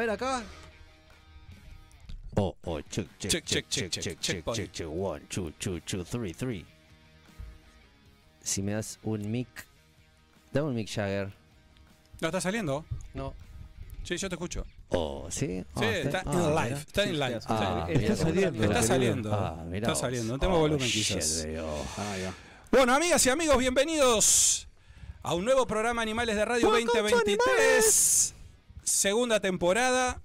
ver acá. Oh, oh, check, check, check, check, check, check, check, check, one, two, two, two, three, three. Si me das un mic, dame un mic Jagger. No, está saliendo. No. Sí, yo te escucho. Oh, ¿sí? Sí, Ah, está ah, en live. Está en live. Ah, Está saliendo, Está saliendo. Ah, Está saliendo. No tengo Oh, volumen shit, quizás. Bueno, amigas y amigos, bienvenidos a un nuevo programa Animales de Radio 2023. Segunda temporada.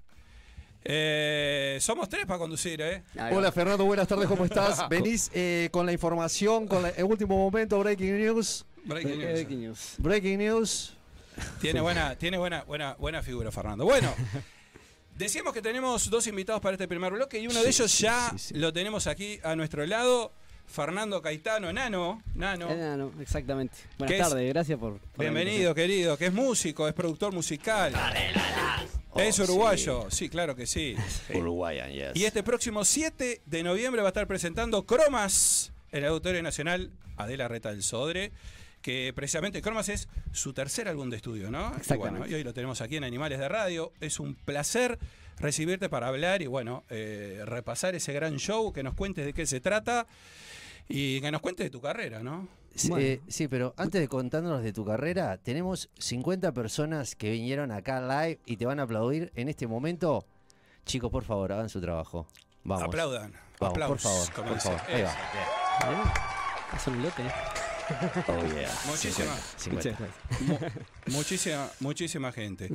Eh, somos tres para conducir, ¿eh? Hola Fernando, buenas tardes, ¿cómo estás? Venís eh, con la información, con la- el último momento, breaking news. Breaking news. Breaking news. Tiene buena, tiene buena, buena, buena figura, Fernando. Bueno, decíamos que tenemos dos invitados para este primer bloque y uno de ellos ya sí, sí. lo tenemos aquí a nuestro lado. Fernando Caetano, Nano, Nano. Enano, exactamente. ¿Qué Buenas es? tardes, gracias por. Bienvenido, querido, que es músico, es productor musical. es Oh, uruguayo, sí. claro que sí. Uruguayan, yes. Y este próximo 7 de noviembre va a estar presentando Cromas en el Auditorio Nacional Adela Reta del Sodre, que precisamente Cromas es su tercer álbum de estudio, ¿no? Y, Exactamente. bueno, y hoy lo tenemos aquí en Animales de Radio. Es un placer recibirte para hablar y bueno, eh, repasar ese gran show, que nos cuentes de qué se trata y que nos cuentes de tu carrera, ¿no? Sí, Bueno. eh, sí, pero antes de contándonos de tu carrera, tenemos 50 personas que vinieron acá live y te van a aplaudir en este momento. Chicos, por favor, hagan su trabajo. Vamos. Aplaudan. Vamos, Aplausos, por favor, por favor. Ahí va. ¿Eh? Es un lote. Oh, yeah. Muchísima. 50, 50. Muchas gracias. Mu- muchísima, muchísima gente.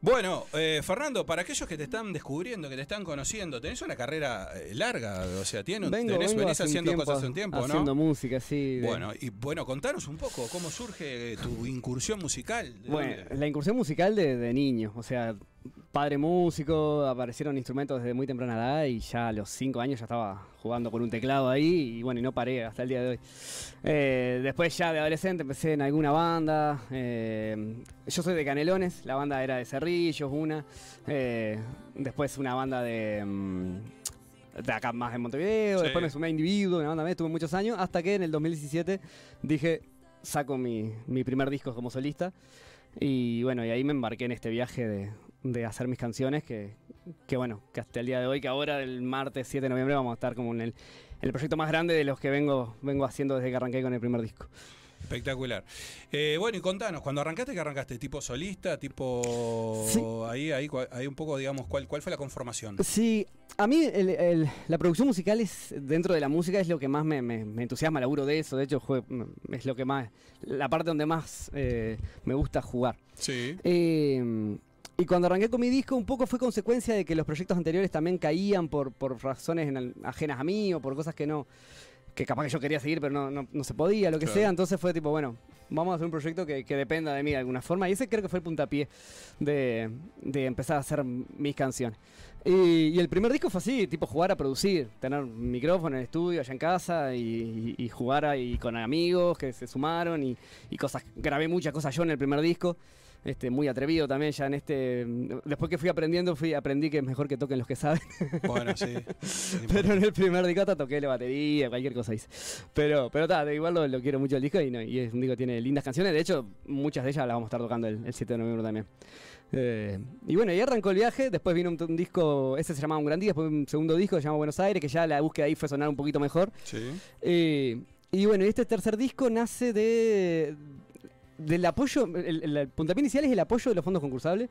Bueno, eh, Fernando, para aquellos que te están descubriendo, que te están conociendo, tenés una carrera eh, larga, o sea, tiene, Vengo, tenés, vengo venís haciendo tiempo cosas hace un tiempo, Haciendo ¿no? música, sí. de- Bueno, y bueno, contanos un poco cómo surge tu incursión musical. ¿De Bueno, la incursión musical de, de niño, o sea, padre músico, aparecieron instrumentos desde muy temprana edad y ya a los cinco años ya estaba jugando con un teclado ahí y bueno, y no paré hasta el día de hoy. Eh, después ya de adolescente empecé en alguna banda, eh, yo soy de Canelones, la banda era de Cerrillos, una, eh, después una banda de... mm, de acá más de Montevideo, Sí. después me sumé a Individuo, una banda más, tuve muchos años, hasta que en el 2017 dije, saco mi, mi primer disco como solista. Y bueno, y ahí me embarqué en este viaje de, de hacer mis canciones que, que bueno, que hasta el día de hoy, que ahora el martes 7 de noviembre vamos a estar como en el, en el proyecto más grande de los que vengo, vengo haciendo desde que arranqué con el primer disco. Espectacular. Eh, bueno, y contanos, cuando arrancaste, ¿qué arrancaste? ¿Tipo solista? ¿Tipo...? Sí. Ahí, ahí, ahí un poco, digamos, ¿cuál, cuál fue la conformación? Sí, a mí el- el- la producción musical es, dentro de la música es lo que más me, me- me entusiasma, laburo de eso, de hecho jue- es lo que más, la parte donde más eh, me gusta jugar. Sí. Eh, y cuando arranqué con mi disco, un poco fue consecuencia de que los proyectos anteriores también caían por, por razones en- ajenas a mí o por cosas que no. que capaz que yo quería seguir, pero no, no, no se podía, lo que Claro. sea. Entonces fue tipo, bueno, vamos a hacer un proyecto que, que dependa de mí de alguna forma. Y ese creo que fue el puntapié de, de empezar a hacer mis canciones. Y, y el primer disco fue así, tipo jugar a producir, tener micrófono en el estudio, allá en casa, y, y- y jugar ahí con amigos que se sumaron y, y cosas, grabé muchas cosas yo en el primer disco. Este, muy atrevido también ya en este. Después que fui aprendiendo, fui, aprendí que es mejor que toquen los que saben. Bueno, sí. Pero en el primer disco toqué la batería, cualquier cosa hice. Pero, pero ta, igual lo, lo quiero mucho el disco y, no, y es un disco que tiene lindas canciones. De hecho, muchas de ellas las vamos a estar tocando el, el 7 de noviembre también. Eh, y bueno, ahí arrancó el viaje. Después vino un, un disco, ese se llamaba Un Gran Día. Después un segundo disco que se llama Buenos Aires, que ya la búsqueda ahí fue sonar un poquito mejor. Sí. Eh, y bueno, y este tercer disco nace de del apoyo, el, el- el puntapié inicial es el apoyo de los fondos concursables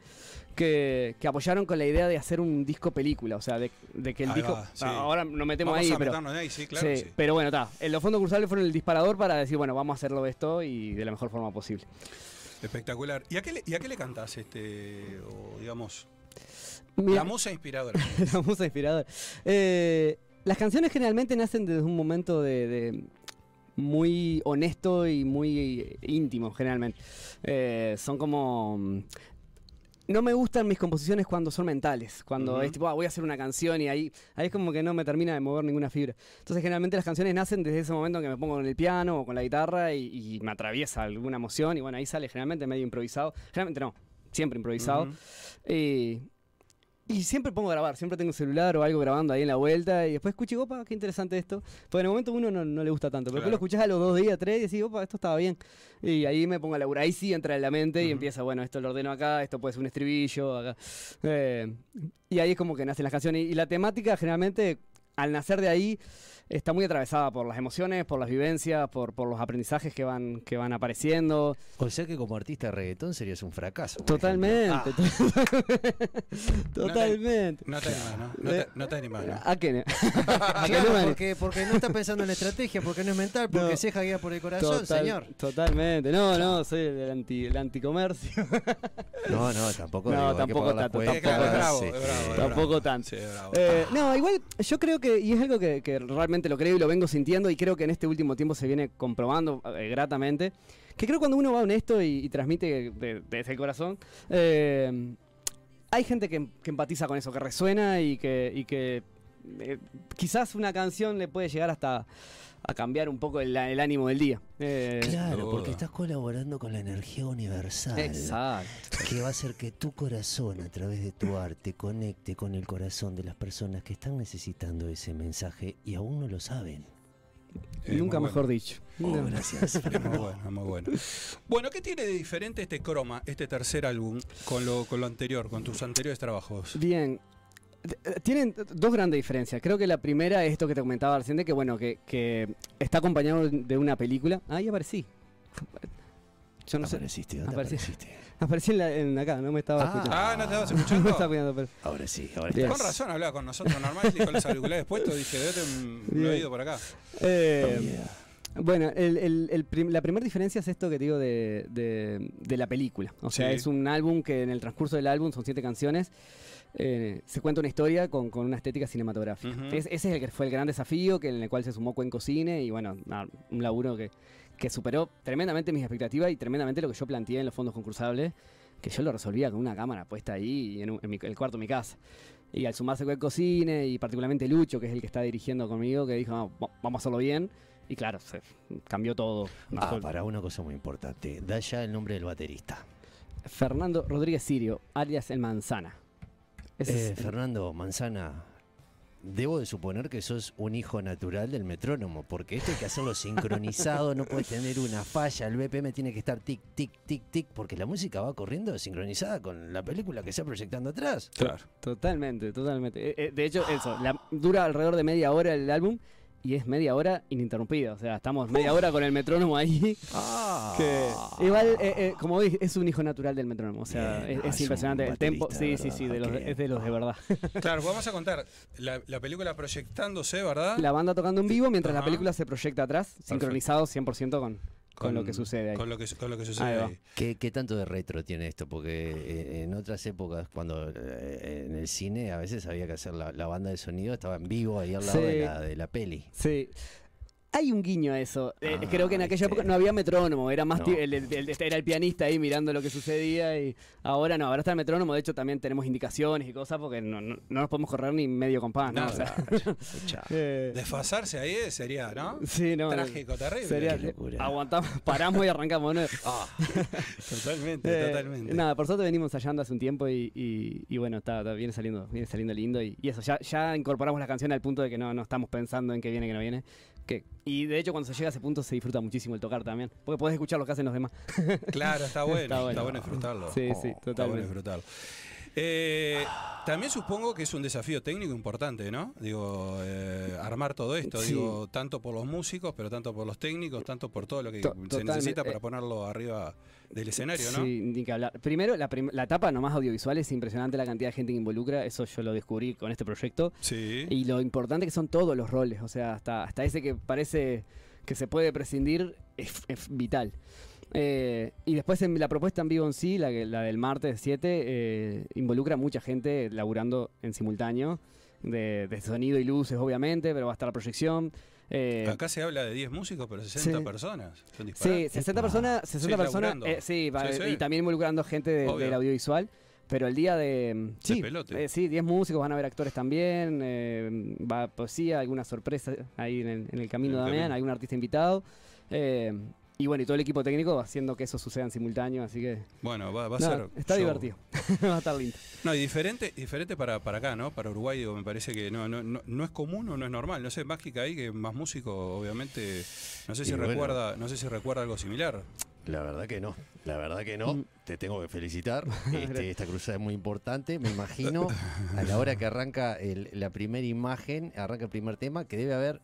que, que apoyaron con la idea de hacer un disco película, o sea, de, de que el Ahí disco... va, sí. Ahora nos metemos Vamos ahí, a pero... ahí, sí, claro. sí. pero bueno, está. Los fondos concursables fueron el disparador para decir, bueno, vamos a hacerlo esto y de la mejor forma posible. Espectacular. ¿Y a qué le, y a qué le cantás, este, o digamos, Mira, la musa inspiradora? la musa inspiradora. Eh, las canciones generalmente nacen desde un momento de, de muy honesto y muy íntimo, generalmente. Eh, son como... mm, No me gustan mis composiciones cuando son mentales, cuando Ujú. es tipo, "Ah, voy a hacer una canción y ahí, ahí es como que no me termina de mover ninguna fibra. Entonces generalmente las canciones nacen desde ese momento en que me pongo en el piano o con la guitarra y, y me atraviesa alguna emoción y bueno, ahí sale generalmente medio improvisado. Generalmente no, siempre improvisado. Ujú. Eh, y siempre pongo a grabar, siempre tengo un celular o algo grabando ahí en la vuelta y después escucho, opa, qué interesante esto. Porque en el momento uno no, no le gusta tanto, pero después Claro. lo escuchás a los dos días, tres y decís, opa, esto estaba bien. Y ahí me pongo a laburar, ahí sí entra en la mente y empieza, bueno, esto lo ordeno acá, esto puede ser un estribillo, acá. Eh, y ahí es como que nacen las canciones. Y la temática generalmente, al nacer de ahí, está muy atravesada por las emociones, por las vivencias, por, por los aprendizajes que van, que van apareciendo. O sea que como artista de reggaetón serías un fracaso. Totalmente. ejemplo. Totalmente. No te animás, ¿no? No te, no te animás, ¿no? ¿A qué? Ah, ¿A qué claro, porque, porque no está pensando en estrategia, porque no es mental, porque No. se deja guiar por el corazón, Total- señor. Totalmente. No, no, soy el, anti, el anticomercio. No, no, tampoco. No, digo, tampoco tanto, Eh, es bravo, sí, Tampoco bravo. tanto. Sí, es bravo. Eh, no, igual yo creo que, y es algo que, que realmente lo creo y lo vengo sintiendo y creo que en este último tiempo se viene comprobando eh, gratamente, que creo cuando uno va honesto y, transmite de- desde el corazón, eh, hay gente que, empatiza con eso, que resuena y que, y que eh, quizás una canción le puede llegar hasta a cambiar un poco el, el ánimo del día. Eh, Claro, porque estás colaborando con la energía universal. Exacto. Que va a hacer que tu corazón, a través de tu arte, conecte con el corazón de las personas que están necesitando ese mensaje y aún no lo saben. Es Nunca mejor bueno. dicho. Oh, gracias. Es muy bueno, muy bueno. Bueno, ¿qué tiene de diferente este croma, este tercer álbum, con lo, con lo anterior, con tus anteriores trabajos? Bien. Eh, Tienen dos grandes diferencias. Creo que la primera es esto que te comentaba recién, de que bueno, que, que está acompañado de una película. Ahí aparecí. Yo no sé. ¿dónde Aparecí. apareciste? Aparecí en, la- en acá, no me estaba Ah. escuchando. Ah, ¿no te estabas No me escuchando? estaba escuchando, pero- Ahora sí, ahora estás. Con razón hablaba con nosotros normal y con los auriculares puestos. Dije, debe un, oído por acá. Eh, Oh, yeah. Bueno, el- el- el prim- la primera diferencia es esto que te digo de, de- de la película. O sea, Sí. es un álbum que en el transcurso del álbum son siete canciones. Eh, se cuenta una historia con, con una estética cinematográfica. Es- ese es el que fue el gran desafío, que en el cual se sumó Cuenco Cine y bueno, nada, un laburo que, que superó tremendamente mis expectativas y tremendamente lo que yo planteé en los fondos concursables, que yo lo resolvía con una cámara puesta ahí y en, un- en mi- el cuarto de mi casa. Y al sumarse Cuenco Cine y particularmente Lucho, que es el que está dirigiendo conmigo, que dijo, "No, va- vamos a hacerlo bien. Y claro, se cambió todo. Ah, para una cosa muy importante. Da ya el nombre del baterista. Fernando Rodríguez Sirio, alias El Manzana. Eh, Fernando Manzana, debo de suponer que sos un hijo natural del metrónomo, porque esto hay que hacerlo sincronizado, no puedes tener una falla, el BPM tiene que estar tic, tic, tic, tic, porque la música va corriendo sincronizada con la película que está proyectando atrás. Claro. Totalmente, totalmente. Eh, eh, de hecho, eso, la- dura alrededor de media hora el álbum y es media hora ininterrumpida. O sea, estamos media hora con el metrónomo ahí. Ah, Que igual, eh, eh, como veis, es un hijo natural del metrónomo. O sea, Bien, es, es es un impresionante. El tempo, sí, sí, sí, de los- es de los de verdad. Claro, vamos a contar la, la película proyectándose, ¿verdad? La banda tocando en vivo mientras la película se proyecta atrás, sincronizado 100% con, con lo que sucede ahí. Con lo que, con lo que sucede ahí. ¿Qué, qué tanto de retro tiene esto? Porque eh, en otras épocas, cuando eh, en el cine a veces había que hacer la, la banda de sonido, estaba en vivo ahí al lado Sí. de, la, de la peli. Sí. Hay un guiño a eso. Eh, Ah, creo que en aquella viste. época no había metrónomo, era más No. el, el- el- era el pianista ahí mirando lo que sucedía y ahora no, ahora está el metrónomo, de hecho también tenemos indicaciones y cosas porque no, no, no nos podemos correr ni medio compás, ¿no? No, O sea, eh, Desfasarse ahí sería, ¿no? sí, no. Trágico, terrible. Sería, aguantamos, paramos y arrancamos. ¿no? Totalmente, Eh, totalmente. Nada, por suerte venimos ensayando hace un tiempo y, y- y bueno, está, está- viene saliendo, viene saliendo lindo y, y eso, ya, ya incorporamos la canción al punto de que no, no estamos pensando en qué viene, qué no viene. Que, y de hecho cuando se llega a ese punto se disfruta muchísimo el tocar también, porque puedes escuchar lo que hacen los demás. Claro, está bueno. Está está, bueno. disfrutarlo. Sí, sí, Está bueno totalmente. disfrutarlo. Eh, también supongo que es un desafío técnico importante, ¿no? Digo, eh, armar todo esto, Sí. digo, tanto por los músicos, pero tanto por los técnicos, tanto por todo lo que To- se necesita para Eh, ponerlo arriba del escenario, ¿no? Sí, ni que hablar. Primero, la, prim- la etapa nomás audiovisual es impresionante la cantidad de gente que involucra, eso yo lo descubrí con este proyecto. Sí. Y lo importante que son todos los roles, o sea, hasta, hasta ese que parece que se puede prescindir es, es vital. Eh, y después en la propuesta en vivo en sí, la, la del martes 7, eh, involucra mucha gente laburando en simultáneo, de, de sonido y luces obviamente, pero va a estar la proyección. Eh, Acá se habla de 10 músicos, pero 60 Sí. personas. Son Sí, disparates. 60 personas, 60 personas, eh, sí, va- Sí, sí. y también involucrando gente de- del audiovisual. Pero el día de. Sí, pelote. eh, sí, 10 músicos, van a haber actores también, eh, va poesía, alguna sorpresa ahí en el, en el camino En el también, camino. algún artista invitado. eh, y bueno, y todo el equipo técnico haciendo que eso suceda en simultáneo, así que. Bueno, va, va a ser. está show. divertido. va a estar lindo. No, y diferente, diferente para, para acá, ¿no? Para Uruguay, digo, me parece que no, no, no, no es común o no es normal. No sé, Mágica ahí, que más músico, obviamente. No sé si Y bueno. recuerda, no sé si recuerda algo similar. La verdad que no, la verdad que no. Mm. Te tengo que felicitar. Este, esta cruzada es muy importante. Me imagino a la hora que arranca el- la primera imagen, arranca el primer tema, que debe haber.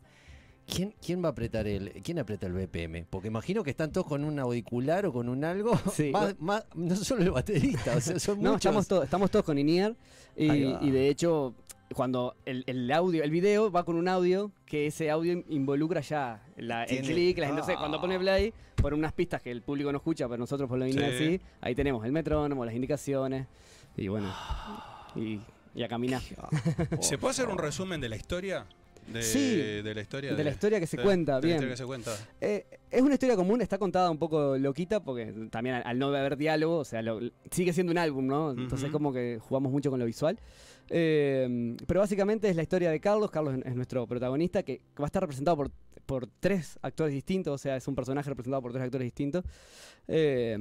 ¿Quién, ¿Quién va a apretar el quién aprieta el BPM? Porque imagino que están todos con un auricular o con un algo. Sí. Más- más- no solo el baterista, o sea, son No, muchos. estamos, todos estamos todos con INIAR y, de hecho cuando el, el audio, el video va con un audio que ese audio involucra ya la, el clic, gente, Ah. cuando pone play, por unas pistas que el público no escucha, pero nosotros por lo INIAR Sí. sí, ahí tenemos el metrónomo, las indicaciones y bueno, y, y a caminar. ¿Se puede hacer un resumen de la historia? De, Sí, de la historia. de la historia que se cuenta, de la bien. historia que se cuenta. Eh, es una historia común, está contada un poco loquita, porque también al, al no haber diálogo, o sea, lo- sigue siendo un álbum, ¿no? Entonces, Ujú. como que jugamos mucho con lo visual. Eh, pero básicamente es la historia de Carlos. Carlos es nuestro protagonista, que va a estar representado por, por tres actores distintos, o sea, es un personaje representado por tres actores distintos. Eh,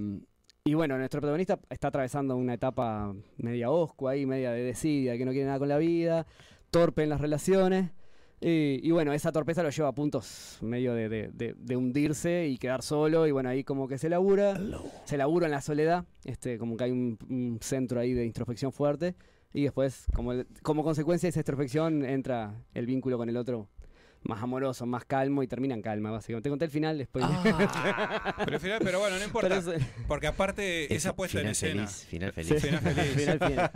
y bueno, nuestro protagonista está atravesando una etapa media oscua ahí, media de desidia, que no quiere nada con la vida, torpe en las relaciones. Y, y bueno, esa torpeza lo lleva a puntos medio de, de- hundirse y quedar solo. Y bueno, ahí como que se labura. Se labura en la soledad. Este, como que hay un, centro ahí de introspección fuerte. Y después, como, como consecuencia de esa introspección, entra el vínculo con el otro más amoroso, más calmo y termina en calma, básicamente. Te conté el final, después. Pero, al final- pero bueno, no importa. Pero eso- Porque aparte, esa puesta en escena. Feliz, final Sí. feliz. Final feliz. Final, final.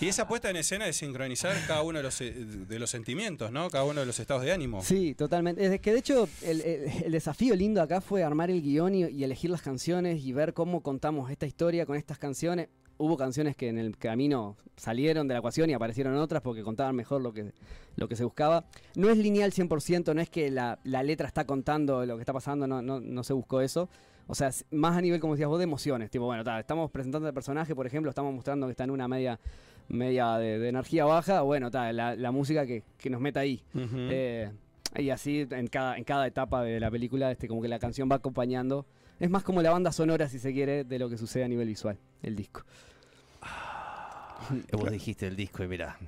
Y esa puesta en escena de sincronizar cada uno de los, eh, de los sentimientos, ¿no? Cada uno de los estados de ánimo. Sí, totalmente. Es que de hecho el, el- el desafío lindo acá fue armar el guion y, y elegir las canciones y ver cómo contamos esta historia con estas canciones. Hubo canciones que en el camino salieron de la ecuación y aparecieron otras porque contaban mejor lo que, lo que se buscaba. No es lineal 100%, no es que la, la letra está contando lo que está pasando, no, no, no se buscó eso. O sea, más a nivel, como decías vos, de emociones. Tipo, bueno, ta, estamos presentando el personaje, por ejemplo, estamos mostrando que está en una media, media de, de energía baja. Bueno, ta, la, la música que, que nos meta ahí. Ujú. Eh, y así en cada, en cada etapa de la película, este, como que la canción va acompañando. Es más como la banda sonora, si se quiere, de lo que sucede a nivel visual, el disco. Vos dijiste el disco y mirá,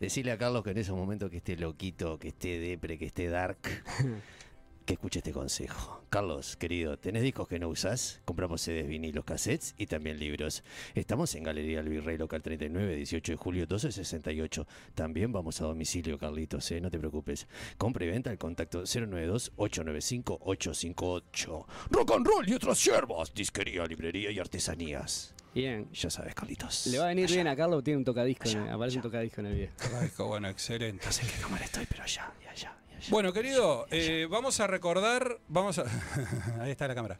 decirle a Carlos que en esos momentos que esté loquito, que esté depre, que esté dark, que escuche este consejo. Carlos, querido, ¿tenés discos que no usás? Compramos CDs, vinilos, cassettes y también libros. Estamos en Galería El Virrey Local 39, 18 de julio 1268. También vamos a domicilio, Carlitos, ¿eh? no te preocupes. Compra y venta al contacto 092-895-858. Rock and roll y otras hierbas, disquería, librería y artesanías. Bien. Ya sabes, Carlitos. Le va a venir Allá. bien a Carlos, tiene un tocadisco, en el- Allá, aparece un allá. tocadisco en el video. Qué bueno, excelente. No sé en qué cámara estoy, pero allá, y allá. Bueno, querido, eh, vamos a recordar. Vamos a. Ahí está la cámara.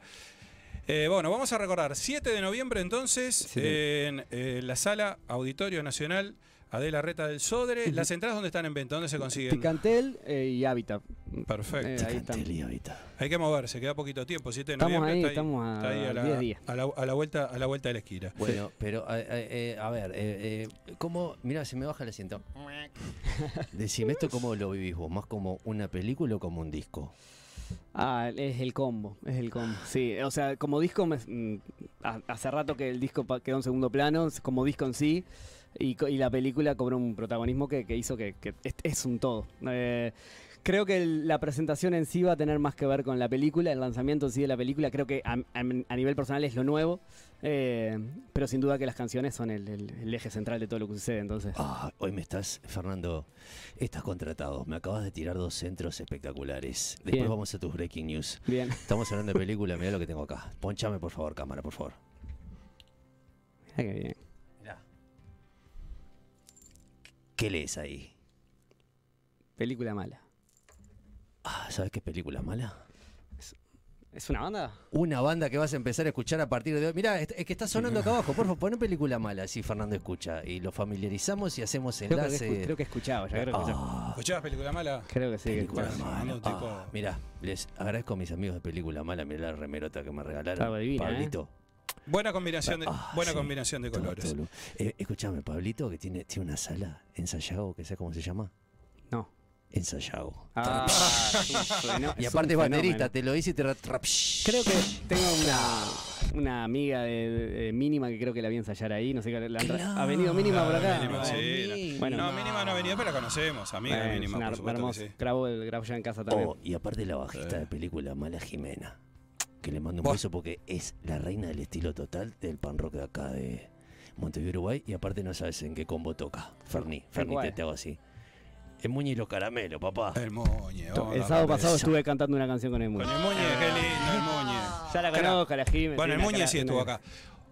Eh, bueno, vamos a recordar 7 de noviembre entonces en eh, la sala Auditorio Nacional Adela Reta del Sodre. Las entradas dónde están en venta, ¿dónde se consiguen? Picantel eh, y Hábitat. Perfecto. Eh, ahí están. Cantel y Habita. Hay que moverse, queda poquito tiempo, 7 de Estamos noviembre. ahí, está estamos a está ahí a, la, 10 días. a la- a la vuelta, a la vuelta de la esquina. Bueno, pero a, a- eh, a ver, eh, eh, ¿cómo? Mira, se me baja el asiento. Decime esto cómo lo vivís vos, más como una película o como un disco. Ah, es el combo, es el combo. Sí, o sea, como disco, me- mm, ha- hace rato que el disco quedó en segundo plano, como disco en sí, y, la película cobró un protagonismo que, que hizo que, que es, es un todo. Eh, creo que el- la presentación en sí va a tener más que ver con la película, el lanzamiento en sí de la película, creo que a, a- a nivel personal es lo nuevo, eh, pero sin duda que las canciones son el, el- el eje central de todo lo que sucede, entonces. Ah, hoy me estás, Fernando, estás contratado. Me acabas de tirar dos centros espectaculares. Después Bien. vamos a tus breaking news. Bien, Estamos hablando de película, mira lo que tengo acá. Ponchame, por favor, cámara, por favor. Qué bien. ¿Qué lees ahí? Película mala. Ah, ¿sabes qué película mala? ¿Es una banda? Una banda que vas a empezar a escuchar a partir de hoy. Mira, es es que está sonando acá abajo. Por favor, poné película mala, así Fernando escucha. Y lo familiarizamos y hacemos Creo que, enlace. escu- creo que he escuchado, ya creo que he escuchado. Ah, ¿Escuchabas película mala? Creo que sí. película mala. tipo- Ah, mira, les agradezco a mis amigos de película mala. Mirá la remerota que me regalaron. Divina, ¿eh? Buena combinación de, Ah, buena sí. combinación de colores. Eh, escuchame, Pablito, que tiene, tiene una sala en Sayago, que sé cómo se llama. No. En Sayago. Ah, y aparte es fenómeno. te lo dice y te Creo que tengo una, una amiga de, de- de mínima que creo que la vi ensayar ahí. No sé qué. la han tra- ¿Ha venido mínima por acá? Mínima, No. sí, Bueno. no, mínima no ha venido, pero la conocemos. Amiga Bueno, mínima, una por supuesto que hermosa. sí. Grabo, el- grabo ya en casa también. Oh, y aparte la bajista Sí. de película Mala Jimena. Que le mando un beso porque es la reina del estilo total del pan rock de acá de Montevideo, Uruguay. Y aparte no sabes en qué combo toca. Ferni, Ferni, te, te hago así. Es Muñe y los caramelos, papá. El Muñe. el sábado pasado eso. estuve cantando una canción con el Muñe. Con el Muñe, qué lindo, el Muñe. Ya la la Jimmy. Bueno, el Muñe sí estuvo acá.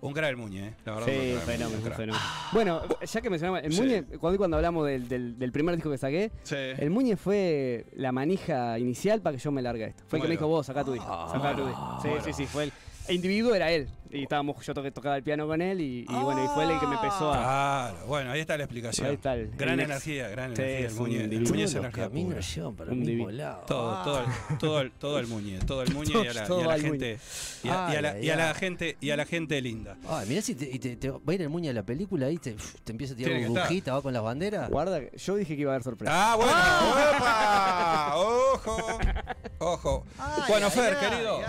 Un crack el Muñe, ¿eh? La verdad. Sí, un fenómeno, un fenómeno. Bueno, ya que mencionamos, el Sí. Muñe, cuando, cuando hablamos del, del- del primer disco que saqué, Sí. el Muñe fue la manija inicial para que yo me largue esto. Fue el que me dijo, vos, sacá tu disco. Ah, sacá tu disco. Sí, sí, sí, fue el, el individuo era él. Y estábamos, yo toqué, tocaba el piano con él y, y bueno, y fue él el que me empezó a... Claro, bueno, ahí está la explicación. Ahí está el- gran el energía, gran Sí, energía. El Muñe, el. Muñe es energía pura. para Un mismo lado. Todo, Ah. todo, el- todo, el, todo el muñe, todo el muñe y a la, y a gente y a, y a la, Ay, y a la ay, gente y a la gente linda. Ay, mirá si te, y te- te va a ir el Muñe a la película y te, te empieza a tirar burbujita, va con las banderas. Guarda, yo dije que iba a haber sorpresa. Ah, bueno, ¡opa! ojo, ojo. bueno, Fer, querido,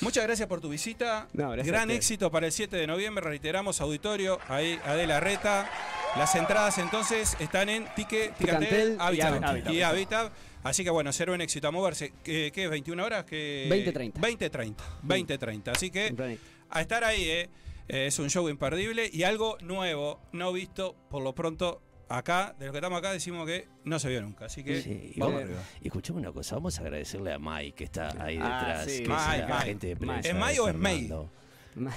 muchas gracias por tu visita. No, gracias a Gran éxito para el 7 de noviembre, reiteramos auditorio, ahí Adela Reta. Las entradas entonces están en Tique, Ticantel Habitat. Y Habitat. Así que bueno, será un éxito a moverse. ¿Qué, qué es? ¿21 horas? ¿Qué? 20:30. 20.30. 20.30. Así que a estar ahí, ¿eh? Eh, Es un show imperdible y algo nuevo, no visto por lo pronto acá. De lo que estamos acá decimos que no se vio nunca. Así que Sí, vamos bueno, arriba. escuchame una cosa, vamos a agradecerle a Mai que está ahí Ah, detrás, sí. que Mai, es la Mai. agente de prensa. ¿Es Mai o es May? Ver,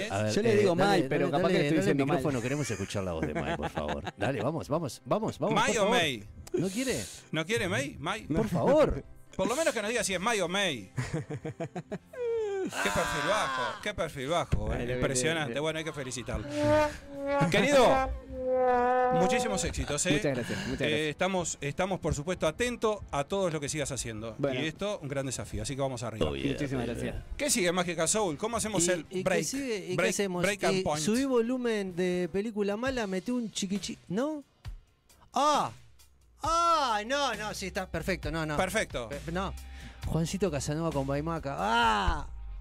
¿eh? a ver, Yo le digo Mai, pero capaz que le estoy dale diciendo el mal. micrófono, queremos escuchar la voz de Mai, por favor. Dale, vamos, vamos, vamos, vamos. ¿May o. May? ¿No quiere? ¿No quiere May? May. Por favor. Por lo menos que nos diga si es May o May. Qué perfil bajo, qué perfil bajo. eh. Ay, Impresionante. te- Bueno, hay que felicitarlo. Querido, muchísimos éxitos. ¿eh? Muchas gracias, muchas Eh, gracias. estamos, estamos, por supuesto, atentos a todo lo que sigas haciendo. Bueno. Y esto, un gran desafío. Así que vamos arriba. Muchísimas gracias. ¿Qué sigue Mágica Soul? ¿Cómo hacemos ¿Y- el y qué break? sigue? ¿Y qué break, hacemos? break and Eh, point. subí volumen de película mala, metí un chiquichi... ¿No? ¡Ah! ¡Ah! No, no, sí, está perfecto, no, no. Perfecto. Pe- No. Juancito Casanova con Baimaca. ¡Ah!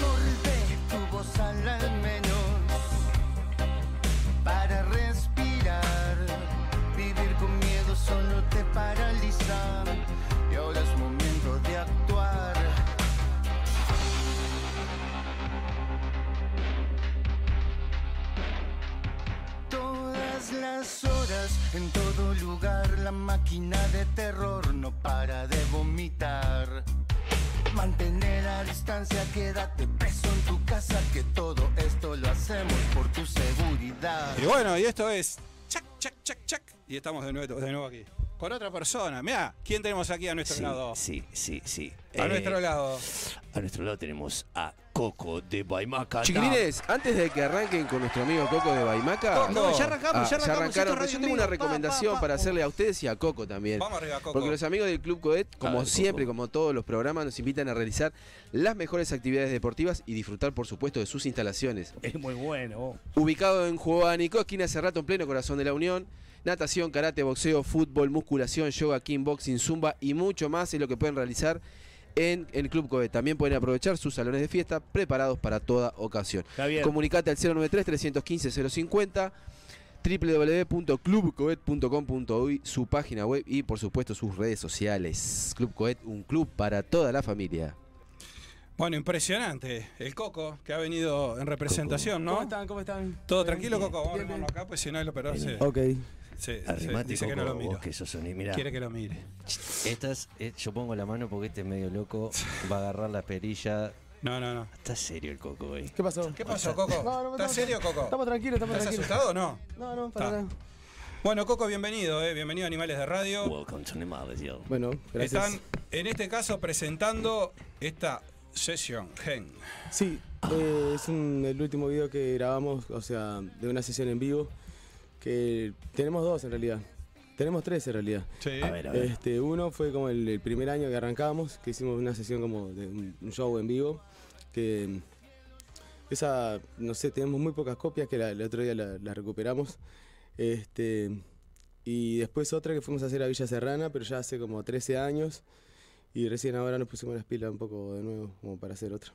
Molde tu voz al al bueno, y esto es chac, chac, chac, chac. Y estamos de nuevo, de nuevo aquí. Con otra persona. Mira, ¿quién tenemos aquí a nuestro Sí, lado? sí, sí, sí. A Eh, nuestro lado. A nuestro lado tenemos a Coco de Baimaca. Chiquilines, antes de que arranquen con nuestro amigo Coco de Baimaca. No, ya arrancamos, Ah, ya arrancamos, arrancaron, pero radio yo en tengo una recomendación pa, pa. para hacerle a ustedes y a Coco también. Vamos arriba, Coco. Porque los amigos del Club Coet, como ver, Coco. siempre, como todos los programas, nos invitan a realizar las mejores actividades deportivas y disfrutar, por supuesto, de sus instalaciones. Es muy bueno. Ubicado en Juanico, esquina Cerrato, en pleno corazón de la Unión. Natación, karate, boxeo, fútbol, musculación, yoga, kickboxing, zumba y mucho más es lo que pueden realizar en el Club Coet. También pueden aprovechar sus salones de fiesta preparados para toda ocasión. Javier. Comunicate al 093-315-050 www.clubcoet.com.uy su página web y por supuesto sus redes sociales. Club Coet, un club para toda la familia. Bueno, impresionante. El Coco, que ha venido en representación, ¿no? ¿Cómo están? ¿Cómo están? Todo tranquilo, Bien, Coco. Vamos a bien, acá, pues si no, el operador se, Ok. Arrimate, dice que no lo miro. vos que sos sonido. Mirá, Quiere que lo mire. estas, eh, yo pongo la mano porque este es medio loco. Va a agarrar la perilla. No, no, no. Está serio el Coco, güey. ¿Qué pasó? ¿Qué pasó, Coco? No, no, ¿Estás no, serio, Coco? Estamos tranquilos, estamos ¿Estás tranquilos. asustado o no? No, no, para Está. nada. Bueno, Coco, bienvenido, eh. bienvenido a Animales de Radio. Welcome to Animales, yo. Bueno, gracias. Están, en este caso, presentando esta sesión Gen. Sí, eh, es un- el último video que grabamos, o sea, de una sesión en vivo. Que tenemos dos en realidad. Tenemos tres en realidad. Sí. A ver, a ver. Este, uno fue como el, el primer año que arrancamos, que hicimos una sesión como de un, un show en vivo, que mm, esa, no sé, tenemos muy pocas copias, que la- el otro día la, la recuperamos. Este, y después otra que fuimos a hacer a Villa Serrana, pero ya hace como 13 años, y recién ahora nos pusimos las pilas un poco de nuevo, como para hacer otra.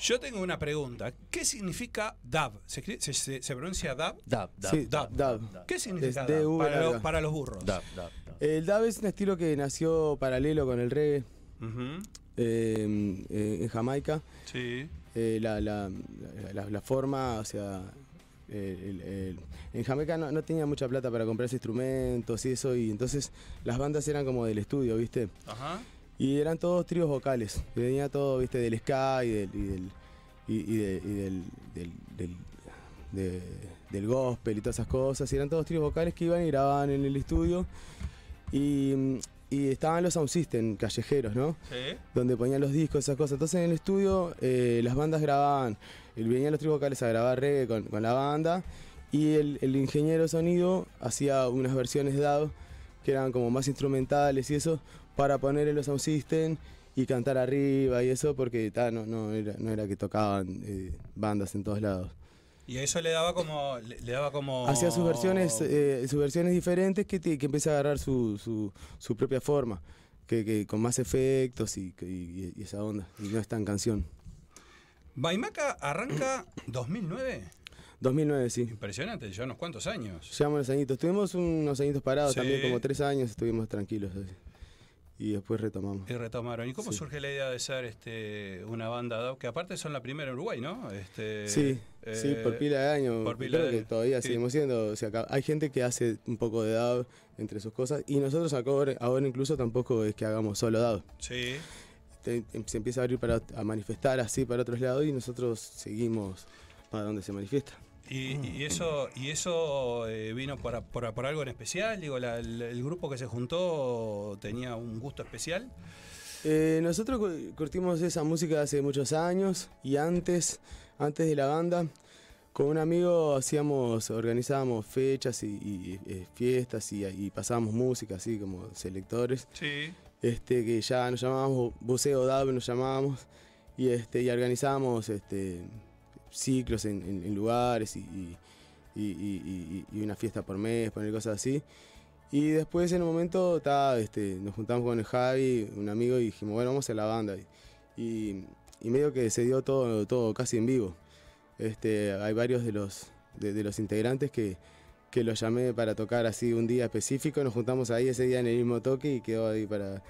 Yo tengo una pregunta. ¿Qué significa DAB? ¿Se, se- se- se pronuncia DAB? Dab, dab, Sí, dab, dab. ¿Qué significa DAB? Para, los- para los burros. dab, dab, dab. El dub es un estilo que nació paralelo con el reggae Ujú. eh, eh, en Jamaica. Sí. Eh, la, la- la- la forma, o sea, el- el- en Jamaica no, no tenía mucha plata para comprarse instrumentos y eso, y entonces las bandas eran como del estudio, ¿viste? Ajá. Y eran todos tríos vocales, venía todo, ¿viste? Del ska y del, y del, y, y de- y del, del, del- de- del gospel y todas esas cosas, y eran todos tríos vocales que iban y grababan en el estudio, y, y estaban los sound system callejeros, ¿no? Sí. donde ponían los discos, esas cosas. Entonces en el estudio eh, las bandas grababan, venían los tres vocales a grabar reggae con, con la banda y el, el ingeniero de sonido hacía unas versiones de DAW que eran como más instrumentales y eso para poner en los sound system y cantar arriba y eso porque ta, no, no, era, no era que tocaban eh, bandas en todos lados. Y eso le daba como. Le, le daba como. Hacía sus versiones, eh, sus versiones diferentes que, te- que empieza a agarrar su, su, su propia forma, que, que con más efectos y, y- y esa onda, y no es tan canción. Baimaca arranca 2009. 2009, sí. Impresionante, ya unos cuantos años. Llevamos unos añitos. Tuvimos unos añitos parados Sí. también, como tres años estuvimos tranquilos. así. Y después retomamos. Y retomaron. ¿Y cómo Sí. surge la idea de ser este, una banda DAB? Que aparte son la primera en Uruguay, ¿no? Este, Sí, eh, sí, por pila de años. por pila Creo de- que todavía sí. seguimos siendo. O sea, hay gente que hace un poco de DAB entre sus cosas. Y nosotros ahora, ahora incluso tampoco es que hagamos solo DAB. Sí. Te- se empieza a abrir para, a manifestar así para otros lados y nosotros seguimos para donde se manifiesta. Y, y eso, y eso eh, vino por, por- por algo en especial. Digo, la- el, el grupo que se juntó tenía un gusto especial. Eh, nosotros cu- curtimos esa música hace muchos años y antes, antes de la banda, con un amigo hacíamos, organizábamos fechas y, y, eh, fiestas y, y pasábamos música así como selectores, Sí. este, que ya nos llamábamos Buceo Dab, nos llamábamos, y, este, y organizábamos este, ciclos en, lugares y, una fiesta por mes, poner cosas así. Y después en un momento ta, este, nos juntamos con Javi, un amigo, y dijimos, bueno, vamos a la banda. Y, medio que se dio todo, todo casi en vivo. Este, hay varios de los, de los integrantes que, que los llamé para tocar así un día específico. Nos juntamos ahí ese día en el mismo toque y quedó ahí para,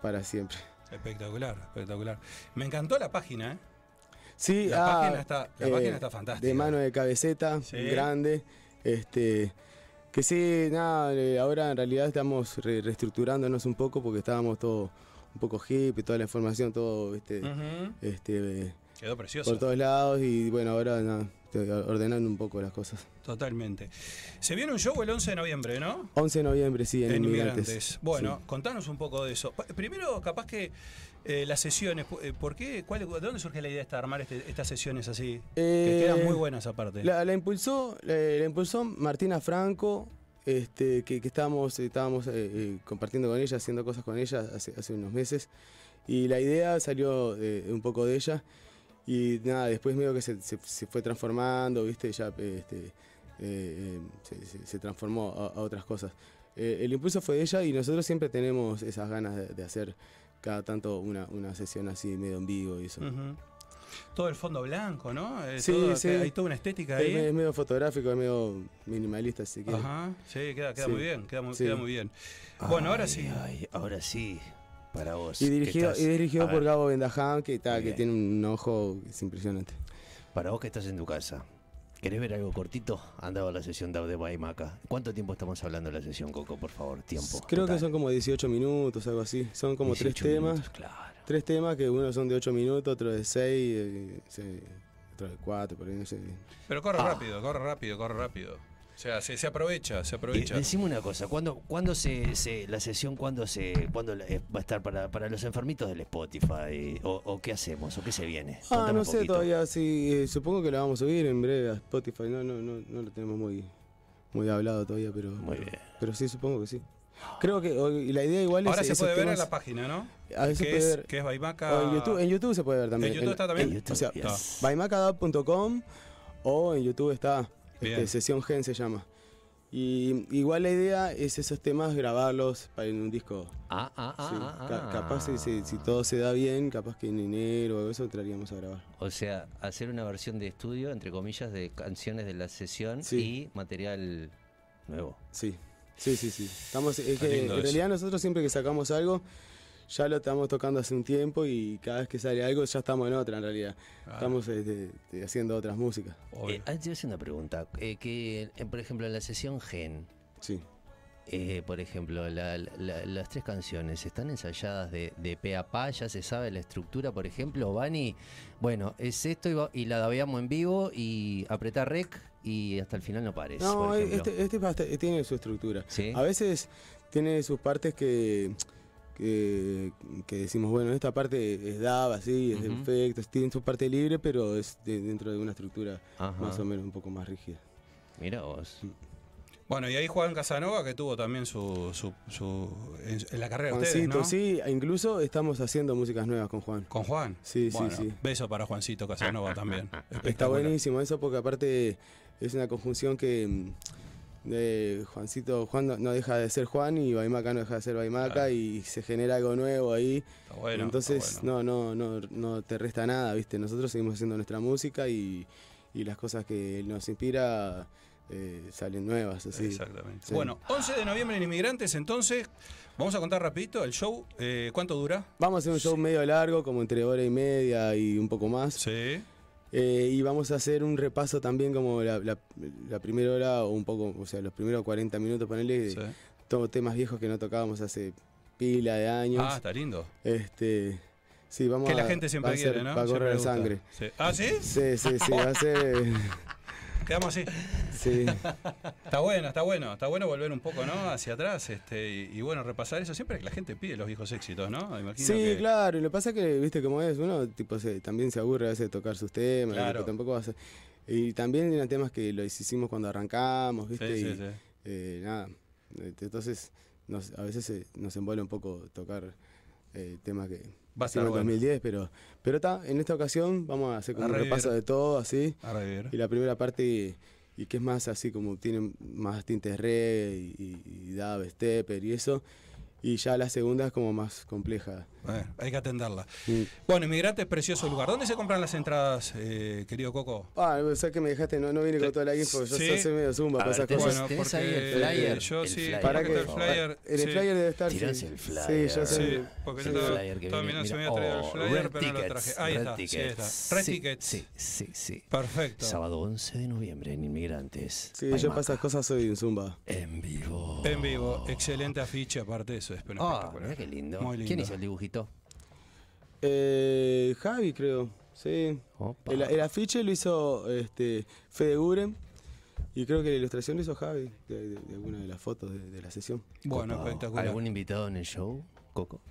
para siempre. Espectacular, espectacular. Me encantó la página, ¿eh? Sí, La ah, página está- la página está fantástica. De mano de cabeceta, Sí. grande. Este, Que sí, nada, eh, ahora en realidad estamos re- reestructurándonos un poco porque estábamos todo un poco hippie, toda la información, todo este, Ujú. este, eh, Quedó precioso. por todos lados y bueno, ahora nada, ordenando un poco las cosas. Totalmente. Se viene un show el 11 de noviembre, ¿no? 11 de noviembre, sí, en, En Inmigrantes. Inmigrantes. Bueno, Sí. contanos un poco de eso. Primero, capaz que eh, las sesiones, eh, ¿por qué? ¿Cuál- ¿De dónde surge la idea de armar este- estas sesiones así? que Eh, quedan muy buenas aparte. La, la impulsó, la, la impulsó Martina Franco, este, que, que estábamos, estábamos eh, compartiendo con ella, haciendo cosas con ella hace, hace unos meses. Y la idea salió un poco de ella. Y nada, después medio que se, se- se fue transformando, ¿viste? Ya este, se, transformó a, a otras cosas. El impulso fue de ella y nosotros siempre tenemos esas ganas de, de hacer cada tanto una, una sesión así medio en vivo y eso. Todo el fondo blanco, ¿no? Eh, Sí, todo- sí. Hay toda una estética Es, ahí. es medio fotográfico, es medio minimalista, si quieres. Ajá, sí, queda, queda Sí. muy bien, queda muy, Sí. queda muy bien. Bueno, ahora sí. ay, ahora sí, para vos. Y dirigido, estás- y dirigido por ver, Gabo Bendaján, que, está, que tiene un ojo que es impresionante. Para vos que estás en tu casa, ¿querés ver algo cortito? Anda a la sesión de Baimaca. ¿Cuánto tiempo estamos hablando de la sesión, Coco, por favor? Tiempo. Creo total. que son como 18 minutos, algo así. Son como tres 18 temas. minutos, claro. Tres temas que uno son de 8 minutos, otro de 6, otro de 4, por ahí no sé. Pero corre Ah. rápido, corre rápido, corre rápido. O sea, se, se aprovecha, se aprovecha. decime una cosa, ¿cuándo, cuándo se, se- la sesión cuándo se cuándo la- eh, va a estar para, para los enfermitos del Spotify? ¿O, o qué hacemos? ¿O qué se viene? Ah, Contame no sé poquito. todavía, sí, eh, supongo que lo vamos a subir en breve a Spotify, no, no, no, no lo tenemos muy, muy hablado todavía, pero, Muy bien. pero sí, supongo que sí. Creo que la idea igual Ahora es se esos puede ver en la página, ¿no? A veces que, puede es, ver- que es Baimaca. o en YouTube, en YouTube se puede ver también. ¿En YouTube está también? En YouTube, O sea, yes. baimacadab.com o en YouTube está. Este, Sesión Gen se llama. Y igual la idea es esos temas grabarlos para en un disco. Ah, ah, ah, Sí, ah, ah. capaz si, si- si todo se da bien, capaz que en enero o eso entraríamos a grabar. O sea, hacer una versión de estudio, entre comillas, de canciones de la sesión Sí. y material nuevo. Sí, sí, sí, sí. Estamos, es que en realidad nosotros siempre que sacamos algo, ya lo estamos tocando hace un tiempo y cada vez que sale algo ya estamos en otra en realidad. Ah, Estamos este, este, haciendo otras músicas. Eh, ah, te voy a hacer una pregunta. Eh, que, eh, por ejemplo, en la sesión Gen, Sí. eh, por ejemplo, la- la- las tres canciones están ensayadas de, de pe a pa, ya se sabe la estructura, por ejemplo, Vani, bueno, es esto y, va- y la dabeamos en vivo y apretar rec y hasta el final no pares. No, por este, este es bast- tiene su estructura. ¿Sí? A veces tiene sus partes que, que, que decimos, bueno, esta parte es DAB, así, es de Ujú. efectos, tiene su parte libre, pero es de- dentro de una estructura Ajá. más o menos un poco más rígida. Mira vos. Bueno, y ahí Juan Casanova que tuvo también su. su, su- en, en la carrera de ustedes, Juancito, ¿no? sí, incluso estamos haciendo músicas nuevas con Juan. Con Juan. Sí, sí, Bueno, sí. Beso para Juancito Casanova también. Está buenísimo eso porque aparte es una conjunción que de Juancito, Juan no, no deja de ser Juan y Baimaca no deja de ser Baimaca Claro. y se genera algo nuevo ahí. Está bueno. Entonces está bueno. no, no, no, no te resta nada, ¿viste? Nosotros seguimos haciendo nuestra música y, y las cosas que él nos inspira eh, salen nuevas, así. Exactamente. Sí. Bueno, 11 de noviembre en Inmigrantes, entonces, vamos a contar rapidito el show. eh, ¿Cuánto dura? Vamos a hacer un show medio largo, como entre hora y media y un poco más. Sí. Eh, y vamos a hacer un repaso también como la, la- la primera hora o un poco, o sea, los primeros 40 minutos, ponerle sí. todos temas viejos que no tocábamos hace pila de años. Ah, está lindo. Este, sí, vamos Que a la gente siempre a quiere, ¿no? Va a correr sangre. Sí. ¿Ah, sí? Sí, sí, sí, va a ser. Quedamos así. Sí. Está bueno, está bueno. Está bueno volver un poco, ¿no? Hacia atrás. Este, y, y bueno, repasar eso. Siempre que la gente pide los viejos éxitos, ¿no? Imagino Sí, que- claro, y lo que pasa es que, viste cómo es, uno tipo se, también se aburre a veces de tocar sus temas, Claro. tampoco va a ser- Y también eran temas que los hicimos cuando arrancamos, viste, Sí, y sí, sí. eh, nada, eh, entonces nos- a veces se- nos envuelve un poco tocar eh, temas que Va a estar hicimos en bueno. 2010, pero pero está, en esta ocasión vamos a hacer como A un repaso de todo, así, A y la primera parte, y que es más así como tiene más tintes reggae y, y, y dub, stepper y eso, y ya la segunda es como más compleja. Bueno, hay que atenderla. Mm. Bueno, Inmigrante es precioso lugar. ¿Dónde se compran las entradas, eh, querido Coco? Ah, o sea que me dejaste, no, no vine con toda la info, yo Sí. soy- medio zumba para esas cosas. Bueno, tenés porque ahí el flyer, yo el sí, flyer. para que el flyer. en el sí. flyer debe estar. Tirás sí. el flyer. Sí, yo sé. Sí, porque Sí, yo estaba, mirando si me había traído el Oh, flyer, Red pero no lo Tickets, traje. Ahí Red está, sí, ahí está. Tickets. Red Sí, Tickets. Sí, sí, sí. Perfecto. Sábado 11 de noviembre en Inmigrantes. Sí, yo para esas cosas soy un zumba. En vivo. En vivo, excelente afiche, aparte de eso, es Ah, qué lindo. Muy lindo. ¿Quién hizo el dibujito? Eh, Javi, creo. Sí. Opa. El, el afiche lo hizo este, Fede Guren. Y creo que la ilustración lo hizo Javi, de, de- de alguna de las fotos de, de la sesión. Bueno, espectacular. ¿Algún invitado en el show, Coco?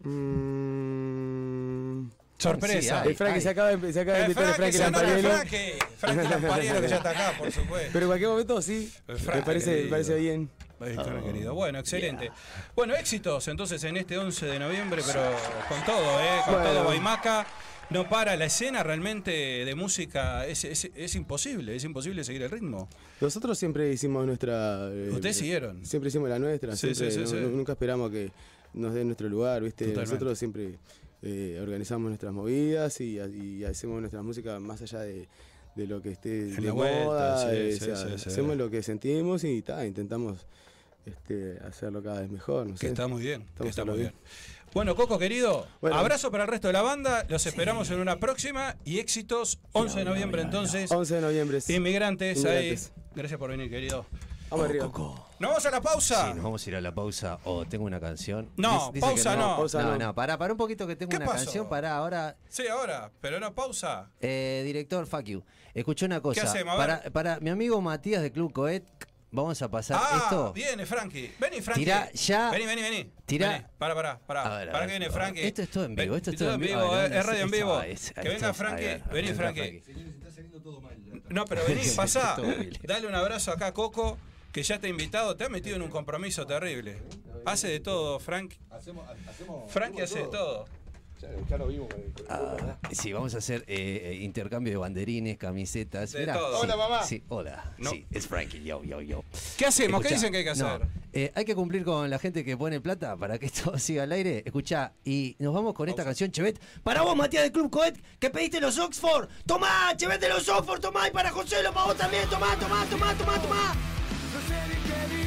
Mm, Sorpresa. Sí, hay. el Frankie se acaba de, se acaba de invitar a Frankie, Frankie se nota Lampariello. Frankie. Frankie Lampariello, que ya está acá, por supuesto. Pero en cualquier momento sí. El Me parece, me parece bien. Querido. Bueno, excelente. Bueno, éxitos entonces en este 11 de noviembre, pero con todo, ¿eh? Con Bueno. todo Guaymaca. No para, la escena realmente de música es, es, es imposible, es imposible seguir el ritmo. Nosotros siempre hicimos nuestra. eh, Ustedes siguieron. Siempre hicimos la nuestra. Sí, siempre, sí, sí, no- sí. no- nunca esperamos que nos den nuestro lugar, ¿viste? Totalmente. Nosotros siempre eh, organizamos nuestras movidas y, y hacemos nuestra música más allá de, de lo que esté En de la vuelta, moda. sí, eh, sí, o sea, sí, sí. Hacemos lo que sentimos y ta, intentamos este, hacerlo cada vez mejor. No Que sé. está muy bien, que está muy bien. bien. Bueno, Coco querido, Bueno. abrazo para el resto de la banda, los esperamos en una próxima y éxitos 11 de noviembre entonces. 11 de noviembre. sí. Inmigrantes, Inmigrantes. ahí. Gracias por venir, querido. Vamos arriba. Coco. ¿Nos vamos a la pausa? Sí, nos vamos a ir a la pausa. O tengo una canción. No, Dice- dice pausa que no. Pausa no, no. no, para, para un poquito que tengo ¿Qué una pasó? canción para ahora. Sí, ahora, pero no pausa. Eh, director, fuck you. Escuché una cosa. hacemos? A ver. Para, para mi amigo Matías de Club Coet, vamos a pasar Ah, esto. viene Frankie. Vení, Frankie. Tirá ya- Vení, vení, vení. tirá- Vení. Para, para, A para. ver, a Para ver, que viene. Frankie. Esto es todo en vivo, esto es todo en vivo. vivo, A ver, es ¿dónde radio en vivo. Es- Que venga Frankie. Vení, ahí está Frankie. No, pero vení, pasá. Todo. Dale un abrazo acá a Coco, que ya te ha invitado. Te ha metido en un compromiso terrible. Hace de todo, Frank. Frankie hace de todo. Ah, sí, vamos a hacer eh, eh, intercambio de banderines, camisetas. De Mirá, todo. sí, Hola, mamá. Sí, hola. No. Sí, es Frankie, yo, yo, yo. ¿Qué hacemos? ¿Qué dicen que hay que no, hacer? eh, hay que cumplir con la gente que pone plata para que esto siga al aire. Escuchá, y nos vamos con esta canción, Chevet. Para vos, Matías del Club Coet, que pediste los Oxford. Tomá, Chevet de los Oxford, tomá. Y para José, lo para vos también. Tomá, tomá, tomá, tomá, tomá. No sé ni qué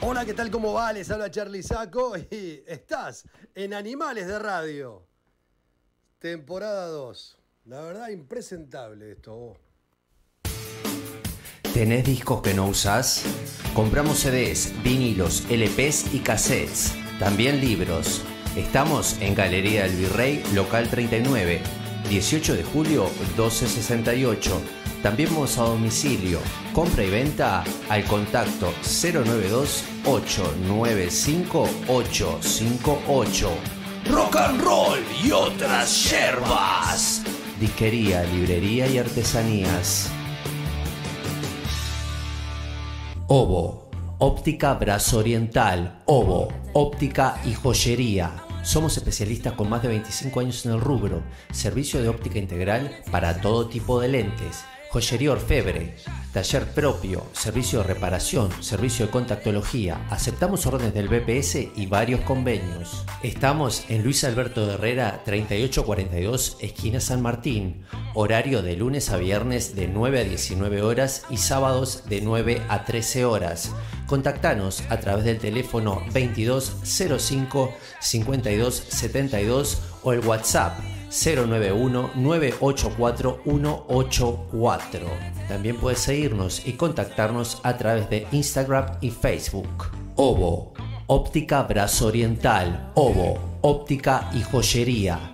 Hola, ¿qué tal? ¿Cómo va? Les habla Charlie Saco y estás en Animales de Radio. Temporada 2. La verdad, impresentable esto. ¿Tenés discos que no usás? Compramos CDs, vinilos, LPs y cassettes. También libros. Estamos en Galería del Virrey, local 39, 18 de julio 1268. También vamos a domicilio. Compra y venta al contacto 092-895-858. Rock and roll y otras yerbas. Disquería, librería y artesanías. Obo, óptica brazo oriental, Obo, óptica y joyería. Somos especialistas con más de 25 años en el rubro, servicio de óptica integral para todo tipo de lentes, joyería orfebre, taller propio, servicio de reparación, servicio de contactología. Aceptamos órdenes del BPS y varios convenios. Estamos en Luis Alberto de Herrera 3842, esquina San Martín. Horario de lunes a viernes de 9 a 19 horas y sábados de 9 a 13 horas. Contactanos a través del teléfono 2205 5272 o el WhatsApp 091-984-184. También puedes seguirnos y contactarnos a través de Instagram y Facebook. Obo, óptica brazo oriental. Obo, óptica y joyería.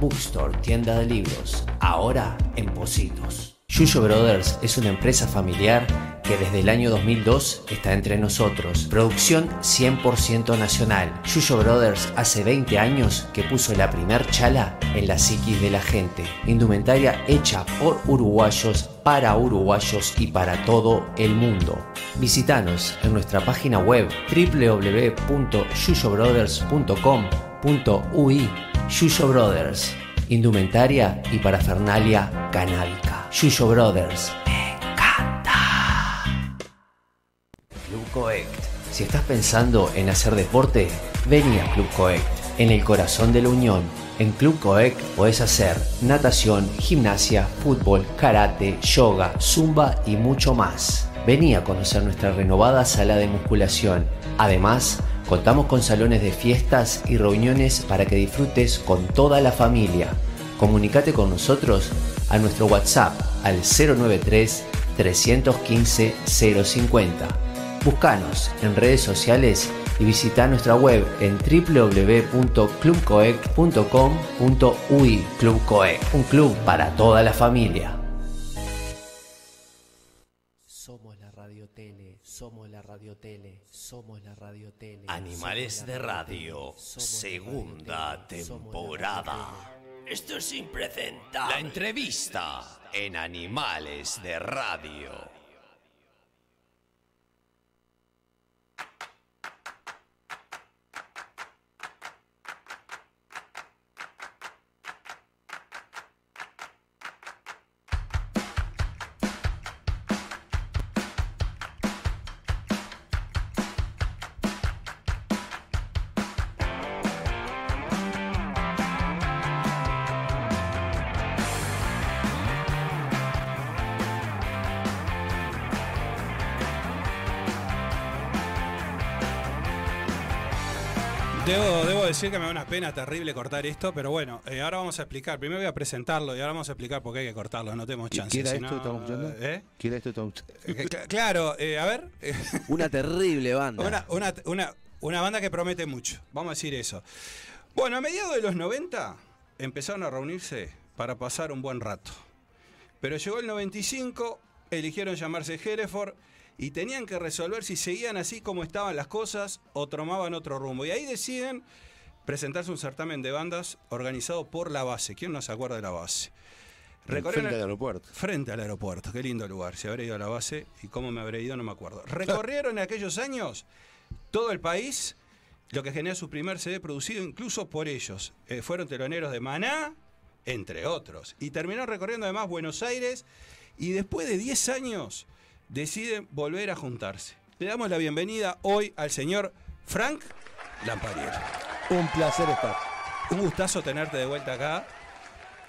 Bookstore, tienda de libros, ahora en Positos. Yuyo Brothers es una empresa familiar que desde el año 2002 está entre nosotros. Producción 100% nacional. Yuyo Brothers hace 20 años que puso la primer chala en la psiquis de la gente. Indumentaria hecha por uruguayos, para uruguayos y para todo el mundo. Visítanos en nuestra página web www.yuyobrothers.com.ui Yuyo Brothers, indumentaria y parafernalia canábica. Yuyo Brothers, me encanta. Club Coect. Si estás pensando en hacer deporte, vení a Club Coect, en el corazón de la Unión. En Club Coect podés hacer natación, gimnasia, fútbol, karate, yoga, zumba y mucho más. Vení a conocer nuestra renovada sala de musculación. Además, contamos con salones de fiestas y reuniones para que disfrutes con toda la familia. Comunicate con nosotros a nuestro WhatsApp al 093 315 050. Búscanos en redes sociales y visita nuestra web en www.clubcoec.com.ui Club un club para toda la familia. Animales de Radio, segunda temporada. Esto es impresentable. La entrevista en Animales de Radio. Debo, debo decir que me da una pena terrible cortar esto, pero bueno, eh, ahora vamos a explicar. Primero voy a presentarlo y ahora vamos a explicar por qué hay que cortarlo. No tenemos chance. ¿Qué era si esto no, que estamos escuchando? ¿eh? ¿Qué era esto que estamos Eh, cl- Claro, eh, a ver. Una terrible banda. Una, una, una, una banda que promete mucho, vamos a decir eso. Bueno, a mediados de los 90 empezaron a reunirse para pasar un buen rato. Pero llegó el 95, eligieron llamarse Hereford y tenían que resolver si seguían así como estaban las cosas o tomaban otro rumbo. Y ahí deciden presentarse un certamen de bandas organizado por La Base. ¿Quién no se acuerda de La Base? Recorrieron Frente al aeropuerto. Frente al aeropuerto, qué lindo lugar. Si habré ido a la base y cómo me habré ido, no me acuerdo. Recorrieron en aquellos años todo el país, lo que generó su primer CD producido incluso por ellos. Eh, fueron teloneros de Maná, entre otros. Y terminaron recorriendo además Buenos Aires y después de 10 años deciden volver a juntarse. Le damos la bienvenida hoy al señor Frank Lamparier. Un placer estar. Un gustazo tenerte de vuelta acá.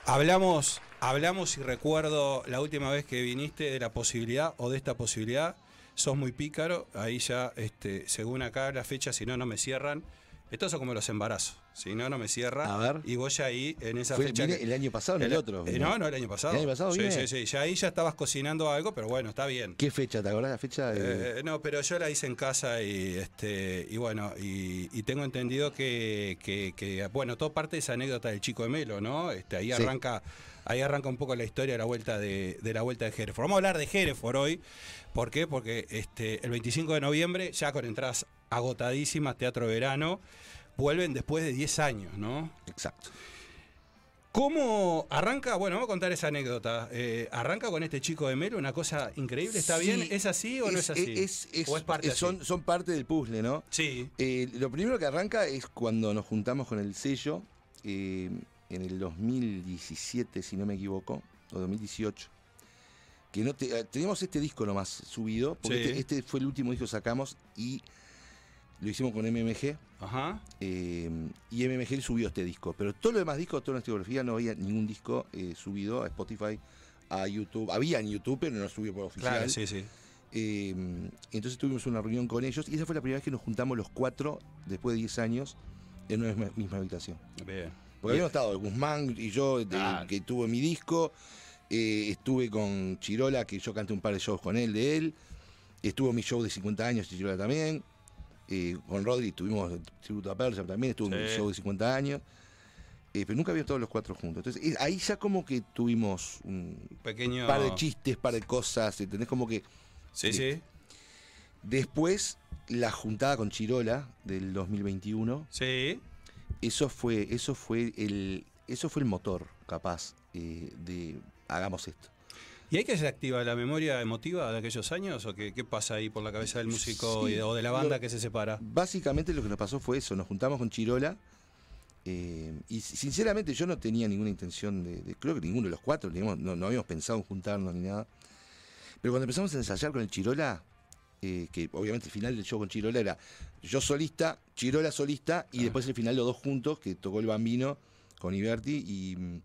Hablamos, hablamos y recuerdo la última vez que viniste de la posibilidad o de esta posibilidad. Sos muy pícaro, ahí ya, este, según acá la fecha, si no, no me cierran. Estos son como los embarazos. Si no, no me cierra. A ver. Y vos ya ahí, en esa Fue- fecha. vine que- el año pasado, en el otro. eh, no, no, el año pasado. ¿El año pasado Sí, sí, sí. Ya ahí ya estabas cocinando algo, pero bueno, está bien. ¿Qué fecha? ¿Te acordás la fecha? de- Eh, no, pero yo la hice en casa y este y bueno, y, y tengo entendido que, que- que, bueno, todo parte de esa anécdota del chico de Melo, ¿no? Este, ahí Sí. arranca, ahí arranca un poco la historia de la vuelta de, de la vuelta de Hereford. Vamos a hablar de Hereford hoy. ¿Por qué? Porque este, el 25 de noviembre, ya con entradas agotadísimas, Teatro Verano, vuelven después de 10 años, ¿no? Exacto. ¿Cómo arranca? Bueno, vamos a contar esa anécdota. Eh, arranca con este chico de Melo, una cosa increíble. ¿Está Sí, bien? ¿Es así o no es así? Es, es- ¿O es parte es- así? son, son parte del puzzle, ¿no? Sí. Eh, lo primero que arranca es cuando nos juntamos con el sello eh, en el 2017, si no me equivoco, o 2018. Que no te- teníamos este disco nomás subido, porque Sí. este, este fue el último disco que sacamos y lo hicimos con MMG. Ajá. eh, y MMG subió este disco. Pero todo lo demás discos, toda nuestra discografía, no había ningún disco eh, subido a Spotify, a YouTube. Había en YouTube, pero no subió por oficial. Claro, sí, sí. Eh, entonces tuvimos una reunión con ellos y esa fue la primera vez que nos juntamos los cuatro, después de 10 años, en una misma, misma habitación. Bien. Porque habíamos estado Guzmán y yo, de- que tuvo mi disco, eh, estuve con Chirola, que yo canté un par de shows con él, de él, estuvo mi show de 50 años, y Chirola también, eh, con Rodri tuvimos tributo a Persia también, estuvo mi Sí. show de 50 años. eh, pero nunca habíamos todos los cuatro juntos. Entonces, eh, ahí ya como que tuvimos un Pequeño. par de chistes, par de cosas, ¿entendés? Como que Sí, sí. después la juntada con Chirola del 2021, Sí. eso fue, eso fue el, eso fue el motor, capaz, eh, de hagamos esto. ¿Y hay que se activa la memoria emotiva de aquellos años? ¿O qué, qué pasa ahí por la cabeza del músico Sí, y de- o de la banda lo- que se separa? Básicamente lo que nos pasó fue eso, nos juntamos con Chirola eh, y sinceramente yo no tenía ninguna intención de, de- creo que ninguno de los cuatro, no, no habíamos pensado en juntarnos ni nada. Pero cuando empezamos a ensayar con el Chirola, eh, que obviamente el final del show con Chirola era yo solista, Chirola solista y después el final los dos juntos, que tocó el Bambino con Iberti y, mm,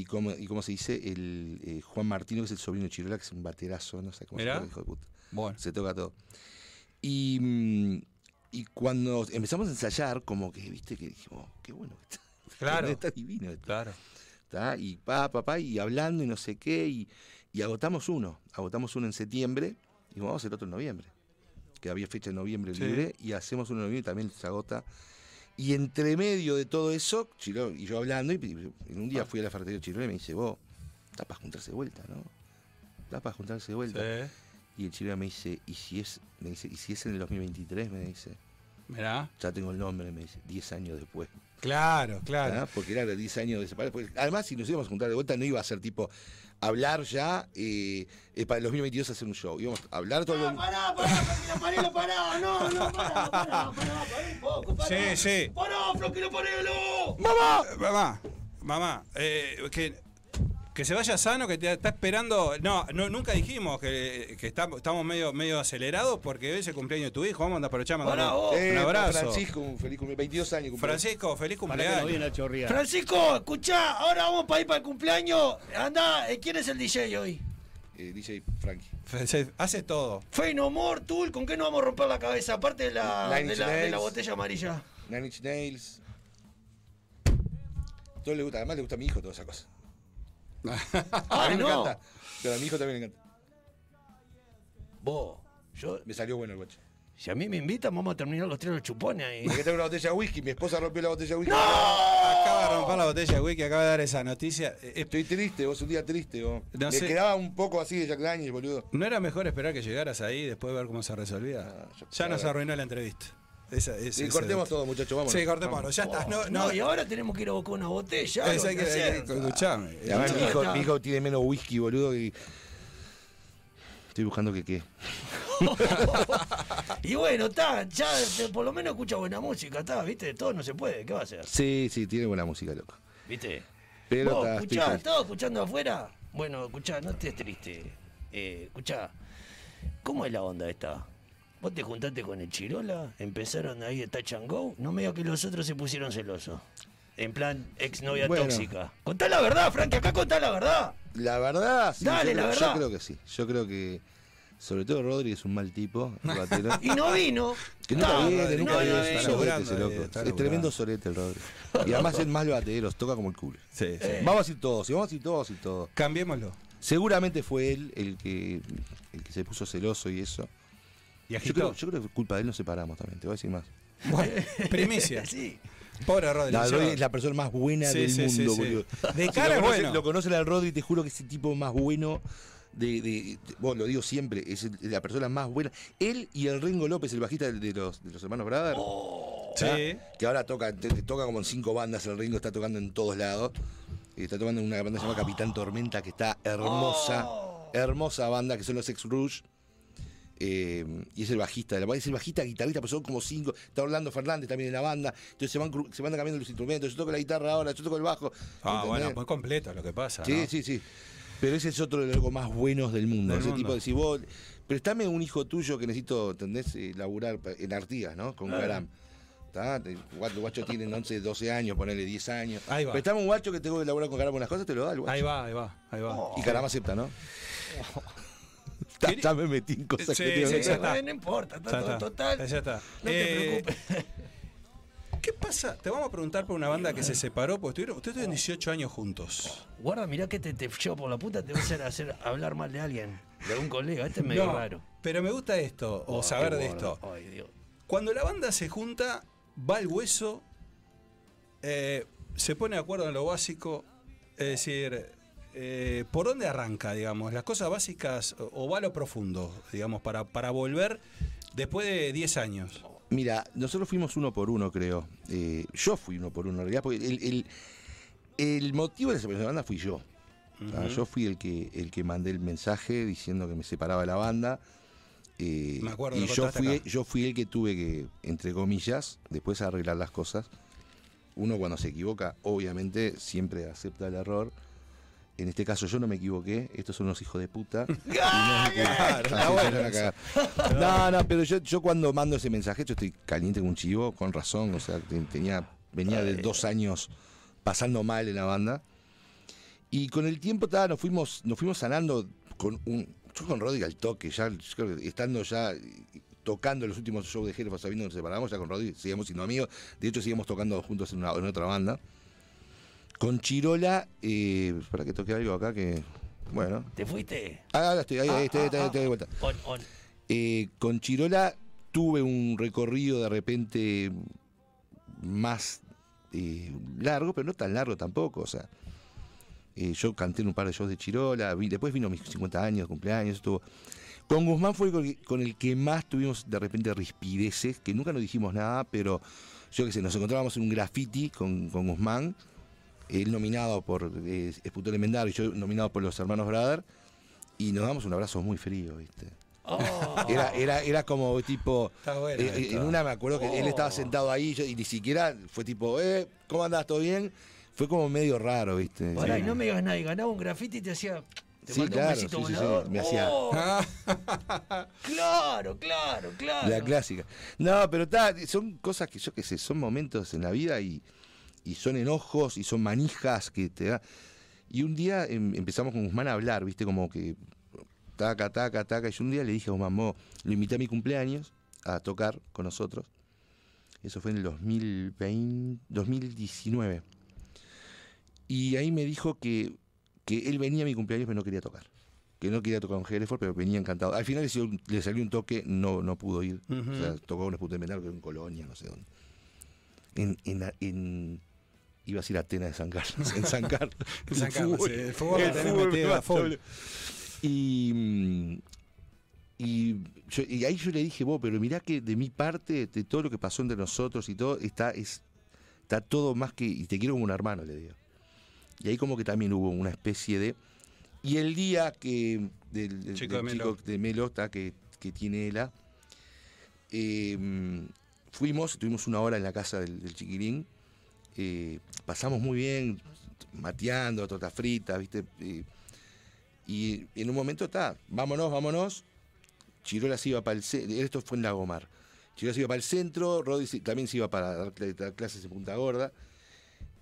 y como, y como se dice, el eh, Juan Martino, que es el sobrino de Chirola, que es un baterazo, no sé cómo Mirá. se llama, hijo de puta. Bueno. Se toca todo. Y, mm, y cuando empezamos a ensayar, como que, viste, que dijimos, "Oh, qué bueno que está. Claro. Está divino esto. Claro. ¿tá? Y pa, pa, pa, y hablando y no sé qué, y, y agotamos uno. Agotamos uno en septiembre y vamos a hacer otro en noviembre. Que había fecha en noviembre Sí. libre, y hacemos uno en noviembre y también se agota. Y entre medio de todo eso, Chiro y yo hablando, y, y un día fui a la ferretería de Chirón y me dice, vos, está para juntarse de vuelta, ¿no? Está para juntarse de vuelta. Sí. Y el Chirón me dice, ¿y si es, me dice, ¿y si es en el 2023? Me dice, Mirá. ya tengo el nombre, me dice, 10 años después. Claro, claro. Porque era de 10 años de. Porque además, si nos íbamos a juntar de vuelta, no iba a ser tipo hablar ya eh, eh, para el 2022 hacer un show. Íbamos a hablar todo el Pará, pará, Floquilo Panelo, pará, no, no, pará, pará, pará, pará un poco, pará. Sí, sí. Pará, Floquilo Panelo. ¡Mamá! Mamá, mamá, eh, que, que se vaya sano, que te está esperando. No, no nunca dijimos que, que estamos, estamos medio, medio acelerados porque hoy es el cumpleaños de tu hijo. Vamos a andar aprovechar, mandar Pará, un, Eh, abrazo. Francisco, un feliz cumpleaños, 22 años. cumplió. Francisco, feliz Para que no cumpleaños. viene a chorrear. Francisco, escuchá, ahora vamos para ir para el cumpleaños. Anda, eh, ¿quién es el DJ hoy? Eh, DJ Frankie. Hace todo. Fey No More, Tool, ¿con qué nos vamos a romper la cabeza? Aparte de la, de la, de la botella amarilla. Nine Inch Nails. Todo le gusta, además le gusta a mi hijo toda esa cosa. a Ah, mí me no. encanta. Pero a mi hijo también le encanta. Vos, yo, Me salió bueno el guacho. si a mí me invitan, vamos a terminar los tres los chupones ahí. Porque tengo una botella de whisky, mi esposa rompió la botella de whisky. Acaba de romper la botella de whisky, acaba de dar esa noticia. Eh, eh, Estoy triste, vos un día triste, vos. No Me sé. quedaba un poco así de Jack Daniels, boludo. ¿No era mejor esperar que llegaras ahí y después ver cómo se resolvía? Ah, ya nos a arruinó la entrevista. Esa, esa- cortemos todo, muchachos, vamos. Sí, cortémoslo, ya está. No, no, No, y ahora tenemos que ir a buscar una botella. Esa hay que que- hay que- escuchame. Y además mi hijo, mi hijo tiene menos whisky, boludo, y... Estoy buscando que qué. Y bueno, está, ya por lo menos escucha buena música, está, viste, todo no se puede, ¿qué va a hacer? Sí, sí, tiene buena música, loco. ¿Viste? Pero Vos, escuchá. ¿estás escuchando afuera? Bueno, escuchá, no estés triste. Eh, escuchá, ¿cómo es la onda esta? ¿Vos te juntaste con el Chirola? ¿Empezaron ahí de touch and go? No me digas que los otros se pusieron celosos. En plan, exnovia Bueno. tóxica. Contá la verdad, Frank, acá contá la verdad. La verdad, sí, Dale, yo, la creo, verdad. yo creo que sí. Yo creo que, sobre todo Rodri es un mal tipo, el batero. Y no vino. Que nunca No, viene, nunca no, viene. no, es ese loco. eh, Es tremendo sorete el Rodri. Y además es mal batero, toca como el culo. Sí, sí. Vamos a ir todos, si vamos a ir todos, ir todos. Cambiémoslo. Seguramente fue él el que, el que se puso celoso y eso. Y Yo creo, yo creo que culpa de él nos separamos también, te voy a decir más. Bueno, primicia. Sí. Pobre Rodri. La, Rodri es la persona más buena Sí, del sí, sí, mundo, sí. boludo. De Si cara lo es conocen, bueno. Lo conocen al Rodri, te juro que ese tipo más bueno. De, de, de- vos lo digo siempre, es el- la persona más buena. Él y el Ringo López, el bajista de los, de los hermanos Brother. Sí. Que ahora toca, te- te toca como en cinco bandas, el Ringo está tocando en todos lados. Y está tocando en una banda que se llama Capitán Tormenta, que está hermosa, hermosa banda, que son los Ex Rouge. Eh, y es el bajista de la banda, es el bajista guitarrista, pero son como cinco. Está Orlando Fernández también en la banda. Entonces se van, cru- se van cambiando los instrumentos. Yo toco la guitarra ahora, yo toco el bajo. Ah, ¿entendés? bueno, muy completo lo que pasa. Sí, ¿no? sí, sí. Pero ese es otro de los más buenos del mundo. Del ese mundo. tipo de si vos. Préstame un hijo tuyo que necesito, ¿entendés? Eh, laburar en Artigas, ¿no? Con Garam. ¿Está? El guacho, guacho tiene 11, 12 años, ponele 10 años. Ahí va. Préstame un guacho que tengo que laburar con Garam unas cosas, te lo da el guacho. Ahí va, ahí va, ahí va. Y Garam acepta, ¿no? Ya, ya me metí en cosas Sí, que tengo sí, que ya hacer. está. No importa, está Ya todo está. total. Ya está. No te Eh, preocupes. ¿Qué pasa? Te vamos a preguntar por una banda que se separó, porque estuvieron, ustedes estuvieron 18 años juntos. Guarda, mirá que te, te yo por la puta te voy a hacer, hacer hablar mal de alguien, de algún colega. Este es medio No, raro. Pero me gusta esto, o Oh, saber de esto. Ay, Dios. Cuando la banda se junta, va al hueso, eh, se pone de acuerdo en lo básico, es decir, eh, ¿por dónde arranca, digamos? Las cosas básicas o- va a lo profundo, digamos, para, para volver después de 10 años. Mira, nosotros fuimos uno por uno, creo. Eh, yo fui uno por uno, en realidad, porque el, el- el motivo de la separación de la banda fui yo. Yo fui el que, el que mandé el mensaje diciendo que me separaba de la banda. eh, Me acuerdo, y yo fui, acá. yo fui el que tuve que, entre comillas, después arreglar las cosas. Uno cuando se equivoca, obviamente, siempre acepta el error. En este caso yo no me equivoqué, estos son unos hijos de puta. No. No, pero yo, yo cuando mando ese mensaje, yo estoy caliente como un chivo, con razón, o sea, te- tenía, venía de dos años pasando mal en la banda. Y con el tiempo ta, nos fuimos, nos fuimos sanando con un. Yo con Rodri al toque, ya yo creo que estando ya tocando los últimos shows de Jerez sabiendo que nos separamos, ya con Rodri seguimos siendo amigos. De hecho, seguimos tocando juntos en, una, en otra banda. Con Chirola, eh, para que toque algo acá que. Bueno. ¿Te fuiste? Ah, ahora estoy, ahí, ahí, estoy, Ah, estoy- ah, estoy de vuelta. On, on. Eh, con Chirola tuve un recorrido de repente más eh, largo, pero no tan largo tampoco. O sea, eh, yo canté en un par de shows de Chirola, vi- después vino mis 50 años, cumpleaños, estuvo. Con Guzmán fue con, con el que más tuvimos de repente rispideces, que nunca nos dijimos nada, pero yo qué sé, nos encontrábamos en un graffiti con, con Guzmán, él nominado por eh, Emendar y yo nominado por los hermanos Brother, y nos damos un abrazo muy frío, ¿viste? Era, era, era como tipo. Eh, esto. en una me acuerdo que él estaba sentado ahí yo- y ni siquiera fue tipo, eh, ¿cómo andás? ¿Todo bien? Fue como medio raro, ¿viste? Pará, Sí. y no me digas nada, y ganaba un grafiti y te hacía. Te Sí, claro, sí, sí, sí, volador. me hacía- Oh, claro, claro, claro. La clásica. No, pero está, son cosas que yo qué sé, son momentos en la vida y, y son enojos y son manijas que te da. Y un día em, empezamos con Guzmán a hablar, ¿viste? Como que taca, taca, taca. Y un día le dije a Guzmán, "Mo, lo invité a mi cumpleaños a tocar con nosotros. Eso fue en el 2020, 2019. Y ahí me dijo que, que él venía a mi cumpleaños pero no quería tocar. Que no quería tocar con Hereford, pero venía encantado. Al final le salió, un toque, no, no pudo ir. O sea, tocó un esputo de menor que en Colonia, no sé dónde. En, en, en- iba a decir Atenas de San Carlos. En San Carlos. En San Carlos, fútbol. el fútbol El fútbol metido a full. Y, mm, y, yo- y ahí yo le dije, vos, pero mirá que de mi parte, de todo lo que pasó entre nosotros y todo, está, es, está todo más que. Y te quiero como un hermano, le digo. Y ahí como que también hubo una especie de. Y el día que. Del, del- Chico de del Melo. chico de Melo, está, que, que tiene ELA. eh, fuimos, tuvimos una hora en la casa del, del chiquilín. Eh, pasamos muy bien, mateando, tortas fritas, ¿viste? Eh, y en un momento está, vámonos, vámonos. Chirola se iba para el centro, esto fue en Lagomar. Chirola se iba para el centro, Rodri se- también se iba para dar, cl- dar clases en Punta Gorda.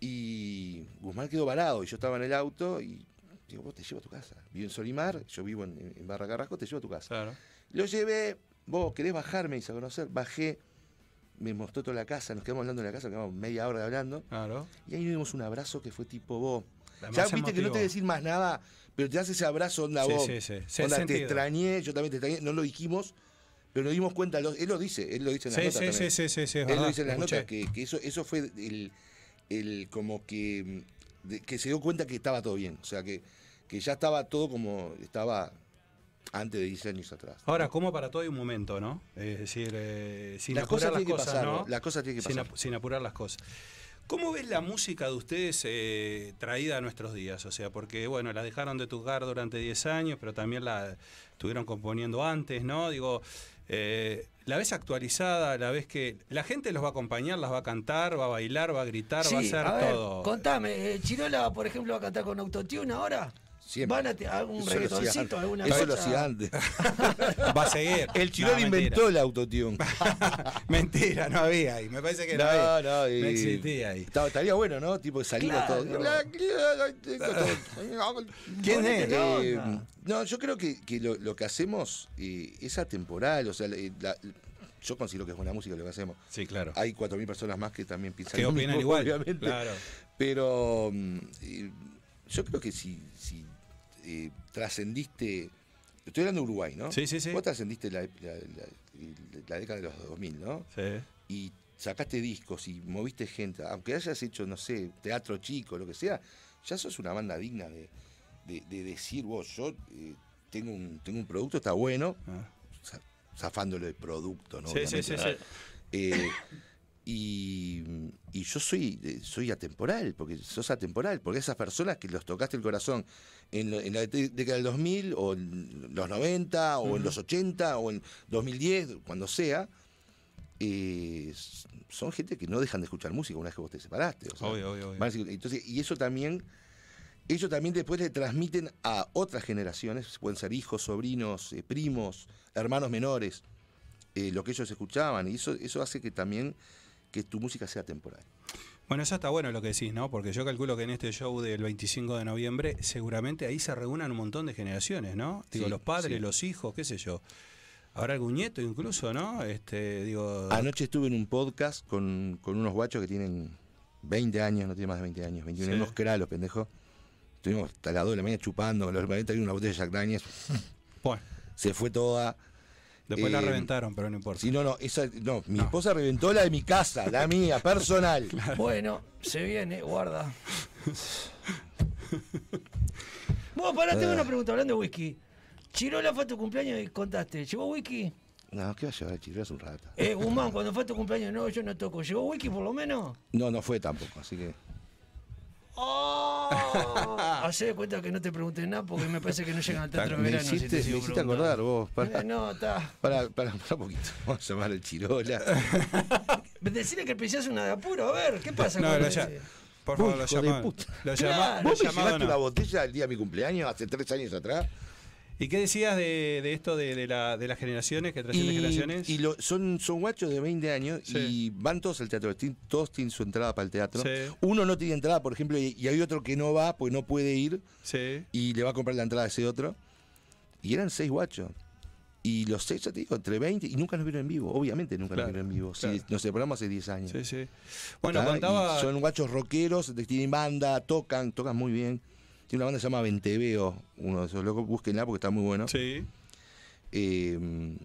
Y Guzmán quedó varado y yo estaba en el auto y digo, vos te llevo a tu casa. Vivo en Solimar, yo vivo en, en Barra Carrasco, te llevo a tu casa. claro. Lo llevé, vos querés bajarme y a conocer, bajé, me mostró toda la casa, nos quedamos hablando en la casa, quedamos media hora hablando. Claro. Y ahí dimos un abrazo que fue tipo vos. Ya viste que no te decir más nada, pero te das ese abrazo, onda Sí, vos. sí, sí. Se- Onda, te extrañé, yo también te extrañé, no lo dijimos, pero nos dimos cuenta, él lo dice, él lo dice en las Sí, notas sí, también. sí, sí, sí, sí, Él verdad, lo dice en las escuché. notas que, que eso, eso fue el, el como que, de- que se dio cuenta que estaba todo bien, o sea que, que ya estaba todo como estaba antes de 10 años atrás. Ahora, como para todo hay un momento, ¿no? Es decir, eh, sin Las apurar cosas las cosas, pasar, ¿no? Las cosas tienen que Sin, pasar. ap- sin apurar las cosas. ¿Cómo ves la música de ustedes eh, traída a nuestros días? O sea, porque, bueno, la dejaron de tocar durante 10 años, pero también la estuvieron componiendo antes, ¿no? Digo, eh, la ves actualizada, la ves que la gente los va a acompañar, las va a cantar, va a bailar, va a gritar, va a hacer a ver, todo. contame, eh, Chirola, por ejemplo, va a cantar con autotune ahora. Siempre. ¿Van a Eso hacía reggaetoncito, antes. alguna Eso lo cosa? hacía antes. Va a seguir. El Chirol No, mentira. inventó el autotune. Mentira, no había ahí. Me parece que no, No, había. no, y- No existía ahí. Estaba- Estaría bueno, ¿no? Tipo, salimos Claro. todos. ¿Quién es? Eh, no, yo creo que, que lo, lo que hacemos eh, es atemporal. O sea, la- la- yo considero que es buena música lo que hacemos. Sí, claro. Hay 4.000 personas más que también piensan Que opinan mismo, igual. obviamente. Claro. Pero mm, eh, yo creo que si eh, trascendiste. Estoy hablando de Uruguay, ¿no? Sí, sí, sí. Vos trascendiste la, la- la- la década de los 2000, ¿no? Sí. Y sacaste discos y moviste gente, aunque hayas hecho, no sé, teatro chico, lo que sea, ya sos una banda digna de, de- de decir, vos, yo eh, tengo, un, tengo un producto, está bueno, za- zafándolo de producto, ¿no? Ah. Sí, sí, sí, Obviamente. sí. Eh, y, y yo soy, eh, soy atemporal, porque sos atemporal, porque esas personas que los tocaste el corazón en, lo- en la década del 2000, o en los 90, o en los 80, o en 2010, cuando sea, eh, son gente que no dejan de escuchar música una vez que vos te separaste. o sea, Obvio, obvio, obvio. entonces, y eso también, ellos también después le transmiten a otras generaciones, pueden ser hijos, sobrinos, eh, primos, hermanos menores, eh, lo que ellos escuchaban, y eso, eso hace que también que tu música sea temporal. Bueno, eso está bueno lo que decís, ¿no? Porque yo calculo que en este show del 25 de noviembre, seguramente ahí se reúnan un montón de generaciones, ¿no? Digo, Sí, los padres, sí. los hijos, qué sé yo. Habrá algún nieto incluso, ¿no? Este, digo. Anoche estuve en un podcast con, con unos guachos que tienen 20 años, no tienen más de 20 años, 21 Sí. unos cralos, pendejo. Estuvimos hasta las 2 de la mañana chupando, los hermanitos una botella de Jack Daniels. Bueno. Se fue toda. Después la Eh, reventaron, pero no importa. Sí, no, no, esa, no, mi esposa reventó la de mi casa, la mía, personal. Bueno, se viene, guarda. Vos, pará, tengo una pregunta hablando de whisky. Chirola fue a tu cumpleaños y contaste. ¿Llevó whisky? No, ¿qué va a llevar el hace un rato? Eh, Guzmán, cuando fue a tu cumpleaños, no, yo no toco. ¿Llevó whisky por lo menos? No, no fue tampoco, así que. ¡Oh! Hacé de cuenta que no te pregunté nada porque me parece que no llegan al teatro de me verano. si te hiciste, me hiciste acordar vos. Para, Eh, no, está. para, para, para un poquito. Vamos a llamar al Chirola. Decirle que el es una de apuro, a ver, ¿qué pasa No, con lo ya- Por favor, lo de llaman. puta. Lo Claro. llama- lo ¿Vos me llevaste no. una botella el día de mi cumpleaños, hace tres años atrás? ¿Y qué decías de, de esto de, de la, de las generaciones, que generaciones? y lo- son, son guachos de 20 años Sí. y van todos al teatro. Todos tienen su entrada para el teatro. Sí. Uno no tiene entrada, por ejemplo, y, y hay otro que no va porque no puede ir Sí. y le va a comprar la entrada a ese otro. Y eran seis guachos. Y los seis, ya te digo, entre 20 y nunca nos vieron en vivo. Obviamente nunca Claro, nos vieron en vivo. Nos separamos hace 10 años. Sí, sí. Bueno, contaba. Son guachos rockeros, tienen banda, tocan, tocan muy bien. Tiene una banda que se llama Venteveo, uno de esos locos, búsquenla porque está muy bueno. Sí. Eh,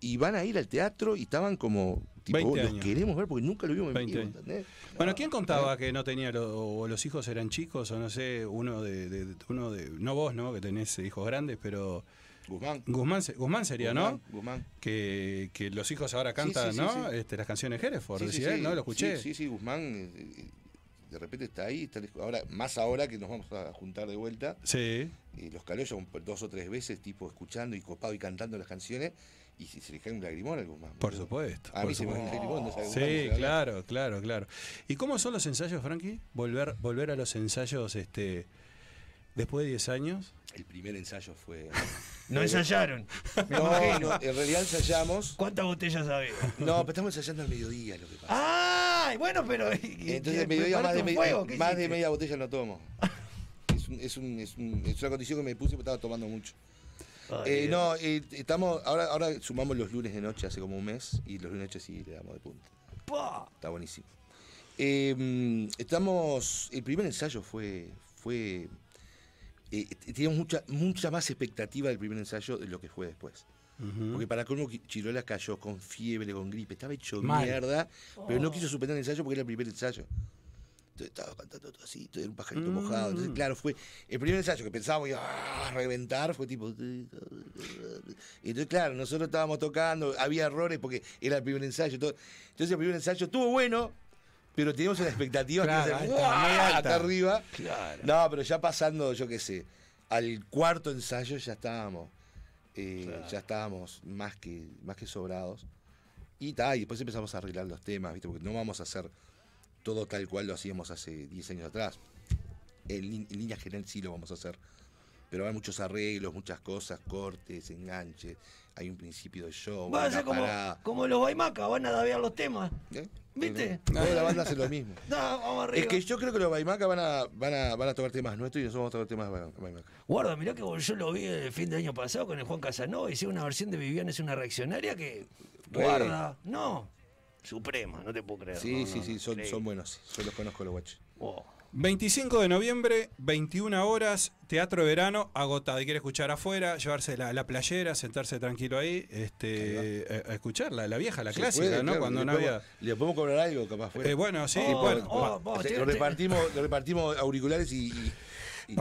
y van a ir al teatro y estaban como, tipo, 20 los años. queremos ver porque nunca lo vimos en 20 vivo, años. ¿entendés? Bueno, ¿quién contaba que no tenía lo- o los hijos eran chicos o no sé, uno de, de- de- uno de no vos, ¿no? Que tenés hijos grandes, pero Guzmán. Guzmán, se- Guzmán sería, ¿no? Guzmán, Guzmán. Que, que los hijos ahora cantan, sí, sí, ¿no? sí. Este, las canciones Hereford, Sí, sí, decía él, sí. ¿no? Lo escuché. Sí, sí, sí, Guzmán. eh, eh, de repente está ahí, está ahora, más ahora que nos vamos a juntar de vuelta. Sí. Y los caló dos o tres veces, tipo, escuchando y copado y cantando las canciones. Y si se le cae un lagrimón al Guzmán. Por supuesto. A por mí se me cae un supuesto. lagrimón, no sabe Sí, hablar. claro, claro, claro. ¿Y cómo son los ensayos, Frankie? Volver, volver a los ensayos este después de 10 años. El primer ensayo fue. No ensayaron. Me No, imagino. no, en realidad ensayamos. ¿Cuántas botellas había? No, pero estamos ensayando al mediodía, lo que pasa. ¡Ay! Bueno, pero. Entonces, al mediodía más, de, me- fuego, ¿qué más de media botella no tomo. Es, un- es, un- es un- es una condición que me puse porque estaba tomando mucho. Eh, no, eh, estamos, ahora, ahora sumamos los lunes de noche hace como un mes y los lunes de noche sí le damos de punta. Pa. Está buenísimo. Eh, mm, estamos. El primer ensayo fue. fue eh, teníamos mucha, mucha más expectativa del primer ensayo de lo que fue después. Porque para colmo Chirola cayó con fiebre, con gripe, estaba hecho Mal. mierda, pero no quiso suspender el ensayo porque era el primer ensayo. Entonces estaba cantando todo así, todo era un pajarito mojado. Entonces, claro, fue el primer ensayo que pensábamos que iba a reventar, fue tipo. Y entonces, claro, nosotros estábamos tocando, había errores porque era el primer ensayo. Todo. Entonces, el primer ensayo estuvo bueno, pero teníamos una expectativa Claro, que ser, acá arriba. Claro. No, pero ya pasando, yo qué sé, al cuarto ensayo ya estábamos. eh, Ya estábamos más que, más que sobrados. Y, ta, y después empezamos a arreglar los temas, ¿viste? Porque no vamos a hacer todo tal cual lo hacíamos hace 10 años atrás. En, en línea general sí lo vamos a hacer. Pero hay muchos arreglos, muchas cosas, cortes, enganches. Hay un principio de show, Va a ser como, los Baimacas, van a dabear los temas. ¿eh? ¿Viste? Toda la banda hace lo mismo. No, vamos arriba. Es que yo creo que los Baimaca van a, van a, van a tocar temas nuestros y nosotros vamos a tocar temas de Baimaca. Guarda, mirá que yo lo vi el fin de año pasado con el Juan Casanova. Hicieron una versión de Viviana es una reaccionaria que. Re. Guarda. No. Suprema, no te puedo creer. Sí, no, sí, no, sí, no, son, son buenos. Yo los conozco los guachos. Oh. 25 de noviembre, 21 horas, teatro de verano, agotado. Y quiere escuchar afuera, llevarse la, la playera, sentarse tranquilo ahí, este, a, a escuchar la, la vieja, la Se clásica, puede, ¿no? claro, Cuando le no podemos- había. Le podemos cobrar algo, capaz. fuera. Eh, bueno, sí, Oh, bueno, oh, va- o sea, te- lo, te- repartimos, lo repartimos auriculares y. y-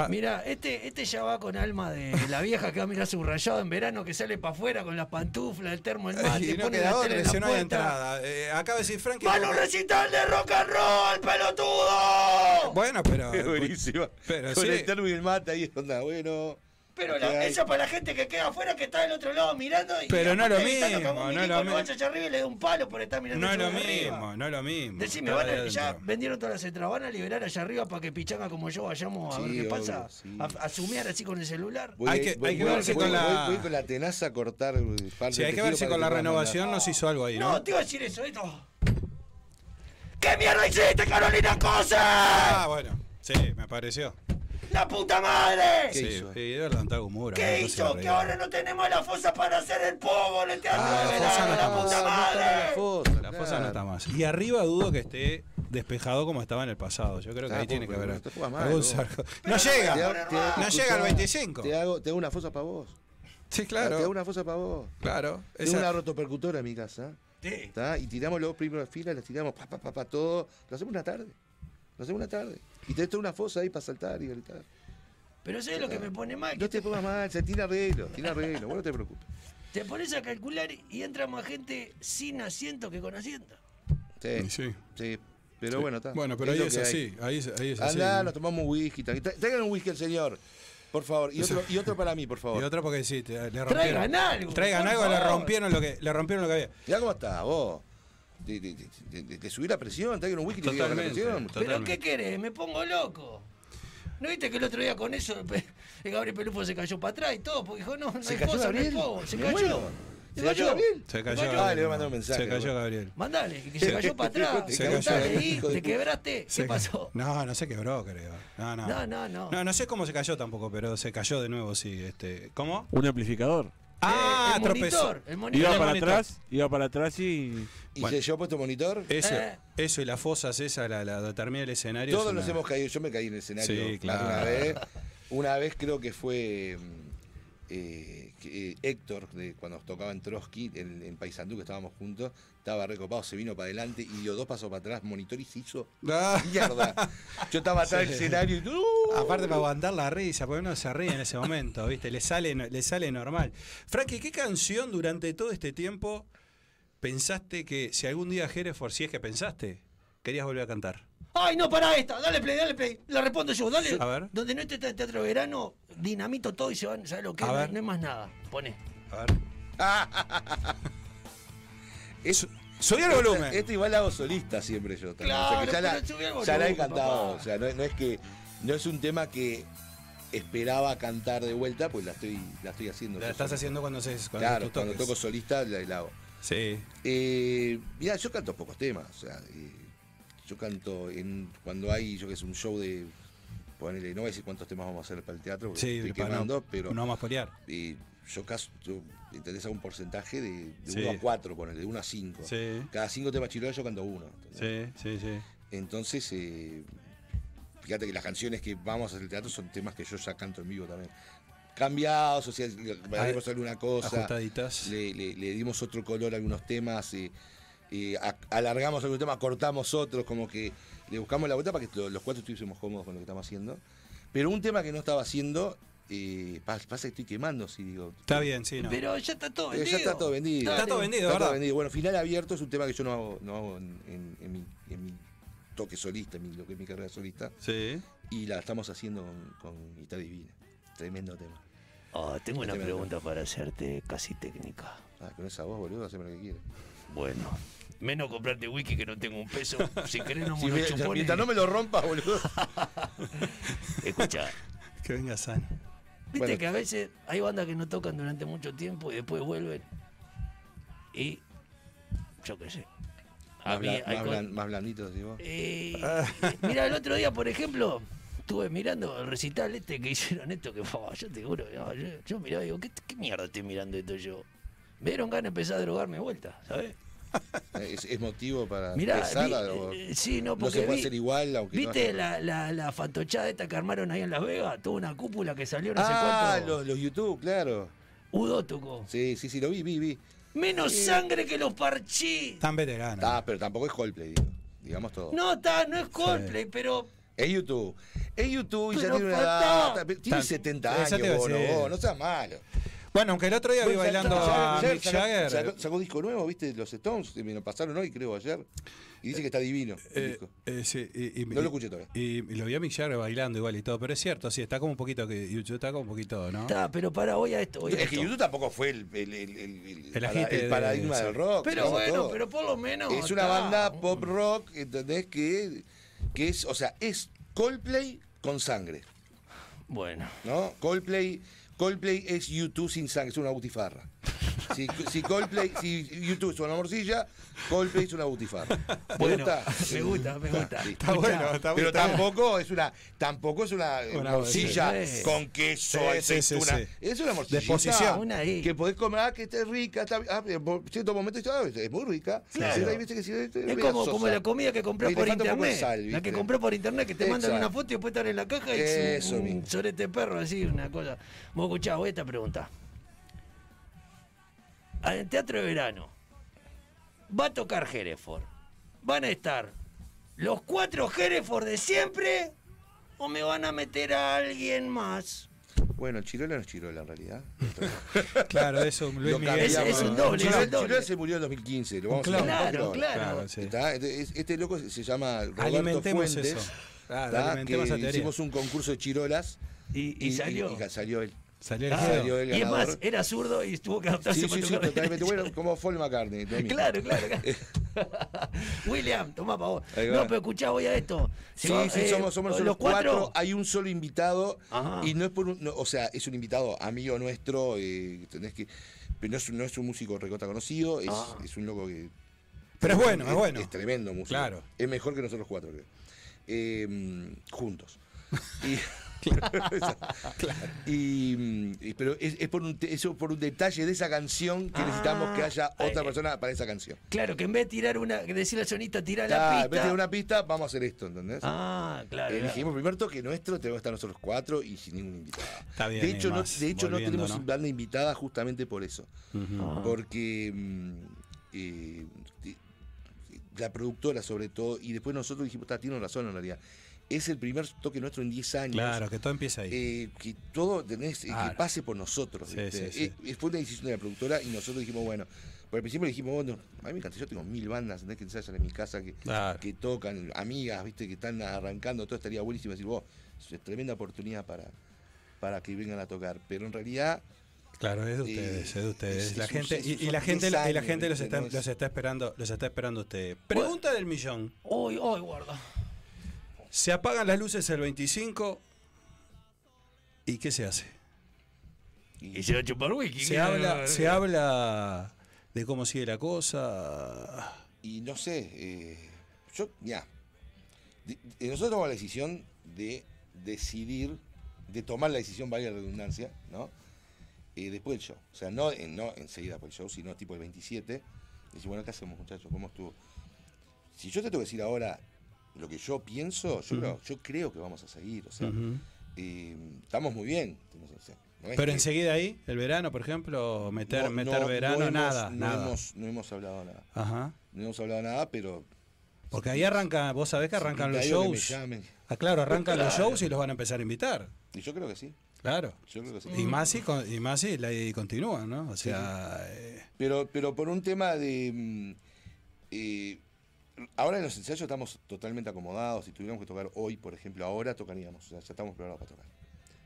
Mira, este, este ya va con alma de la vieja que va a mirar su rayado en verano que sale para afuera con las pantuflas, el termo en mate, y no pone queda la tele otra, en la si no hay entrada. Eh, acaba de decir Frankie. ¡Van a un recital de rock and roll, pelotudo! Bueno, pero. Es buenísima. Pero Con sí. el termo y el mate ahí, onda, bueno. Pero ¿qué la- eso para la gente que queda afuera que está del otro lado mirando y Pero no es lo mismo, no es lo mismo. vaya allá arriba y le da un palo por estar mirando No es lo arriba. mismo, no es lo mismo. Decime, van a- ya vendieron todas las entradas, ¿van a liberar allá arriba para que Pichanga como yo vayamos a ver qué obvio, pasa? sí. A, a sumear así con el celular. Voy, Hay que- voy- hay que voy- ver si voy- con la- voy- voy con la tenaza a cortar parte Sí, hay que ver tejido si para con la renovación nos hizo algo ahí, No, ¿no? te iba a decir eso, esto. ¿Qué mierda hiciste, Carolina Cosa? Ah, bueno, sí, me pareció. ¡La puta madre! ¿Qué Sí, hizo? sí, levantar humor. ¿Qué hizo? Que ahora no tenemos la fosa para hacer el pogo en el teatro Ah, de la fosa no la está puta no está madre. la fosa, La fosa claro. no está más. Y arriba dudo que esté despejado como estaba en el pasado. Yo creo que Ah, ahí tiene que haber. algún sarco- No no llega. No llega al 25. Te hago, te hago una fosa para vos. Sí, Te hago claro. una fosa para vos. Claro. Tengo Esa- una rotopercutora en mi casa. Sí. Y tiramos los primeros filas, las tiramos pa, pa, pa, pa, todo. Lo hacemos una tarde. Lo hacemos una tarde. Y tenés toda una fosa ahí para saltar y gritar. Pero ¿sabes lo que me pone mal? No te pongas mal, se tiene arreglo, tiene arreglo, vos no te preocupes. te pones a calcular y entra más gente sin asiento que con asiento. Sí, Sí. sí. Pero bueno, está. Bueno, pero ahí es así. Ahí es, ahí es así. Andá, ¿no? nos tomamos un whisky. Traigan un whisky al señor, por favor. Y otro, y otro para mí, por Y favor. otro porque sí, te- le rompieron. Traigan algo. Traigan algo, le rompieron lo que le rompieron lo que había. Mirá cómo está, vos. De, de, de, de- de- de subir la presión, traigan un whisky y la Totalmente. presión. ¿Pero qué querés? Me pongo loco. ¿No viste que el otro día con eso el Gabriel Pelufo se cayó para atrás y todo? Porque dijo, no, no ¿Se hay cayó fosa, no hay Gabriel? Se cayó. muero. ¿Se cayó Gabriel? Se cayó Ah, Gabriel. le voy a mandar un mensaje. Se cayó bueno. Gabriel. Mandale, que Se- se cayó para atrás. se cayó, de ¿Te quebraste? ¿Qué Se ca- pasó? No, no se quebró, creo. No, no. No, no, no. No, no sé cómo se cayó tampoco, pero se cayó de nuevo, sí. Este, ¿Cómo? Un amplificador. Ah, el tropezó. monitor, el monitor. Iba para monitor. atrás, iba para atrás y. ¿Y Bueno. se llevó puesto monitor? Eso, Eh. eso y las fosas, esa, la, la, termina el escenario. Todos es nos una- hemos caído. Yo me caí en el escenario Sí, claro. una vez. Una vez creo que fue mm, eh, eh, Héctor, de, cuando tocaba en Trotsky, en, en Paysandú, que estábamos juntos, estaba recopado, se vino para adelante y dio dos pasos para atrás, monitor y se hizo Ah. mierda. Yo estaba atrás del escenario y ¡uh! Aparte para aguantar la risa, porque uno se ríe en ese momento, ¿viste? Le sale, le sale normal. Frankie, ¿qué canción durante todo este tiempo pensaste que si algún día Hereford, si es que pensaste, querías volver a cantar? Ay, no, para esta. Dale play, dale play. La respondo yo, dale. A ver. Donde no esté el teatro de verano, dinamito todo y se van, ¿sabes lo que A es? No- ver. No hay más nada. Pone. A ver. Es- Subí el volumen. Esto igual lo hago solista siempre yo también. Claro, o sea que ya la, el ya la he volumen, cantado. papá. O sea, no, no es que. No es un tema que esperaba cantar de vuelta, pues la estoy, la estoy haciendo. La estás solo. haciendo cuando haces cuando Claro, cuando toco solista la, la hago. Sí. Eh, mira, yo canto pocos temas. O sea, eh, yo canto en cuando hay, yo que es un show de. Ponele, no voy a decir cuántos temas vamos a hacer para el teatro, porque Sí, estoy no- quemando, pero. No vamos a pelear. eh, yo caso, yo, ¿entendés? Hago un porcentaje de, de Sí. 1 a 4, ponele, de 1 a 5. Sí. Cada 5 temas chirolas yo canto uno. ¿entendés? Sí, sí, sí. Entonces, eh, fíjate que las canciones que vamos a hacer el teatro son temas que yo ya canto en vivo también. Cambiados, o sea, le haremos alguna cosa. Ajustaditas. Le, le- le dimos otro color a algunos temas, eh, eh, a- alargamos algunos temas, cortamos otros, como que le buscamos la vuelta para que lo- los cuatro estuviésemos cómodos con lo que estamos haciendo. Pero un tema que no estaba haciendo, eh, pa- pasa que estoy quemando, si digo. Está bien, sí, no. Pero ya está todo Eh, vendido. ya está todo vendido. Está todo vendido, Está todo ¿verdad? vendido. Bueno, final abierto es un tema que yo no hago, no hago en, en- en mi, en mi toque solista, en mi- lo que es mi carrera solista. Sí. Y la estamos haciendo con, con Divina. Tremendo tema. Oh, tengo una pregunta para hacerte casi técnica. Ah, con esa voz, boludo, haceme lo que quieras. Bueno. Menos comprarte wiki que no tengo un peso. Si querés no me lo chupones. mientras no me lo rompas, boludo. Escucha, Que venga sano. viste Bueno. que a veces hay bandas que no tocan durante mucho tiempo y después vuelven. Y yo qué sé. A Más, mí bla- hay más co- blan- más blandito, decís vos. Eh, mira, el otro día, por ejemplo, estuve mirando el recital este que hicieron esto, que fue, yo te juro, yo, yo, yo miraba y digo, ¿qué, ¿qué mierda estoy mirando esto yo? Me dieron ganas de empezar a drogarme de vuelta, ¿sabes? es, es motivo para Mirá, empezar vi- o- eh, sí, no, no porque se puede vi- hacer igual, aunque no ¿Viste haya- la, la, la fantochada esta que armaron ahí en Las Vegas? Tuvo una cúpula que salió no sé Ah, cuánto. los, los YouTube, claro. Udo tocó. Sí, sí, sí, lo vi, vi, vi. Menos Sí. sangre que los parchís. Tan veterano. Ah, pero tampoco es Coldplay, digo. Digamos todo. No, está, no es Coldplay, pero. Es YouTube. Es YouTube y ya tiene una edad. Tiene Tan- 70 Eso te iba a años, no, vos, no seas malo. Bueno, aunque el otro día vi Bueno, bailando sacó- a sacó- Mick Jagger. Sacó, sacó disco nuevo, viste, los Stones, me lo pasaron hoy, creo, ayer. Y dice que está divino. el Eh, disco. eh, sí, y, y- No lo escuché todavía. Y, y lo vi a Mick Jagger bailando igual y todo, pero es cierto, sí, está como un poquito que YouTube está como un poquito, ¿no? Está, pero para, voy a esto. Voy a Es que esto. YouTube tampoco fue el, el, el, el- el- El para- de- paradigma sí. del rock. Pero bueno, todo. pero por lo menos. Es una está. banda pop rock, ¿entendés? Que, que es, o sea, es Coldplay con sangre, Bueno. ¿no? Coldplay, Coldplay es YouTube sin sangre, es una butifarra. Si, si Coldplay, si YouTube es una morcilla, Coldplay es una butifarra. ¿Te Bueno, gusta? me gusta, me gusta. Sí. Está bueno, está Pero está bien. tampoco es una, tampoco es una, Una morcilla con queso, Sí, sí, sí, aceituna. sí. Es una morcilla. Una. Que podés comer, ah, que está rica, está, ah, por cierto momento ah, es muy rica. Claro. Pero ahí viste que si- Es como, como la comida que le por internet. sal, la que compró por internet, que te mandan una foto y después estar en la caja y Eso es un, un sorete perro, así, una cosa. Vos escuchá, voy a esta pregunta. Ah, En Teatro de Verano va a tocar Hereford. ¿Van a estar los cuatro Hereford de siempre o me van a meter a alguien más? Bueno, Chirola no es Chirola en realidad. Claro, eso, Luis Lo Miguel. Es- un doble, Chirola, es un doble. Chirola se murió en 2015. Lo vamos a Claro, clon. claro. Claro, sí. ¿Está? Este, es- este loco se llama Roberto Alimentemos Fuentes. eso. Claro, ¿está? alimentemos que hicimos un concurso de chirolas Y, y salió. y salió él. Salió el Ah, Geo. salió el y es más, era zurdo y tuvo que adaptarse Sí, sí, sí, totalmente. Bueno, como Paul McCartney. Claro, claro. claro. William, toma para vos. No, pero escuchá, voy a esto. Sí, va- sí, eh, somos, somos nosotros los cuatro. Hay un solo invitado Ajá. y no es por un, no, o sea, es un invitado amigo nuestro, eh, tenés que, pero no es, un- no es un músico recota conocido, es, Ah. es un loco que. Pero es bueno, es bueno. Es tremendo músico. Claro. Es mejor que nosotros cuatro, creo. Eh, juntos. Y, y, mm, y- pero es, es por un, te- eso por un detalle de esa canción que Ah. necesitamos que haya otra Eh, persona para esa canción. Claro, que en vez de tirar una, decirle al sonista, tira la Ah, en vez pista. de una pista, vamos a hacer esto, ¿entendés? Ah, claro. Eh, claro. dijimos primer toque nuestro, tenemos que estar nosotros cuatro y sin ningún invitado. Está bien, de hecho, no, de hecho no tenemos ¿no? banda invitada justamente por eso. Ah. Porque mm, eh, la productora sobre todo, y después nosotros dijimos, "Ta, tiene razón en realidad. Es el primer toque nuestro en 10 años. Claro, que todo empieza ahí. eh, que todo tenés, eh, Claro. que pase por nosotros. Sí, sí, sí. Eh, fue una decisión de la productora y nosotros dijimos, bueno, por el principio le dijimos, bueno, a mí me encanta, yo tengo mil bandas ¿entendés? que ensayan en mi casa, que, Claro. que tocan, amigas, viste, que están arrancando, todo estaría buenísimo decir, vos, es tremenda oportunidad para, para que vengan a tocar. Pero en realidad, Claro, es de Eh, ustedes, es de ustedes. es- la es gente, es- y, la gente, 10 y la gente los está, No es- los está esperando, los está esperando a ustedes. Pregunta del millón. Uy, uy, guarda. Se apagan las luces el 25 y ¿qué se hace? Y se va a chupar whisky. Se habla, se habla de cómo sigue la cosa. y no sé, eh, yo, ya, nosotros tomamos la decisión de decidir, de tomar la decisión, valga la redundancia, ¿no? Eh, después del show. O sea, no, eh, no enseguida por el show, sino tipo el 27. Decir, bueno, ¿qué hacemos, muchachos? ¿Cómo estuvo? Si yo te tengo que decir ahora lo que yo pienso, yo, creo, yo creo que vamos a seguir. O sea, eh, estamos muy bien. o sea, no es Pero que- enseguida ahí, el verano, por ejemplo, meter, no- meter no- verano, hemos- nada, no nada. Hemos, no hemos hablado nada. Ajá. No hemos hablado nada, pero Porque ahí arranca, vos sabés que arrancan los shows. Ah, claro, arrancan los shows y los van a empezar a invitar. Y yo creo que sí. Claro. Yo creo que sí. Y más con- y más la, y continúan, ¿no? O sea, eh, Pero, pero por un tema de. mm, eh, ahora en los ensayos estamos totalmente acomodados. Si tuviéramos que tocar hoy, por ejemplo, ahora tocaríamos. O sea, ya estamos preparados para tocar.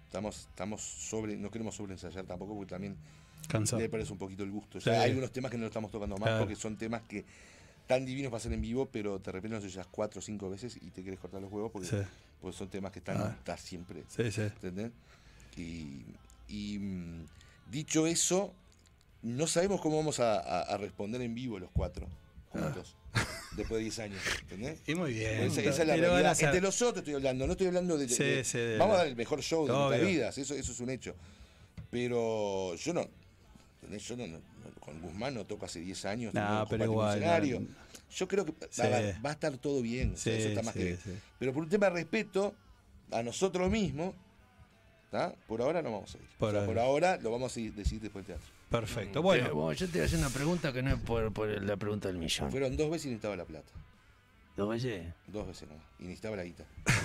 Estamos, estamos sobre. No queremos sobreensayar tampoco porque también cansado. le parece un poquito el gusto. O Sí. sea, hay algunos temas que no lo estamos tocando más Claro. porque son temas que tan divinos para hacer en vivo, pero de repente los oyes cuatro o cinco veces y te quieres cortar los huevos porque, Sí. porque son temas que están, Ah. siempre. Sí, sí. ¿Entendés? Y, y, mm, dicho eso, no sabemos cómo vamos a, a- a responder en vivo los cuatro juntos. Después de 10 años, ¿entendés? Y muy bien. Esa, esa es la realidad. hacer. Entre los otros estoy hablando, no estoy hablando de. Sí, de- sí, de vamos la- a dar el mejor show de nuestras vidas, eso, eso es un hecho. Pero yo no. Yo no- con Guzmán no toco hace 10 años. No, pero igual, escenario. Yo creo que Sí. va a estar todo bien. o sea, Sí, eso está más que bien. Pero por un tema de respeto a nosotros mismos, ¿tá? por ahora no vamos a ir. Por O sea, por ahora lo vamos a ir- decidir después del teatro. Perfecto. Bueno, Bueno, yo te voy a hacer una pregunta que no es por, por la pregunta del millón. Fueron dos veces y necesitaba la plata. ¿Dos veces? Dos veces nomás. Y necesitaba la guita.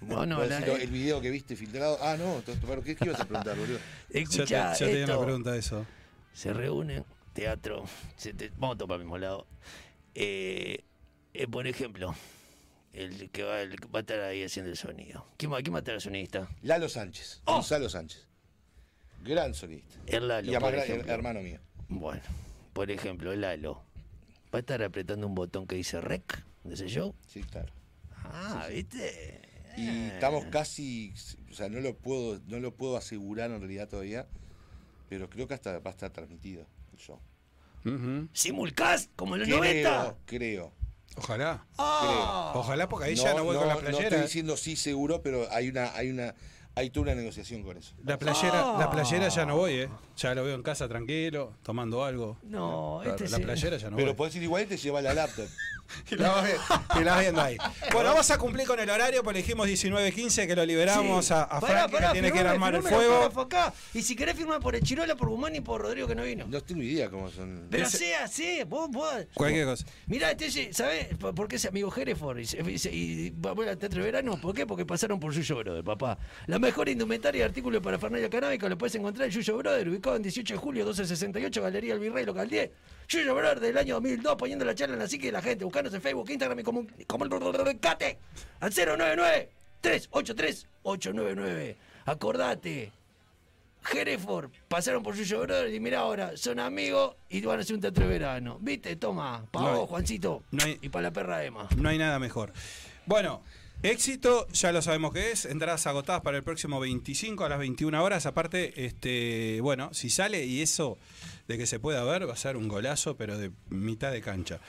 Bueno, la- lo- el video que viste filtrado. Ah, no, ¿qué, qué ibas a preguntar, boludo? yo te, Escuchá, yo tenía una pregunta de eso. se reúnen, teatro, se te- vamos todos para el mismo lado. Eh, eh, por ejemplo, el que, va, el que va a estar ahí haciendo el sonido. ¿Quién va, quién va a estar el sonidista? Lalo Sánchez. Gonzalo Sánchez. Gran solista. El Lalo, y además por ejemplo. hermano mío. Bueno, por ejemplo, el Lalo. ¿Va a estar apretando un botón que dice rec de ese show? Sí, claro. Ah, ¿viste? Y Eh. estamos casi, o sea, no lo puedo, no lo puedo asegurar en realidad todavía, pero creo que hasta va a estar transmitido el show. Simulcast, como en los creo, 90. creo, Ojalá. Ah. creo. Ojalá, porque ahí ya no voy con la No playera. estoy diciendo sí seguro, pero hay una, hay una, hay toda una negociación con eso. La playera, la playera ya no Ah. voy, ¿eh? Ya lo veo en casa tranquilo, tomando algo. No, Claro, este la playera ya no pero voy. podés ir igual y te lleva la laptop. Y la vas vi- y la vas viendo ahí. Bueno, vamos a cumplir con el horario, porque dijimos 19.15 que lo liberamos Sí. a, a Pará, Frank, pará, que tiene que ir a firmame, armar el fuego. acá. Y si querés firmar por el Chirola, por Guzmán y por Rodrigo que no vino. No tengo idea cómo son. Pero Ese- sea, sí, vos, vos. Cualquier cosa. Mirá, este, ¿sabés por qué ese amigo Hereford? Y, y, y al teatro de verano. ¿Por qué? Porque pasaron por Yuyo Brother, papá. La mejor indumentaria y artículo para Fernalia Canábica lo puedes encontrar en Yuyo Brother, ubicado en 18 de julio, 1268, Galería El Virrey, local 10. Yuyo Brother del año 2002, poniendo la charla en la psique de la gente. Buscanos en Facebook, Instagram y como, como el Cate al 099-383-899. Acordate. Hereford, pasaron por Yuyo Brother y mirá ahora, son amigos y van a hacer un teatro de verano. ¿Viste? Toma, pa' No hay- vos, Juancito. no hay- y para la perra Emma. No hay nada mejor. Bueno, éxito, ya lo sabemos que es. Entradas agotadas para el próximo 25 a las 21 horas. Aparte, este, bueno, si sale y eso de que se pueda ver, va a ser un golazo, pero de mitad de cancha.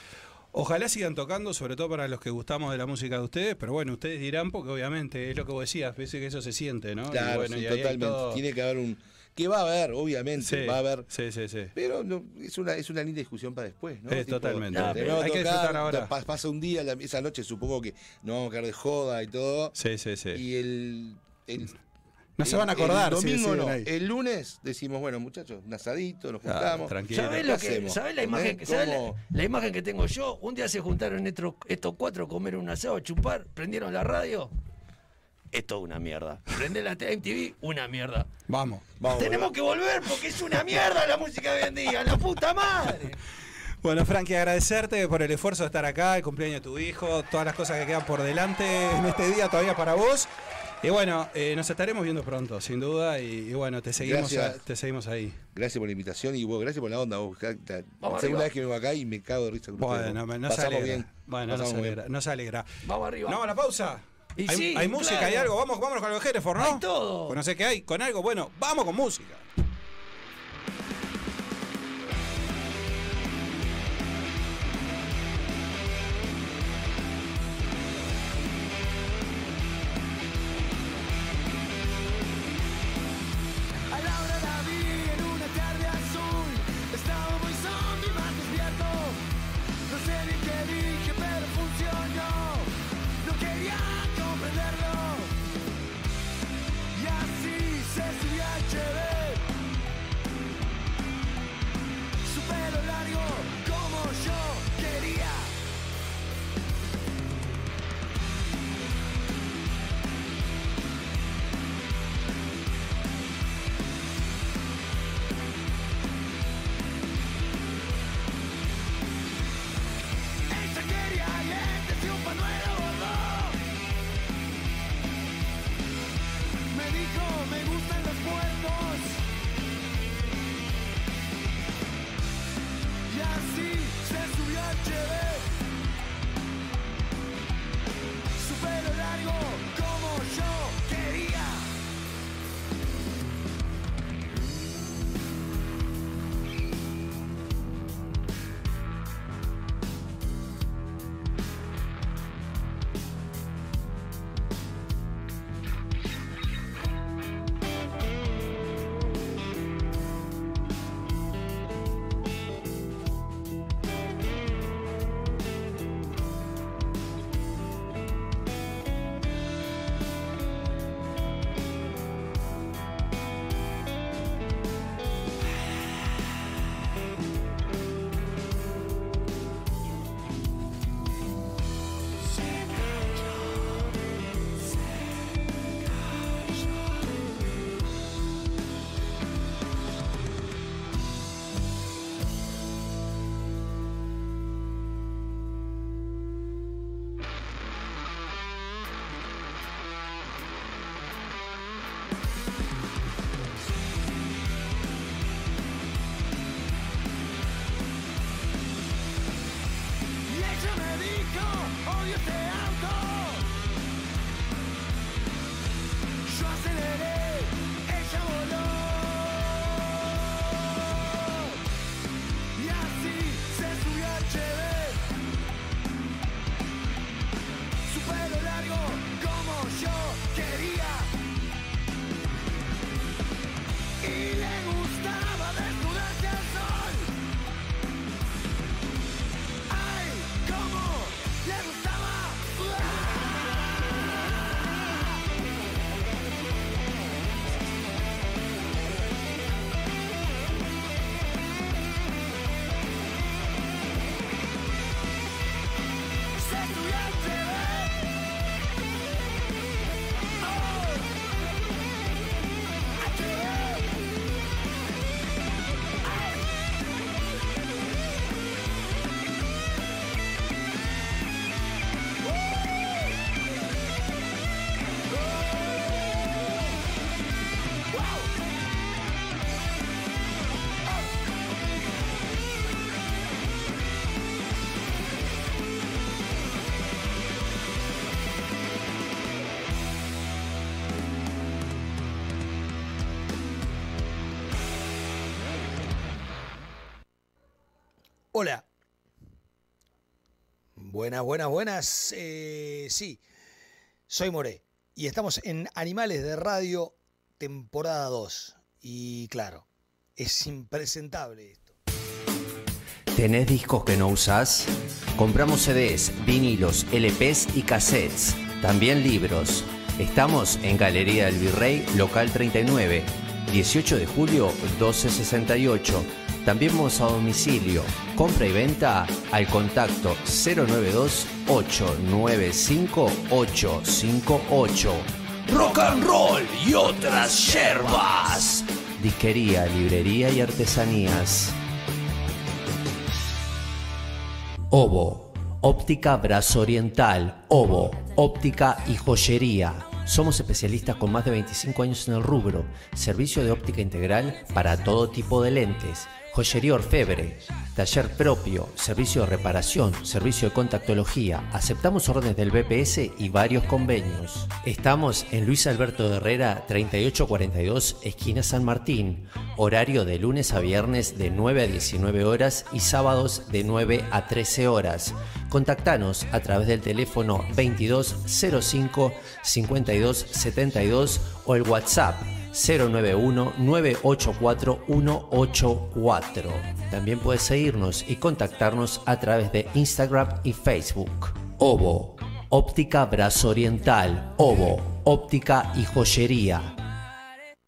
Ojalá sigan tocando, sobre todo para los que gustamos de la música de ustedes, pero bueno, ustedes dirán, porque obviamente es lo que vos decías, ves que eso se siente, ¿no? Y Claro, bueno, sí, y totalmente. todo- Tiene que haber un. Que va a haber, obviamente, Sí, va a haber. Sí, sí, sí. Pero no, es, una, es una linda discusión para después, ¿no? Es totalmente. de Hay que tocar, disfrutar ahora. pa- Pasa un día, la- esa noche supongo que nos vamos a quedar de joda y todo. Sí, sí, sí. Y el. el- No se van a acordar El domingo no. ahí. El lunes decimos, bueno, muchachos, un asadito, nos Ah, juntamos. tranquilo. ¿Sabés, ¿Qué lo que? ¿sabés la, imagen, ¿Entendés? ¿sabés la, ¿Cómo? la imagen que tengo yo? Un día se juntaron estos, estos cuatro a comer un asado, a chupar, prendieron la radio. Esto es una mierda. Prende la MTV, una mierda. Vamos. Vamos, Tenemos que volver porque es una mierda la música de hoy en día, la puta madre. Bueno, Frankie, agradecerte por el esfuerzo de estar acá, el cumpleaños de tu hijo, todas las cosas que quedan por delante en este día todavía para vos. Y bueno, eh, nos estaremos viendo pronto, sin duda. Y, y bueno, te seguimos, a- te seguimos ahí. Gracias por la invitación y vos, gracias por la onda. Vos, la, Vamos segunda vez que vengo acá y me cago de risa con Bueno, vos. no se alegra. bien. Bueno, no se bien. alegra, no se alegra. Vamos arriba. ¿No vamos a la pausa? Y hay sí, hay música, claro. hay algo. Vamos, vámonos con los Hereford, ¿no? Hay todo. Pues no sé qué hay, con algo. Bueno, vamos con música. Ese auto. Yo Buenas, buenas, buenas. Eh, sí, soy Moré y estamos en Animales de Radio, temporada 2. Y claro, es impresentable esto. ¿Tenés discos que no usás? Compramos CDs, vinilos, LPs y cassettes. También libros. Estamos en Galería del Virrey, local 39, 18 de julio 1268. También vamos a domicilio. Compra y venta al contacto 092-895-858. Rock and roll y otras yerbas. Disquería, librería y artesanías. Obo, óptica brazo oriental, Obo, óptica y joyería. Somos especialistas con más de 25 años en el rubro, servicio de óptica integral para todo tipo de lentes, joyería orfebre, taller propio, servicio de reparación, servicio de contactología. Aceptamos órdenes del BPS y varios convenios. Estamos en Luis Alberto de Herrera 3842, esquina San Martín. Horario de lunes a viernes de 9 a 19 horas y sábados de 9 a 13 horas. Contactanos a través del teléfono 2205 5272 o el WhatsApp 091-984-184. También puedes seguirnos y contactarnos a través de Instagram y Facebook. Obo, óptica brazo oriental. Obo, óptica y joyería.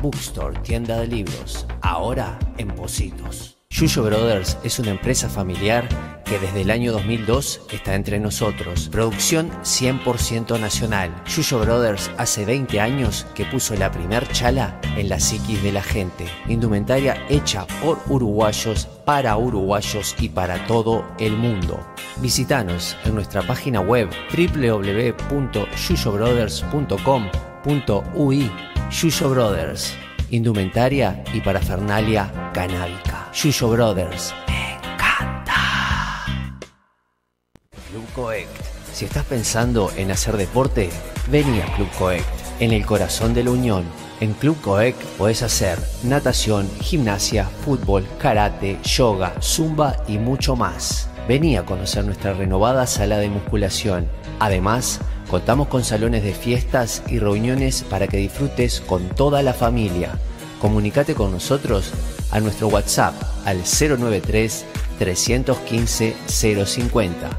Bookstore, tienda de libros. Ahora en Positos. Yuyo Brothers es una empresa familiar que desde el año 2002 está entre nosotros. Producción 100% nacional. Yuyo Brothers hace 20 años que puso la primer chala en la psiquis de la gente. Indumentaria hecha por uruguayos, para uruguayos y para todo el mundo. Visítanos en nuestra página web www.yuyobrothers.com.ui Yuyo Brothers, indumentaria y parafernalia canábica. Yuyo Brothers, me encanta. Club Coect. Si estás pensando en hacer deporte, vení a Club Coect, en el corazón de la Unión. En Club Coect podés hacer natación, gimnasia, fútbol, karate, yoga, zumba y mucho más. Vení a conocer nuestra renovada sala de musculación. Además, contamos con salones de fiestas y reuniones para que disfrutes con toda la familia. Comunicate con nosotros a nuestro WhatsApp al 093 315 050.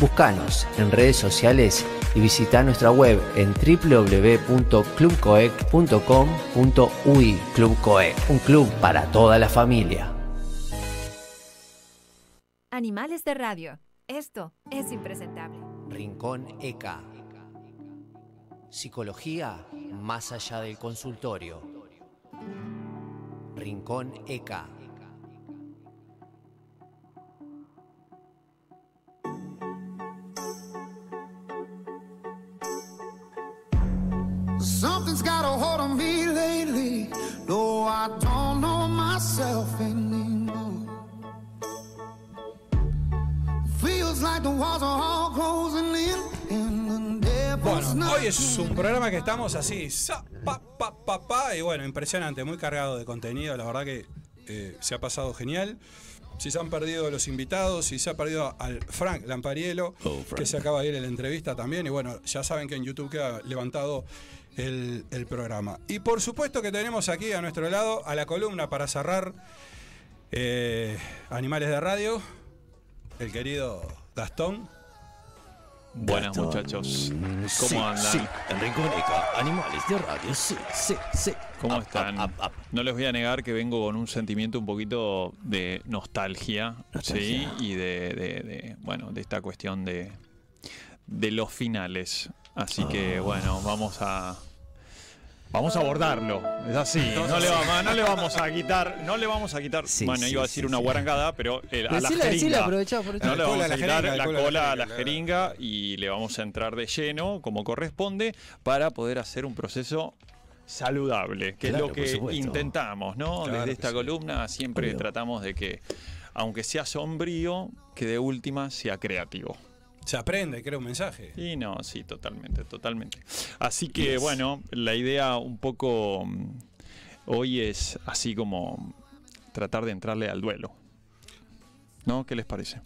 Búscanos en redes sociales y visita nuestra web en www.clubcoec.com.ui Club Coec, un club para toda la familia. Animales de radio. Esto es impresentable. Rincón ECA. Psicología más allá del consultorio. Rincón ECA. Something's got a hold on me lately. No, I don't know myself anymore. Feels like the walls are all closing in, Bueno, hoy es un programa que estamos así, sa, pa, pa, pa, pa, y bueno, impresionante, muy cargado de contenido, la verdad que eh, se ha pasado genial. Si se han perdido los invitados, si se ha perdido al Frank Lampariello, que se acaba de ir en la entrevista también, y bueno, ya saben que en YouTube queda levantado el, el programa. Y por supuesto que tenemos aquí a nuestro lado a la columna para cerrar eh, Animales de Radio, el querido Gastón. Buenas muchachos, ¿cómo andan? Sí, Animales de Radio, sí, sí, sí. ¿Cómo están? No les voy a negar que vengo con un sentimiento un poquito de nostalgia, sí, y de, de- de, bueno, de esta cuestión de, de los finales. Así Ah. que bueno, vamos a vamos a abordarlo. Es así. No le, vamos, no le vamos a quitar, no le vamos a quitar. Sí, bueno, sí, iba a decir sí. una guarangada, pero el- a la Decila, decila, jeringa. aprovechá, aprovechá. No le vamos a quitar la la cola a la jeringa, y le vamos a entrar de lleno como corresponde para poder hacer un proceso saludable, que Claro, es lo que intentamos, ¿no? Claro Desde esta columna siempre Obvio. tratamos de que, aunque sea sombrío, que de última sea creativo. Se aprende, crea un mensaje. Y no, sí, totalmente, totalmente. Así que Yes. bueno, la idea un poco mm, hoy es así como tratar de entrarle al duelo. ¿No? ¿Qué les parece?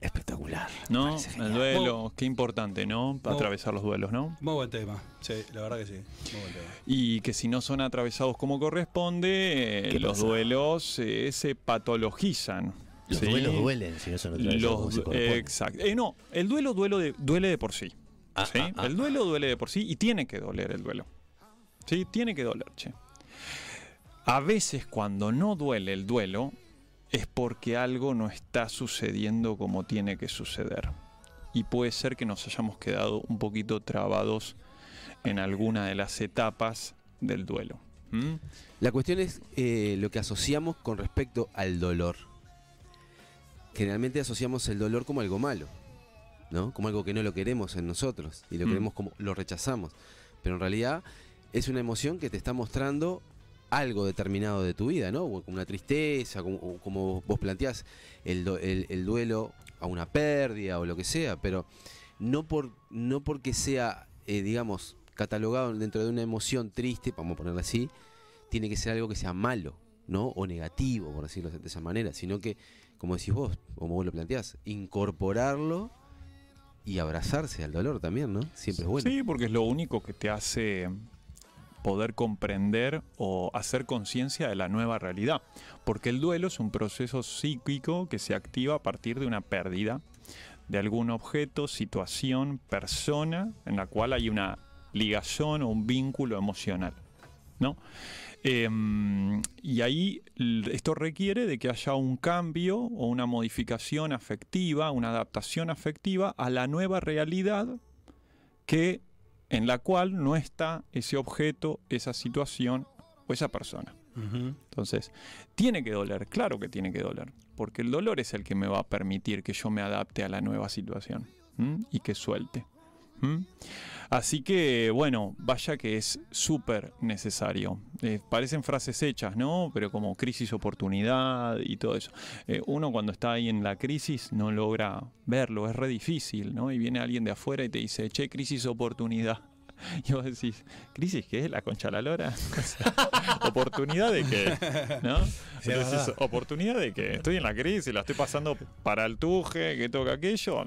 Espectacular. ¿No? El duelo, qué importante, ¿no? Mo- Atravesar los duelos, ¿no? Muy buen tema, sí, la verdad que sí, muy buen tema. Y que si no son atravesados como corresponde, eh, ¿Qué los pasa? duelos eh, se patologizan. Los ¿sí? duelos duelen si no Los, exacto. Eh, no, el duelo duelo de- duele de por sí. Ah, ¿sí? ah, ah, el duelo duele de por sí y tiene que doler el duelo. Sí, tiene que doler, che. A veces cuando no duele el duelo es porque algo no está sucediendo como tiene que suceder. Y puede ser que nos hayamos quedado un poquito trabados en alguna de las etapas del duelo. La cuestión es eh, lo que asociamos con respecto al dolor. Generalmente asociamos el dolor como algo malo, ¿no? Como algo que no lo queremos en nosotros y lo Mm. queremos como lo rechazamos. Pero en realidad es una emoción que te está mostrando algo determinado de tu vida, ¿no? Una tristeza, como, como vos planteás el, do- el- el duelo a una pérdida o lo que sea, pero no, por, no porque sea, eh, digamos, catalogado dentro de una emoción triste, vamos a ponerla así, tiene que ser algo que sea malo, ¿no? O negativo, por decirlo de esa manera, sino que, como decís vos, como vos lo planteás, incorporarlo y abrazarse al dolor también, ¿no? Siempre es bueno. Sí, porque es lo único que te hace poder comprender o hacer conciencia de la nueva realidad. Porque el duelo es un proceso psíquico que se activa a partir de una pérdida de algún objeto, situación, persona en la cual hay una ligación o un vínculo emocional. ¿no? Em, y ahí esto requiere de que haya un cambio o una modificación afectiva, una adaptación afectiva a la nueva realidad que en la cual no está ese objeto, esa situación o esa persona. Entonces, tiene que doler, claro que tiene que doler, porque el dolor es el que me va a permitir que yo me adapte a la nueva situación ¿m? y que suelte. Así que, bueno, vaya que es súper necesario. Eh, parecen frases hechas, ¿no? Pero como crisis, oportunidad y todo eso. Eh, uno cuando está ahí en la crisis no logra verlo, es re difícil, ¿no? Y viene alguien de afuera y te dice, che, crisis, oportunidad. Y vos decís, ¿crisis qué? ¿La concha la lora? O sea, ¿Oportunidad de qué? ¿No? Sí, es. ¿oportunidad de qué? Estoy en la crisis, la estoy pasando para el tuje, que toca aquello.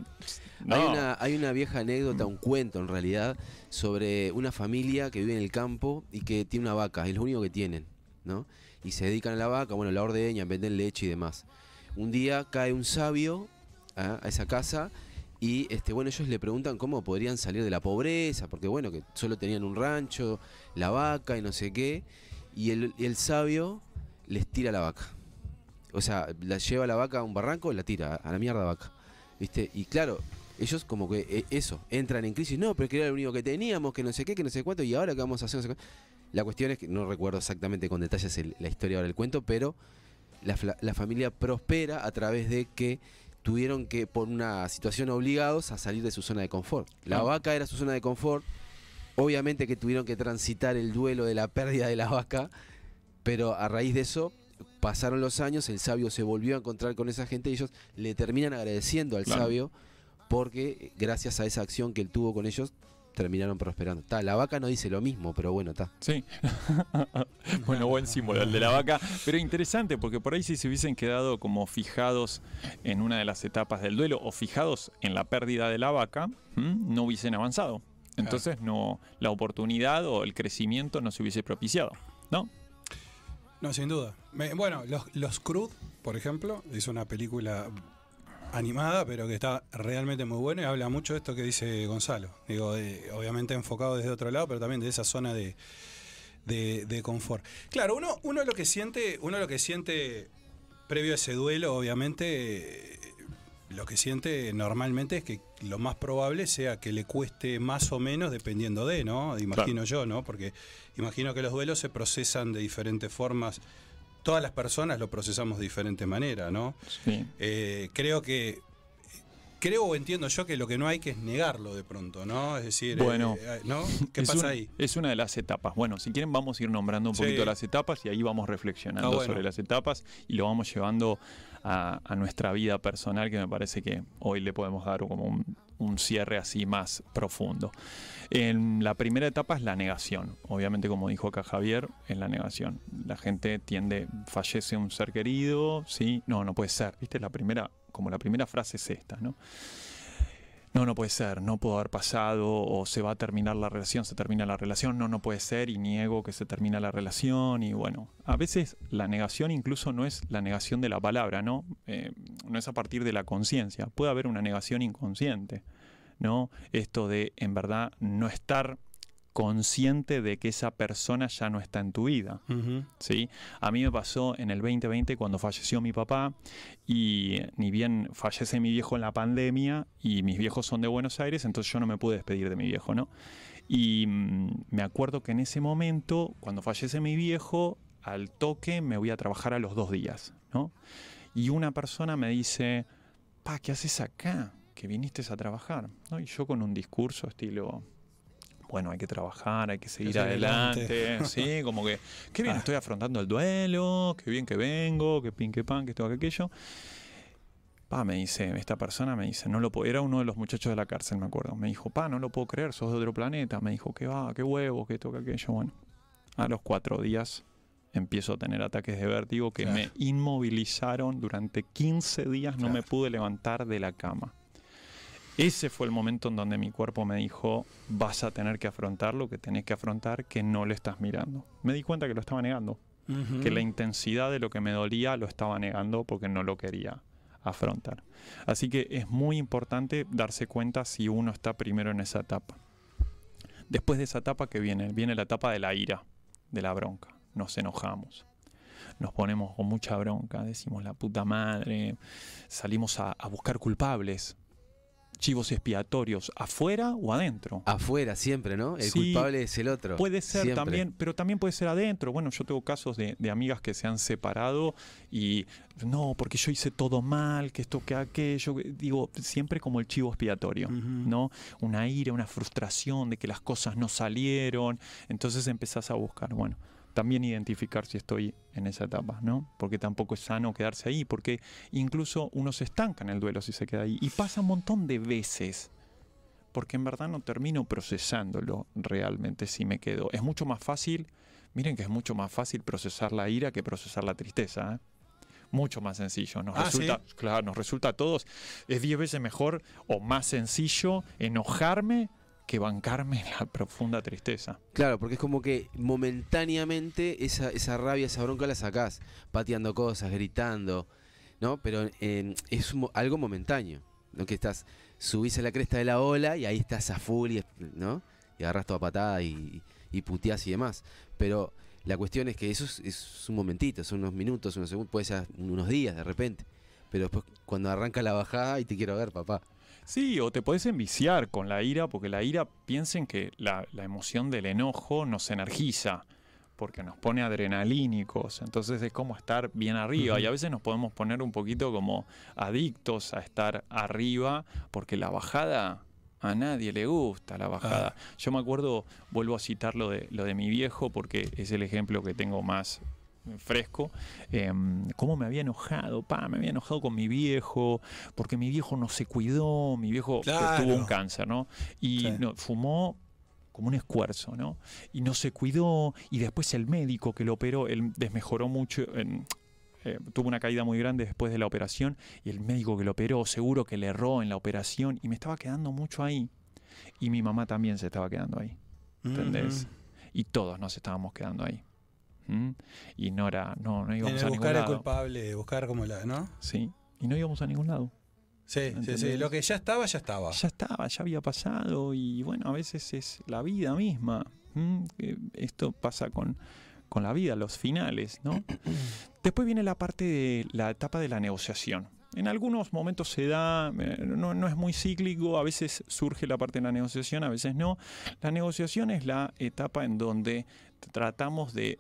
Hay, una, hay una vieja anécdota, un cuento en realidad, sobre una familia que vive en el campo y que tiene una vaca, es lo único que tienen, ¿no? Y se dedican a la vaca, bueno, la ordeñan, venden leche y demás. Un día cae un sabio ¿ah? a esa casa y este, bueno, ellos le preguntan cómo podrían salir de la pobreza, porque bueno, que solo tenían un rancho, la vaca y no sé qué, y el, el sabio les tira la vaca. O sea, la lleva la vaca a un barranco y la tira, a la mierda vaca. ¿Viste? Y claro, ellos como que eh, eso, entran en crisis, no, pero que era lo único que teníamos, que no sé qué, que no sé cuánto, y ahora qué vamos a hacer, no sé. La cuestión es que no recuerdo exactamente con detalles el- la historia ahora del cuento, pero la, la familia prospera a través de que tuvieron que, por una situación obligados a salir de su zona de confort. La Ah. vaca era su zona de confort, obviamente que tuvieron que transitar el duelo de la pérdida de la vaca, pero a raíz de eso pasaron los años, el sabio se volvió a encontrar con esa gente y ellos le terminan agradeciendo al Claro. sabio porque eh, gracias a esa acción que él tuvo con ellos terminaron prosperando. Ta, la vaca no dice lo mismo, pero bueno, está. Sí. bueno, buen símbolo el de la vaca. Pero interesante, porque por ahí si se hubiesen quedado como fijados en una de las etapas del duelo o fijados en la pérdida de la vaca, ¿m? no hubiesen avanzado. Entonces no, la oportunidad o el crecimiento no se hubiese propiciado. ¿No? No, sin duda. Me- bueno, los, los Crud, por ejemplo, es una película animada, pero que está realmente muy buena y habla mucho de esto que dice Gonzalo. Digo, de- obviamente enfocado desde otro lado, pero también de esa zona de, de, de confort. Claro, uno, uno lo que siente, uno lo que siente previo a ese duelo, obviamente, eh, lo que siente normalmente es que lo más probable sea que le cueste más o menos dependiendo de, ¿no? Imagino yo, ¿no? Porque imagino que los duelos se procesan de diferentes formas. Todas las personas lo procesamos de diferente manera, ¿no? Sí. Eh, creo que creo o entiendo yo que lo que no hay que es negarlo de pronto, ¿no? Es decir, Bueno, eh, ¿no? ¿Qué pasa un- ahí? Es una de las etapas. Bueno, si quieren vamos a ir nombrando un Sí. poquito las etapas y ahí vamos reflexionando Ah, bueno. sobre las etapas y lo vamos llevando a, a nuestra vida personal que me parece que hoy le podemos dar como un, un cierre así más profundo. En la primera etapa es la negación. Obviamente, como dijo acá Javier, es la negación. La gente tiende, fallece un ser querido, sí, no, no puede ser. ¿Viste? La primera, como la primera frase es esta, ¿no? no, no puede ser, no puedo haber pasado, o se va a terminar la relación, se termina la relación, no, no puede ser, y niego que se termina la relación, y bueno, a veces la negación incluso no es la negación de la palabra, ¿no? Eh, no es a partir de la conciencia, puede haber una negación inconsciente, ¿no? Esto de, en verdad, no estar consciente de que esa persona ya no está en tu vida. ¿sí? A mí me pasó en el 2020 cuando falleció mi papá y ni bien fallece mi viejo en la pandemia y mis viejos son de Buenos Aires, entonces yo no me pude despedir de mi viejo, ¿no? Y mm, me acuerdo que en ese momento, cuando fallece mi viejo, al toque me voy a trabajar a los dos días, ¿no? Y una persona me dice, pa, ¿qué haces acá? Que viniste a trabajar, ¿no? Y yo con un discurso estilo, bueno, hay que trabajar, hay que seguir adelante. adelante. Sí, como que, qué bien Ah. estoy afrontando el duelo, qué bien que vengo, qué pin, qué pan, que esto, que aquello. Pa, me dice, esta persona me dice, no lo puedo, era uno de los muchachos de la cárcel, me acuerdo. Me dijo, pa, no lo puedo creer, sos de otro planeta. Me dijo, qué va, qué huevo, qué esto, que aquello. Bueno, a los cuatro días empiezo a tener ataques de vértigo que me inmovilizaron durante 15 días, no me pude levantar de la cama. Ese fue el momento en donde mi cuerpo me dijo, vas a tener que afrontar lo que tenés que afrontar, que no lo estás mirando. Me di cuenta que lo estaba negando, que la intensidad de lo que me dolía lo estaba negando porque no lo quería afrontar. Así que es muy importante darse cuenta si uno está primero en esa etapa. Después de esa etapa que viene, viene la etapa de la ira, de la bronca. Nos enojamos. Nos ponemos con mucha bronca, decimos la puta madre, salimos a, a buscar culpables, chivos expiatorios, afuera o adentro. Afuera siempre, ¿no? El Sí, culpable es el otro. Puede ser Siempre. también, pero también puede ser adentro. Bueno, yo tengo casos de, de amigas que se han separado y no, porque yo hice todo mal, que esto, que aquello. que- Digo, siempre como el chivo expiatorio, ¿no? Una ira, una frustración de que las cosas no salieron. Entonces empezás a buscar, bueno, también identificar si estoy en esa etapa, ¿no? Porque tampoco es sano quedarse ahí, porque incluso uno se estanca en el duelo si se queda ahí. Y pasa un montón de veces porque en verdad no termino procesándolo realmente si me quedo. Es mucho más fácil, miren que es mucho más fácil procesar la ira que procesar la tristeza. ¿eh? Mucho más sencillo. Nos Ah, resulta, ¿sí? claro, nos resulta a todos, es 10 veces mejor o más sencillo enojarme que bancarme la profunda tristeza. Claro, porque es como que momentáneamente esa, esa rabia, esa bronca la sacás, pateando cosas, gritando, ¿no? Pero eh, es algo momentáneo, ¿no? Que estás, subís a la cresta de la ola y ahí estás a full, y, ¿no? Y agarras toda patada y, y puteás y demás. Pero la cuestión es que eso es, es un momentito, son unos minutos, unos segundos, puede ser unos días de repente. Pero después cuando arranca la bajada y te quiero ver, papá. Sí, o te podés enviciar con la ira, porque la ira, piensen que la, la emoción del enojo nos energiza, porque nos pone adrenalínicos, entonces es como estar bien arriba, y a veces nos podemos poner un poquito como adictos a estar arriba, porque la bajada a nadie le gusta, la bajada. Yo me acuerdo, vuelvo a citar lo de, lo de mi viejo, porque es el ejemplo que tengo más fresco, eh, cómo me había enojado, pa, me había enojado con mi viejo, porque mi viejo no se cuidó, mi viejo Claro. tuvo un cáncer, ¿no? Y Sí. no, fumó como un escuerzo, ¿no? Y no se cuidó, y después el médico que lo operó, él desmejoró mucho, en- eh, tuvo una caída muy grande después de la operación, y el médico que lo operó seguro que le erró en la operación, y me estaba quedando mucho ahí. Y mi mamá también se estaba quedando ahí, ¿entendés? Ujú. Y todos nos estábamos quedando ahí. ¿Mm? Y no era, no, no En íbamos el a ningún buscar el lado. culpable, buscar como la, ¿no? Sí, y no íbamos a ningún lado. Sí, sí, sí. Lo que ya estaba, ya estaba. Ya estaba, ya había pasado y bueno, a veces es la vida misma. Esto pasa con, con la vida, los finales, ¿no? Después viene la parte de la etapa de la negociación. En algunos momentos se da, eh, no, no es muy cíclico, a veces surge la parte de la negociación, a veces no. La negociación es la etapa en donde tratamos de,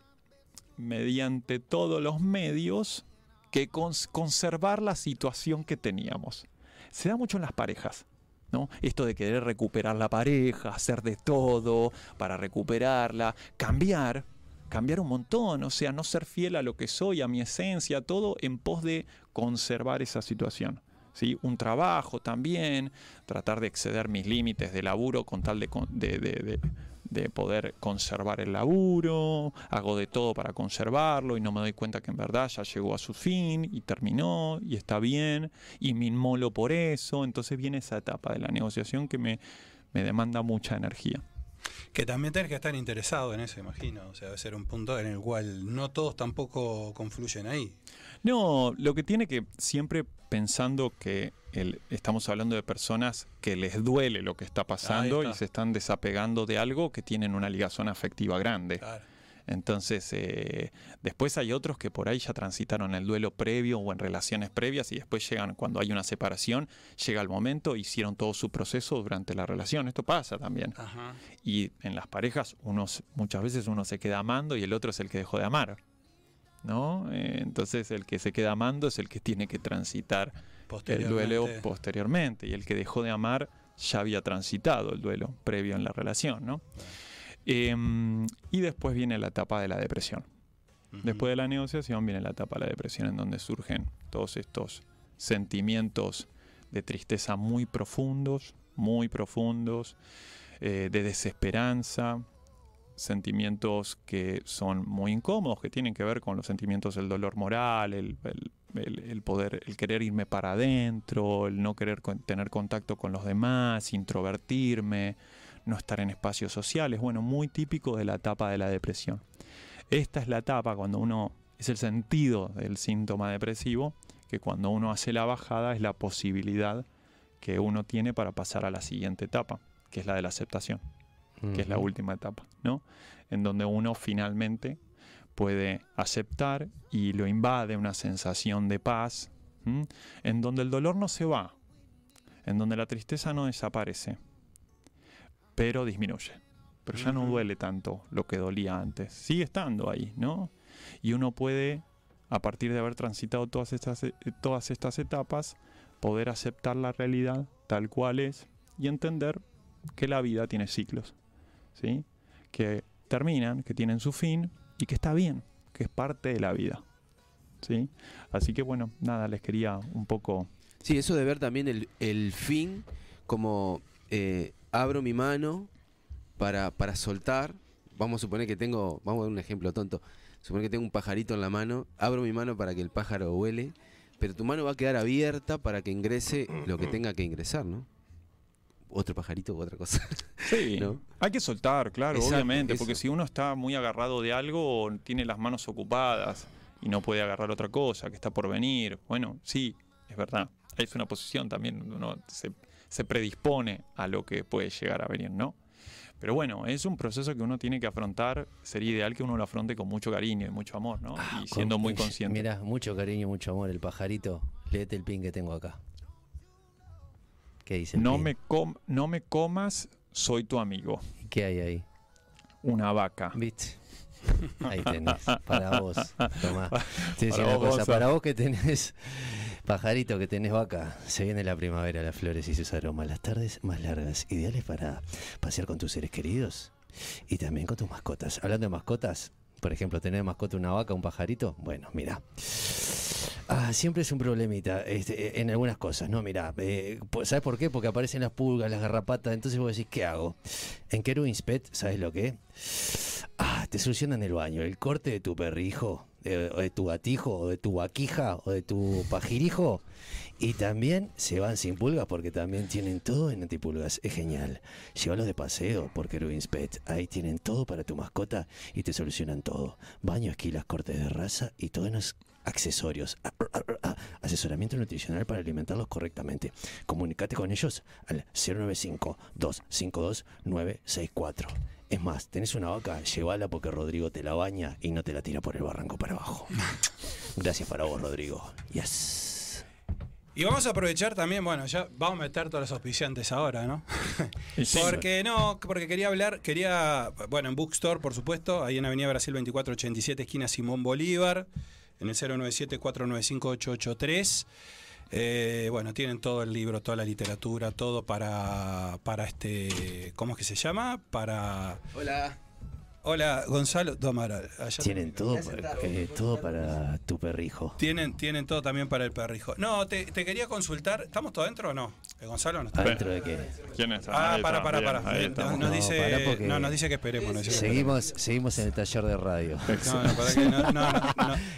mediante todos los medios, que cons- conservar la situación que teníamos. Se da mucho en las parejas. ¿no? Esto de querer recuperar la pareja, hacer de todo para recuperarla, cambiar, cambiar un montón, o sea, no ser fiel a lo que soy, a mi esencia, todo en pos de conservar esa situación. ¿sí? Un trabajo también, tratar de exceder mis límites de laburo con tal de- de- de- de poder conservar el laburo, hago de todo para conservarlo y no me doy cuenta que en verdad ya llegó a su fin y terminó y está bien y me inmolo por eso, entonces viene esa etapa de la negociación que me, me demanda mucha energía. Que también tenés que estar interesado en eso, imagino. O sea, debe ser un punto en el cual no todos tampoco confluyen ahí. No, lo que tiene que siempre pensando que el- estamos hablando de personas que les duele lo que está pasando y se están desapegando de algo que tienen una ligazón afectiva grande. Entonces, eh, después hay otros que por ahí ya transitaron el duelo previo o en relaciones previas y después llegan, cuando hay una separación, llega el momento, hicieron todo su proceso durante la relación. Esto pasa también. Y en las parejas, unos, muchas veces uno se queda amando y el otro es el que dejó de amar. ¿No? Eh, entonces el que se queda amando es el que tiene que transitar el duelo Posteriormente. Y el que dejó de amar ya había transitado el duelo previo en la relación, ¿no? Em, y después viene la etapa de la depresión. Después de la negociación viene la etapa de la depresión en donde surgen todos estos sentimientos de tristeza muy profundos, muy profundos, eh, de desesperanza, sentimientos que son muy incómodos, que tienen que ver con los sentimientos del dolor moral, el, el- poder, el querer irme para adentro, el no querer tener contacto con los demás, introvertirme, no estar en espacios sociales, bueno, muy típico de la etapa de la depresión. Esta es la etapa cuando uno, es el sentido del síntoma depresivo, que cuando uno hace la bajada es la posibilidad que uno tiene para pasar a la siguiente etapa, que es la de la aceptación, que es la última etapa, ¿no? En donde uno finalmente puede aceptar y lo invade una sensación de paz, ¿m? en donde el dolor no se va, en donde la tristeza no desaparece, pero disminuye. Pero ya no duele tanto lo que dolía antes. Sigue estando ahí, ¿no? Y uno puede, a partir de haber transitado todas estas, eh, todas estas etapas, poder aceptar la realidad tal cual es y entender que la vida tiene ciclos, ¿sí? Que terminan, que tienen su fin y que está bien, que es parte de la vida, ¿sí? Así que bueno, nada, les quería un poco... Sí, eso de ver también el, el fin como eh, abro mi mano para, para soltar. Vamos a suponer que tengo, vamos a dar un ejemplo tonto. Suponer que tengo un pajarito en la mano, abro mi mano para que el pájaro vuele, pero tu mano va a quedar abierta para que ingrese lo que tenga que ingresar, ¿no? Otro pajarito u otra cosa. Sí, ¿no? hay que soltar, claro, Exacto, obviamente, eso. porque si uno está muy agarrado de algo, tiene las manos ocupadas y no puede agarrar otra cosa que está por venir, bueno, sí, es verdad, es una posición también, uno se, se predispone a lo que puede llegar a venir, ¿no? Pero bueno, es un proceso que uno tiene que afrontar, sería ideal que uno lo afronte con mucho cariño y mucho amor, ¿no? y siendo muy consciente. Mira, mucho cariño, mucho amor, el pajarito. Léete el pin que tengo acá. No me, com- no me comas, soy tu amigo. ¿Qué hay ahí? Una vaca. ¿Viste? Ahí tenés, para vos. Tomá. Te decía Para vos, cosa, para vos que tenés pajarito, que tenés vaca, se viene la primavera, las flores y sus aromas, las tardes más largas, ideales para pasear con tus seres queridos y también con tus mascotas. Hablando de mascotas, por ejemplo, tener mascota una vaca, un pajarito, bueno, mira. Ah, siempre es un problemita este, en algunas cosas, ¿no? Mira, eh, ¿sabes por qué? Porque aparecen las pulgas, las garrapatas, entonces vos decís, ¿qué hago? En Kerwin's Pet, ¿sabes lo que? Ah, te solucionan el baño, el corte de tu perrijo, eh, o de tu gatijo, o de tu vaquija, o de tu pajirijo. Y también se van sin pulgas porque también tienen todo en antipulgas. Es genial. Llévalos de paseo por Kerwin's Pet. Ahí tienen todo para tu mascota y te solucionan todo. Baño, esquilas, cortes de raza y todos los accesorios. Ah, ah, ah. Asesoramiento nutricional para alimentarlos correctamente. Comunicate con ellos al 095-252-964. Es más, tenés una vaca, llévala porque Rodrigo te la baña y no te la tira por el barranco para abajo. Gracias para vos, Rodrigo. Yes. Y vamos a aprovechar también, bueno, ya vamos a meter todos los auspiciantes ahora, ¿no? porque no, porque quería hablar, quería, bueno, en Bookstore, por supuesto, ahí en Avenida Brasil 2487, esquina Simón Bolívar, en el 097-495-883. Eh, bueno, tienen todo el libro, toda la literatura, todo para, para este, ¿cómo es que se llama? Para... Hola. Hola, Gonzalo. Toma, allá Tienen todo, para- eh, todo para tu perrijo. Tienen, tienen todo también para el perrijo. No, te, te quería consultar. ¿Estamos todos adentro o no? ¿El Gonzalo no está? ¿Adentro de qué? ¿Quién está? Ah, Ahí para, para, bien, para. Nos, No, dice, no, nos dice que esperemos. Seguimos, seguimos en el taller de radio. No, no, para que no, no,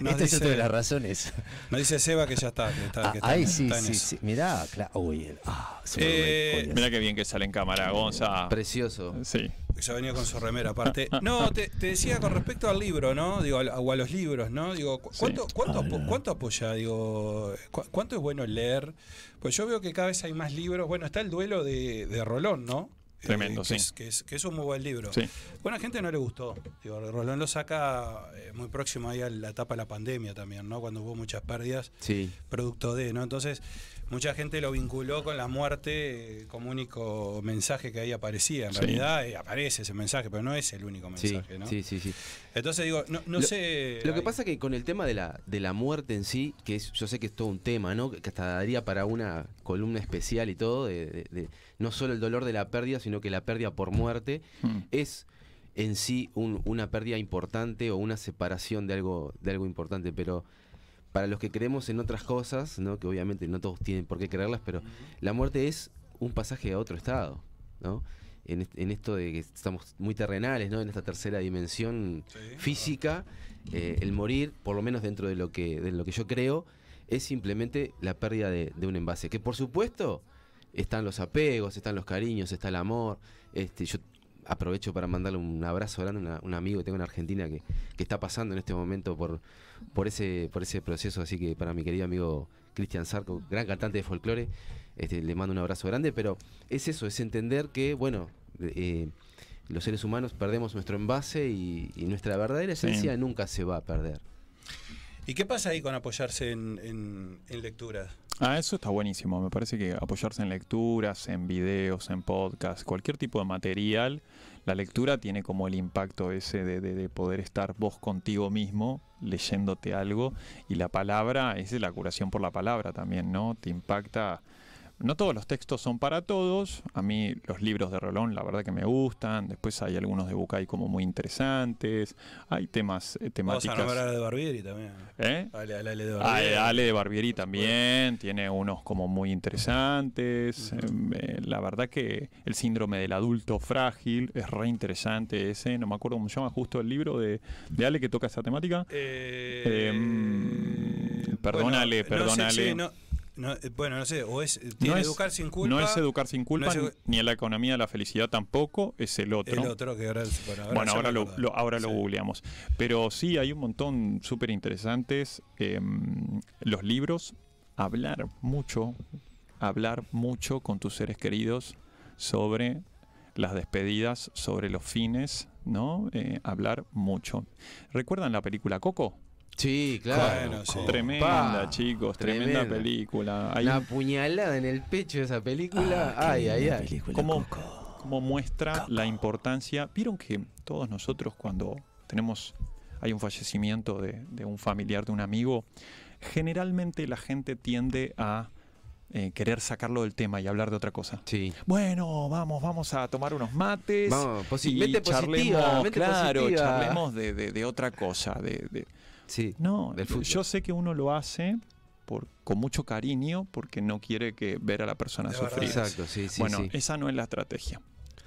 no, Esta es otra de las razones. Nos dice Seba que ya está. Que está, Ah, que está ahí en- sí, está sí, sí. Mirá, claro. Uy, el- ah, Eh. Mira qué bien que sale en cámara, Gonza. Precioso. Sí. Ya venía con su remera aparte. No, te, te decía con respecto al libro, ¿no? Digo, al- o a los libros, ¿no? Digo, ¿cu- ¿cuánto, cuánto, apo- cuánto apoya? Digo, cu- ¿cuánto es bueno leer? Pues yo veo que cada vez hay más libros. Bueno, está el duelo de, de Rolón, ¿no? Tremendo, que sí. Es, que, es, que es un muy buen libro. Sí. Buena gente no le gustó. Digo, Rolón lo saca eh, muy próximo ahí a la etapa de la pandemia también, ¿no? Cuando hubo muchas pérdidas. Sí. Producto de, ¿no? Entonces, mucha gente lo vinculó con la muerte eh, como único mensaje que ahí aparecía. En Sí. realidad eh, aparece ese mensaje, pero no es el único Sí, mensaje, ¿no? sí, sí, sí. Entonces digo, no, no Lo- sé. Lo que ahí- pasa que con el tema de la, de la muerte en sí, que es, yo sé que es todo un tema, ¿no? Que hasta daría para una columna especial y todo, de, de- de- no solo el dolor de la pérdida, sino que la pérdida por muerte Mm. es en sí un- una pérdida importante o una separación de algo, de algo importante, pero para los que creemos en otras cosas, ¿no? que obviamente no todos tienen por qué creerlas, pero la muerte es un pasaje a otro estado, ¿no? En, est- en esto de que estamos muy terrenales, ¿no? En esta tercera dimensión física, eh, el morir, por lo menos dentro de lo que, de lo que yo creo, es simplemente la pérdida de, de un envase. Que por supuesto están los apegos, están los cariños, está el amor. Este, yo aprovecho para mandarle un abrazo grande a un amigo que tengo en Argentina que, que está pasando en este momento por, por, ese, por ese proceso. Así que para mi querido amigo Cristian Sarco, gran cantante de folclore, este, le mando un abrazo grande. Pero es eso, es entender que, bueno, eh, los seres humanos perdemos nuestro envase y, y nuestra verdadera Sí. esencia nunca se va a perder. ¿Y qué pasa ahí con apoyarse en, en, lecturas? Ah, eso está buenísimo. Me parece que apoyarse en lecturas, en videos, en podcasts, cualquier tipo de material, la lectura tiene como el impacto ese de, de- de poder estar vos contigo mismo leyéndote algo y la palabra es la curación por la palabra también, ¿no? Te impacta. No todos los textos son para todos. A mí los libros de Rolón, la verdad que me gustan. Después hay algunos de Bucay como muy interesantes. Hay temas, eh, Vamos a temáticas. a de Barbieri también. ¿Eh? Ale, ale, ale de Ah, Barbieri. Ale de Barbieri también, tiene unos como muy interesantes. em, eh, la verdad que el síndrome del adulto frágil es re interesante ese, no me acuerdo cómo se llama justo el libro de, de Ale que toca esa temática. Eh, Em, perdónale, bueno, no sé, perdónale. sí, no- no, eh, bueno, no sé, o es tiene No es- educar sin culpa. No es educar sin culpa, no es edu- ni en la economía de la felicidad tampoco, es el otro. El otro que ahora, bueno, ahora, Bueno, ahora lo- ahora lo googleamos. Pero sí, hay un montón súper interesantes. em, los libros, hablar mucho, hablar mucho con tus seres queridos sobre las despedidas, sobre los fines, ¿no? Eh, hablar mucho. ¿Recuerdan la película Coco? Sí, claro. Bueno, sí. Tremenda, Pa, chicos, tremenda, tremenda. película. Hay Una un- puñalada en el pecho de esa película. ay, ay, ay. cómo, cómo muestra la importancia. Vieron que todos nosotros cuando tenemos, hay un fallecimiento de, de un familiar, de un amigo, generalmente la gente tiende a eh, querer sacarlo del tema y hablar de otra cosa. Sí. Bueno, vamos, vamos a tomar unos mates Vamos, posi- y mente positiva, charlemos, mente claro, positiva. charlemos de, de- de otra cosa. De, de- Sí. No, del fútbol. yo sé que uno lo hace por, con mucho cariño porque no quiere que ver a la persona sufrir. verdad. Exacto, sí, sí, bueno, sí. esa no es la estrategia.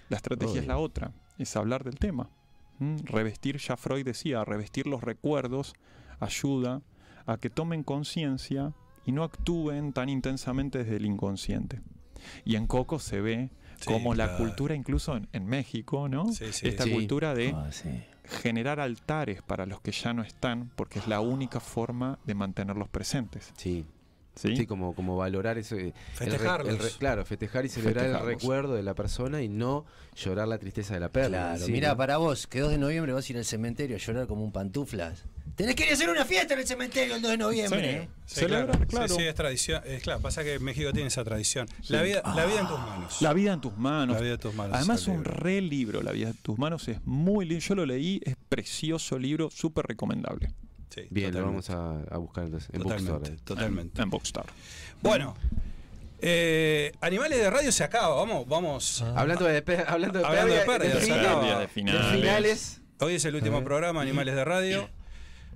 La estrategia es la otra, es hablar del tema. ¿Mm? Revestir, ya Freud decía, revestir los recuerdos ayuda a que tomen conciencia y no actúen tan intensamente desde el inconsciente. Y en Coco se ve Sí, como la cultura, incluso en, en México, ¿no? Sí, sí. Esta Sí. cultura de Ah, sí. Generar altares para los que ya no están, porque es la única forma de mantenerlos presentes. Sí. ¿Sí? Sí, como, como valorar el re- Festejarlos. el re- claro, festejar y celebrar el recuerdo de la persona y no llorar la tristeza de la pérdida. Claro, Sí, mira, para vos, que 2 de noviembre vas a ir al cementerio a llorar como un pantuflas. Tenés que ir a hacer una fiesta en el cementerio el 2 de noviembre. Sí, claro. claro. Sí, sí, es tradición. Es claro, pasa que México tiene esa tradición. La, vida, la vida en tus manos. La vida en tus manos. La vida en tus manos. Además, ese un libro. re libro, La vida en tus manos, es muy lindo. Yo lo leí, es precioso libro, súper recomendable. Sí, Bien, lo totalmente. vamos a, a buscar. En Totalmente, Bookstore. totalmente. En Boxstar. Bueno, eh, Animales de Radio se acaba. Vamos, vamos. Hablando de, hablando de Hablando de pérdida, pérdidas, acaba. Días de de finales. finales. Hoy es el último programa, Animales de Radio.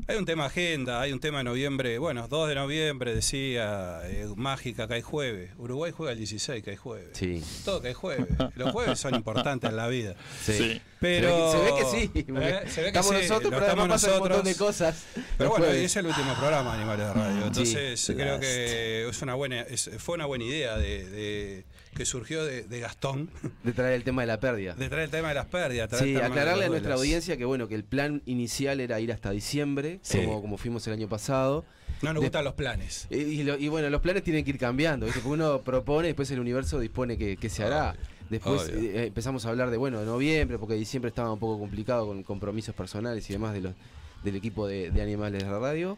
Hay un tema agenda, hay un tema de noviembre. Bueno, 2 de noviembre decía eh, Mágica, que hay jueves. Uruguay juega el 16, que hay jueves. Sí. Todo que hay jueves. Los jueves son importantes en la vida. Sí. Sí. Pero. Se ve que sí. Eh, se ve que estamos sí, nosotros, pero estamos además pasan un montón de nosotros. cosas. Pero bueno, jueves. es el último programa Animales de Radio. Entonces Sí. creo que es una buena, es- fue una buena idea de, de- que surgió de, de Gastón de traer el tema de la pérdida. de traer el tema de las pérdidas. traer Sí, el tema de aclararle a nuestra audiencia que bueno, que el plan inicial era ir hasta diciembre, Sí. como, como fuimos el año pasado. No nos De- gustan los planes. Y, y lo- y bueno, los planes tienen que ir cambiando, ¿viste? Porque uno propone, después el universo dispone que, que se hará. Después eh, empezamos a hablar de, bueno, de noviembre, porque diciembre estaba un poco complicado con compromisos personales y demás de los, del equipo de, de Animales de la Radio.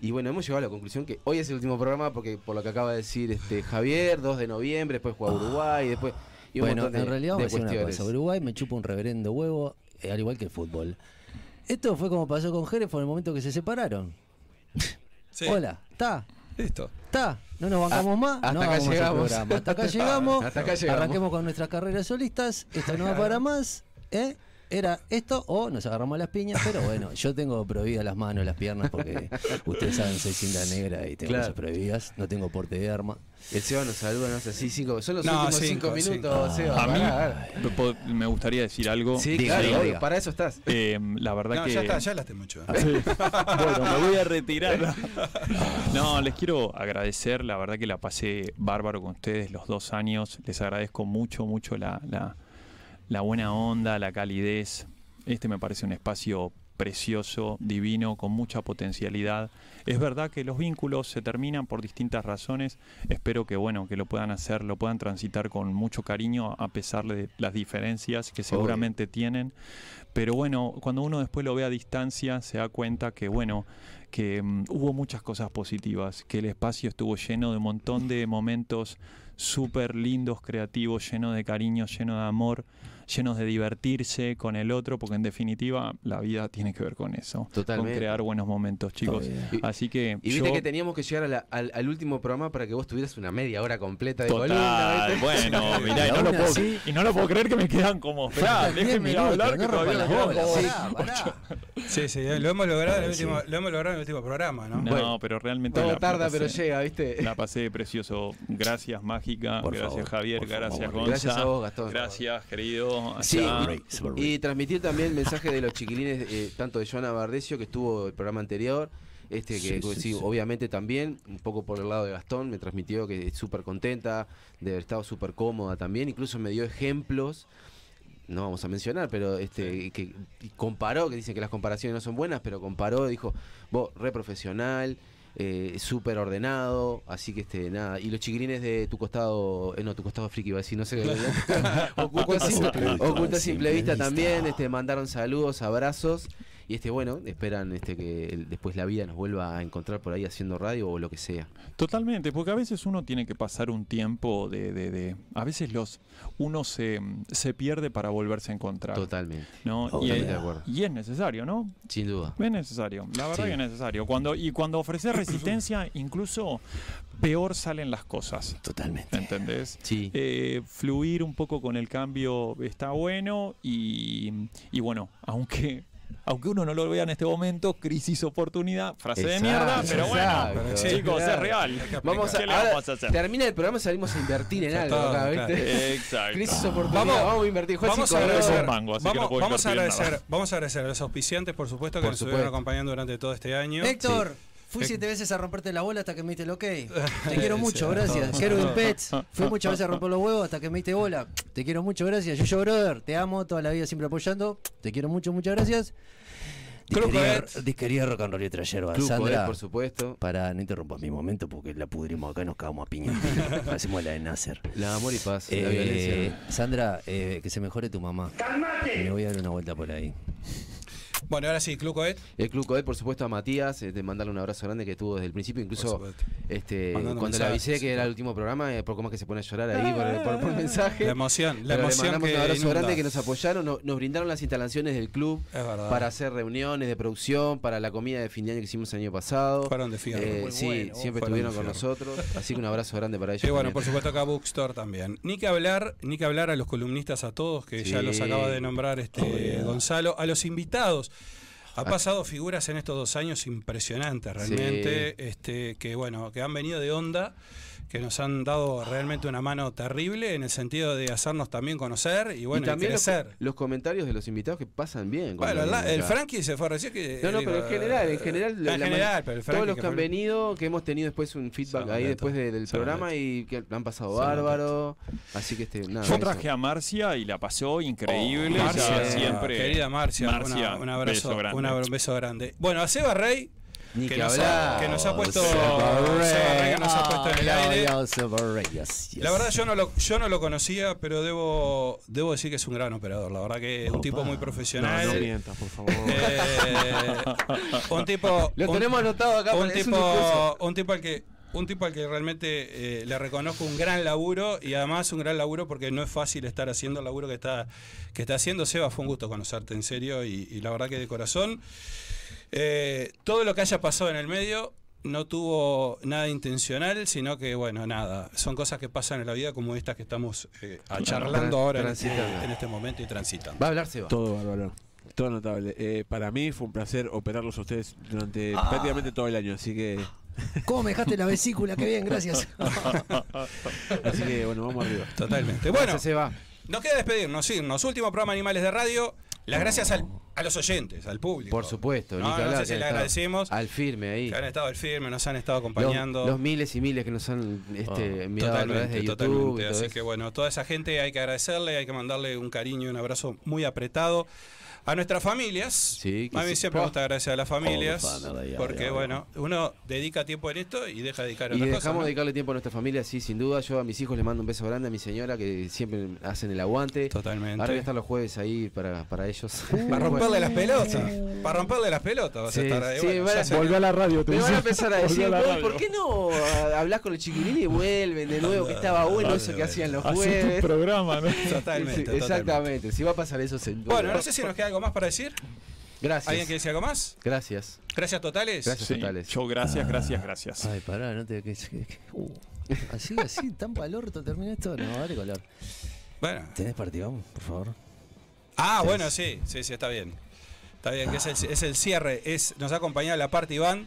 Y bueno, hemos llegado a la conclusión que hoy es el último programa porque por lo que acaba de decir este Javier, 2 de noviembre, después juega Uruguay, después... y Bueno, de- en realidad de vamos a decir una cosa. Uruguay me chupa un reverendo huevo, eh, al igual que el fútbol. Esto fue como pasó con Jerez, fue en el momento que se separaron. Sí. Hola, está, Listo. está. No nos bancamos Ah, más, hasta no acá el llegamos. programa. Hasta acá llegamos. Hasta acá llegamos. Arranquemos con nuestras carreras solistas. Esto no va para más. ¿eh? Era esto o nos agarramos las piñas, pero bueno, yo tengo prohibidas las manos, las piernas, porque ustedes saben, soy cinta negra y tengo Claro. cosas prohibidas. No tengo porte de arma. El Seba nos saluda, no sé, sí, cinco, son los No, últimos cinco, cinco, cinco. minutos, Seba. A mí pará. me po- me gustaría decir algo. Sí, Diga, claro, diga, obvio, diga. para eso estás. Eh, la verdad No, que. ya está, ya hablaste mucho. Sí. bueno, me voy a retirar. No, les quiero agradecer, la verdad que la pasé bárbaro con ustedes los dos años. Les agradezco mucho, mucho la, la, la buena onda, la calidez. Este me parece un espacio precioso, divino, con mucha potencialidad. Es verdad que los vínculos se terminan por distintas razones. Espero que bueno, que lo puedan hacer, lo puedan transitar con mucho cariño a pesar de las diferencias que seguramente tienen. Pero bueno, cuando uno después lo ve a distancia, se da cuenta que bueno, que mm, hubo muchas cosas positivas, que el espacio estuvo lleno de un montón de momentos súper lindos, creativos, llenos de cariño, lleno de amor, llenos de divertirse con el otro, porque en definitiva la vida tiene que ver con eso, Totalmente. con crear buenos momentos, chicos. Y- Así que Y viste yo- que teníamos que llegar a la- al, al último programa para que vos tuvieras una media hora completa de Total, columna. ¿viste? bueno, mirá, y no, lo puedo, y no lo puedo creer que me quedan como. Diez déjenme minutos, hablar no que todavía como- pará, pará. Sí, sí, lo hemos logrado, en el Sí. último, lo hemos logrado en el último programa, ¿no? No, Bueno, pero realmente. Todo la- la tarda, pero llega, ¿viste? La pasé precioso. Gracias, Mágica. Por gracias, favor, Javier. gracias. Gonza. Gracias a vos, Gastón. Gracias, querido. Sí, y transmitir también el mensaje de los chiquilines, eh, tanto de Joana Bardesio, que estuvo el programa anterior, este que Sí, sí, sí, sí. obviamente también, un poco por el lado de Gastón, me transmitió que es súper contenta, de haber estado súper cómoda también, incluso me dio ejemplos, no vamos a mencionar, pero este que comparó, que dicen que las comparaciones no son buenas, pero comparó, dijo, vos, re profesional, eh, súper ordenado, así que este, nada, y los chiquilines de tu costado, eh, no, tu costado friki iba a decir, no sé, oculto a simple, oculto a simple vista. también, este, mandaron saludos, abrazos, y este bueno, esperan este que el- después la vida nos vuelva a encontrar por ahí haciendo radio o lo que sea. Totalmente, porque a veces uno tiene que pasar un tiempo de... de- de- a veces los uno se, se pierde para volverse a encontrar. Totalmente. ¿no? Y, Totalmente es, de acuerdo. y es necesario, ¿no? Sin duda. Es necesario, la verdad Sí. que es necesario. Cuando, y cuando ofreces resistencia, incluso peor salen las cosas. Totalmente. ¿Entendés? Sí. Eh, fluir un poco con el cambio está bueno y, y bueno, aunque... Aunque uno no lo vea en este momento, crisis oportunidad, frase de mierda, pero bueno, exacto. chicos, Claro. es real. Vamos a, ¿Qué le ahora vamos a hacer? Termina el programa y salimos a invertir en algo acá, claro. ¿viste? Exacto. Crisis oportunidad, vamos, Vamos- a invertir. Vamos a agradecer, mango, así que vamos, no puedo vamos a agradecer, vamos a agradecer a los auspiciantes, por supuesto, que Por nos estuvieron supuesto. acompañando durante todo este año. Héctor, fui Eh, siete veces a romperte la bola hasta que me diste el ok. Te quiero mucho, gracias. todos. Pets, fui muchas veces a romper los huevos hasta que me diste bola. Te quiero mucho, gracias. Yuyo Brother, te amo, toda la vida siempre apoyando. Te quiero mucho, muchas gracias. Club Disquería, disquería Rock and Roll y. Club Sandra, Coet, por supuesto. para no interrumpas mi momento porque la pudrimos acá y nos cagamos a piña. Hacemos la de Nasser. La amor y paz, la Eh, violencia. Sandra, eh, que se mejore tu mamá. Me voy a dar una vuelta por ahí. Bueno, ahora sí, Club Coet. El Club Codet, por supuesto, a Matías, eh, de mandarle un abrazo grande que tuvo desde el principio. Incluso este, Mandando cuando le mensajes, avisé que era el último programa, eh, poco más que se pone a llorar ahí por, por- por mensaje. La emoción, la Pero emoción le mandamos que un abrazo inunda. grande que nos apoyaron, no- nos brindaron las instalaciones del club para hacer reuniones de producción, para la comida de fin de año que hicimos el año pasado. Fueron de fierro. Eh, sí, bueno. siempre estuvieron con nosotros. Así que un abrazo grande para ellos. Y bueno, también. por supuesto acá Bookstore también. Ni que hablar, ni que hablar a los columnistas a todos, que ya los acaba de nombrar este Gonzalo, a los invitados. Ha pasado figuras en estos dos años impresionantes, realmente, este, que bueno, que han venido de onda, que nos han dado realmente una mano terrible en el sentido de hacernos también conocer y bueno, y también los, crecer. los comentarios de los invitados que pasan bien. Bueno, la- el. Frankie se fue recién que. No, no, digo, pero en general, en general, en la- general, pero el todos Frankie los que que han venido, que hemos tenido después un feedback ahí después de- del programa y que han pasado bárbaro. Así que este, nada. Yo eso. traje a Marcia y la pasó increíble. Oh, Marcia, siempre. querida Marcia, Marcia, una- un abrazo, beso grande. una- un beso grande. Bueno, a Seba Rey, Ni que, que nos ha, que nos ha puesto, Rey que nos ha Ah, puesto en el yo, aire. La verdad yo no lo, yo no lo conocía, pero debo, debo decir que es un gran operador. La verdad que es un tipo muy No, profesional. no mientas, por favor. Eh, un tipo. Lo un- tenemos anotado acá. un un tipo, discurso. un tipo al que un tipo al que realmente eh, le reconozco un gran laburo y además un gran laburo porque no es fácil estar haciendo el laburo que está que está haciendo Seba fue un gusto conocerte en serio y, y la verdad que de corazón eh, todo lo que haya pasado en el medio no tuvo nada intencional sino que bueno nada son cosas que pasan en la vida como estas que estamos eh, charlando ahora en, en este momento y transitando Va a hablar Seba. Todo bárbaro. Todo notable. Eh, para mí fue un placer operarlos a ustedes durante Ah. prácticamente todo el año, así que ¿Cómo me dejaste la vesícula? Qué bien, gracias. así que bueno, vamos arriba. totalmente bueno Gracias, Seba. Nos queda despedirnos, irnos. Último programa Animales de Radio. Las gracias al- a los oyentes, al público. Por supuesto. No, no sé si le estado agradecemos. Al firme ahí. Que han estado al firme, nos han estado acompañando. los miles y miles que nos han este, mirado a través de totalmente, YouTube. totalmente. Así eso. que bueno, toda esa gente hay que agradecerle, hay que mandarle un cariño y un abrazo muy apretado. A nuestras familias, Sí, que a mí sí. siempre me gusta agradecer a las familias, Oh, family, yeah, porque yeah, bueno, uno dedica tiempo en esto y deja de dedicar a Y otras dejamos cosas. ¿no? de dedicarle tiempo a nuestra familia, sí, sin duda. Yo a mis hijos les mando un beso grande, a mi señora, que siempre hacen el aguante. Totalmente. Ahora voy a estar los jueves ahí para, para ellos. Para romperle las pelotas. Para romperle las pelotas vas a Sí, estar ahí. sí, Bueno, a- se- Volví a la radio, te Me van a empezar a decir, la "Vos, radio. ¿por qué no hablas con los chiquilines y vuelven de nuevo? Que estaba bueno eso que hacían los Hacé tu jueves. programa, ¿no? Totalmente, totalmente. exactamente, si va a pasar eso, sin duda. Bueno, no sé si nos queda algo más para decir. Gracias. ¿Alguien quiere decir algo más? Gracias. Gracias totales. Gracias Sí, totales. yo gracias, gracias, gracias. Ay, pará, no te. uh, así, así, tan palorto termina esto. No, dale color. Bueno. ¿Tenés partido, por favor? Ah, bueno, sí, sí, sí, está bien. Está bien, que es el, es el cierre. Es, nos ha acompañado la parte Iván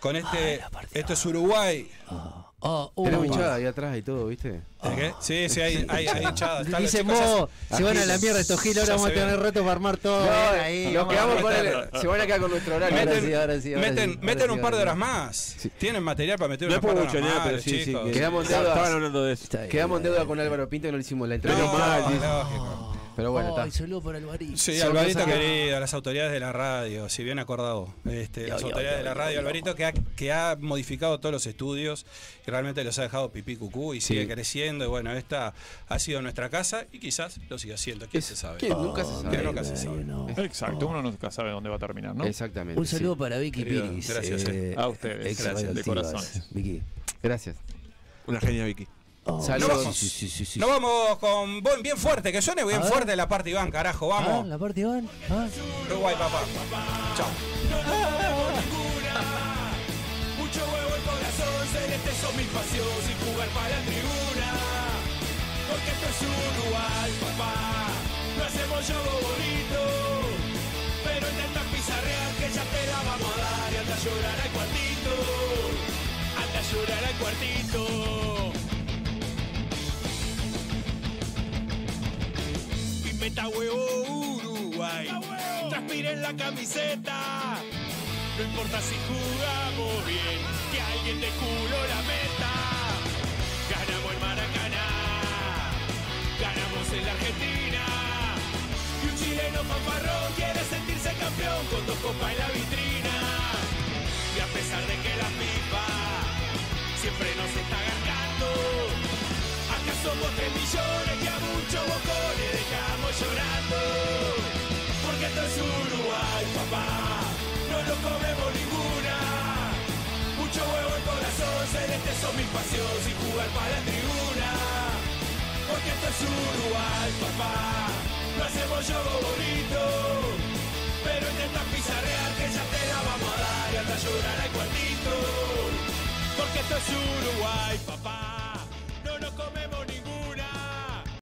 con este. esto es Uruguay. Oh, uh, Tenemos hinchada ahí atrás y todo, ¿viste? ¿De qué? Sí, sí, hay, hay, hay los Dicen vos, se van a la mierda estos giles, ahora vamos a tener reto para armar todo. No, ven ahí, nos quedamos con el- se van a quedar con nuestro horario. Ahora Meten, sí, ahora sí, ahora meten, sí, ahora meten sí, un par de horas sí. más. Tienen material para meter No un es par de mucho, horas pero sí, sí. Quedamos en deuda. con Álvaro Pinto y no le hicimos la entrevista. Menos mal. Pero bueno, Ay, está. saludo para Alvarito. Sí, Alvarito que- querido, las autoridades de la radio, si bien acordado, este, Yo, las yo, autoridades yo, de la radio, yo. Alvarito que ha, que ha modificado todos los estudios y realmente los ha dejado pipí cucú y sigue Sí. creciendo. Y bueno, esta ha sido nuestra casa y quizás lo siga siendo, quién se sabe. que nunca se sabe. Que nunca se sabe. Exacto, uno nunca sabe dónde va a terminar, ¿no? Exactamente. Un saludo sí. para Vicky Querido, Piris. gracias, eh. A ustedes, gracias, de corazón. Vicky. Gracias. Una genia, Vicky. Oh, Saludos. Sí, sí, sí, sí, Nos vamos con buen- bien fuerte, que suene bien fuerte la parte Iván, carajo, Ah, vamos. la parte Iván. Ah. Uruguay, papá. Chao. Mucho huevo el corazón, celeste son mi pasión sin jugar para la tribuna. Porque esto es Uruguay, papá. Lo hacemos yo bonito. Pero intenta pizarrear que ya te la vamos a dar y anda a llorar al cuartito. Anda a llorar al cuartito. Meta huevo Uruguay. Transpira en la camiseta. No importa si jugamos bien, que alguien de culo la meta. Ganamos el Maracaná, ganamos en la Argentina. Y un chileno fanfarrón quiere sentirse campeón con dos copas en la vitrina. Y a pesar de que la FIFA siempre nos está ganando, acá somos tres millones que a muchos comemos ninguna. Mucho huevo el corazón, celeste son mi pasión, sin jugar para la tribuna. Porque esto es Uruguay, papá, lo hacemos yo bonito. Pero intenta pizarrear que ya te la vamos a dar y anda a llorar al cuartito. Porque esto es Uruguay,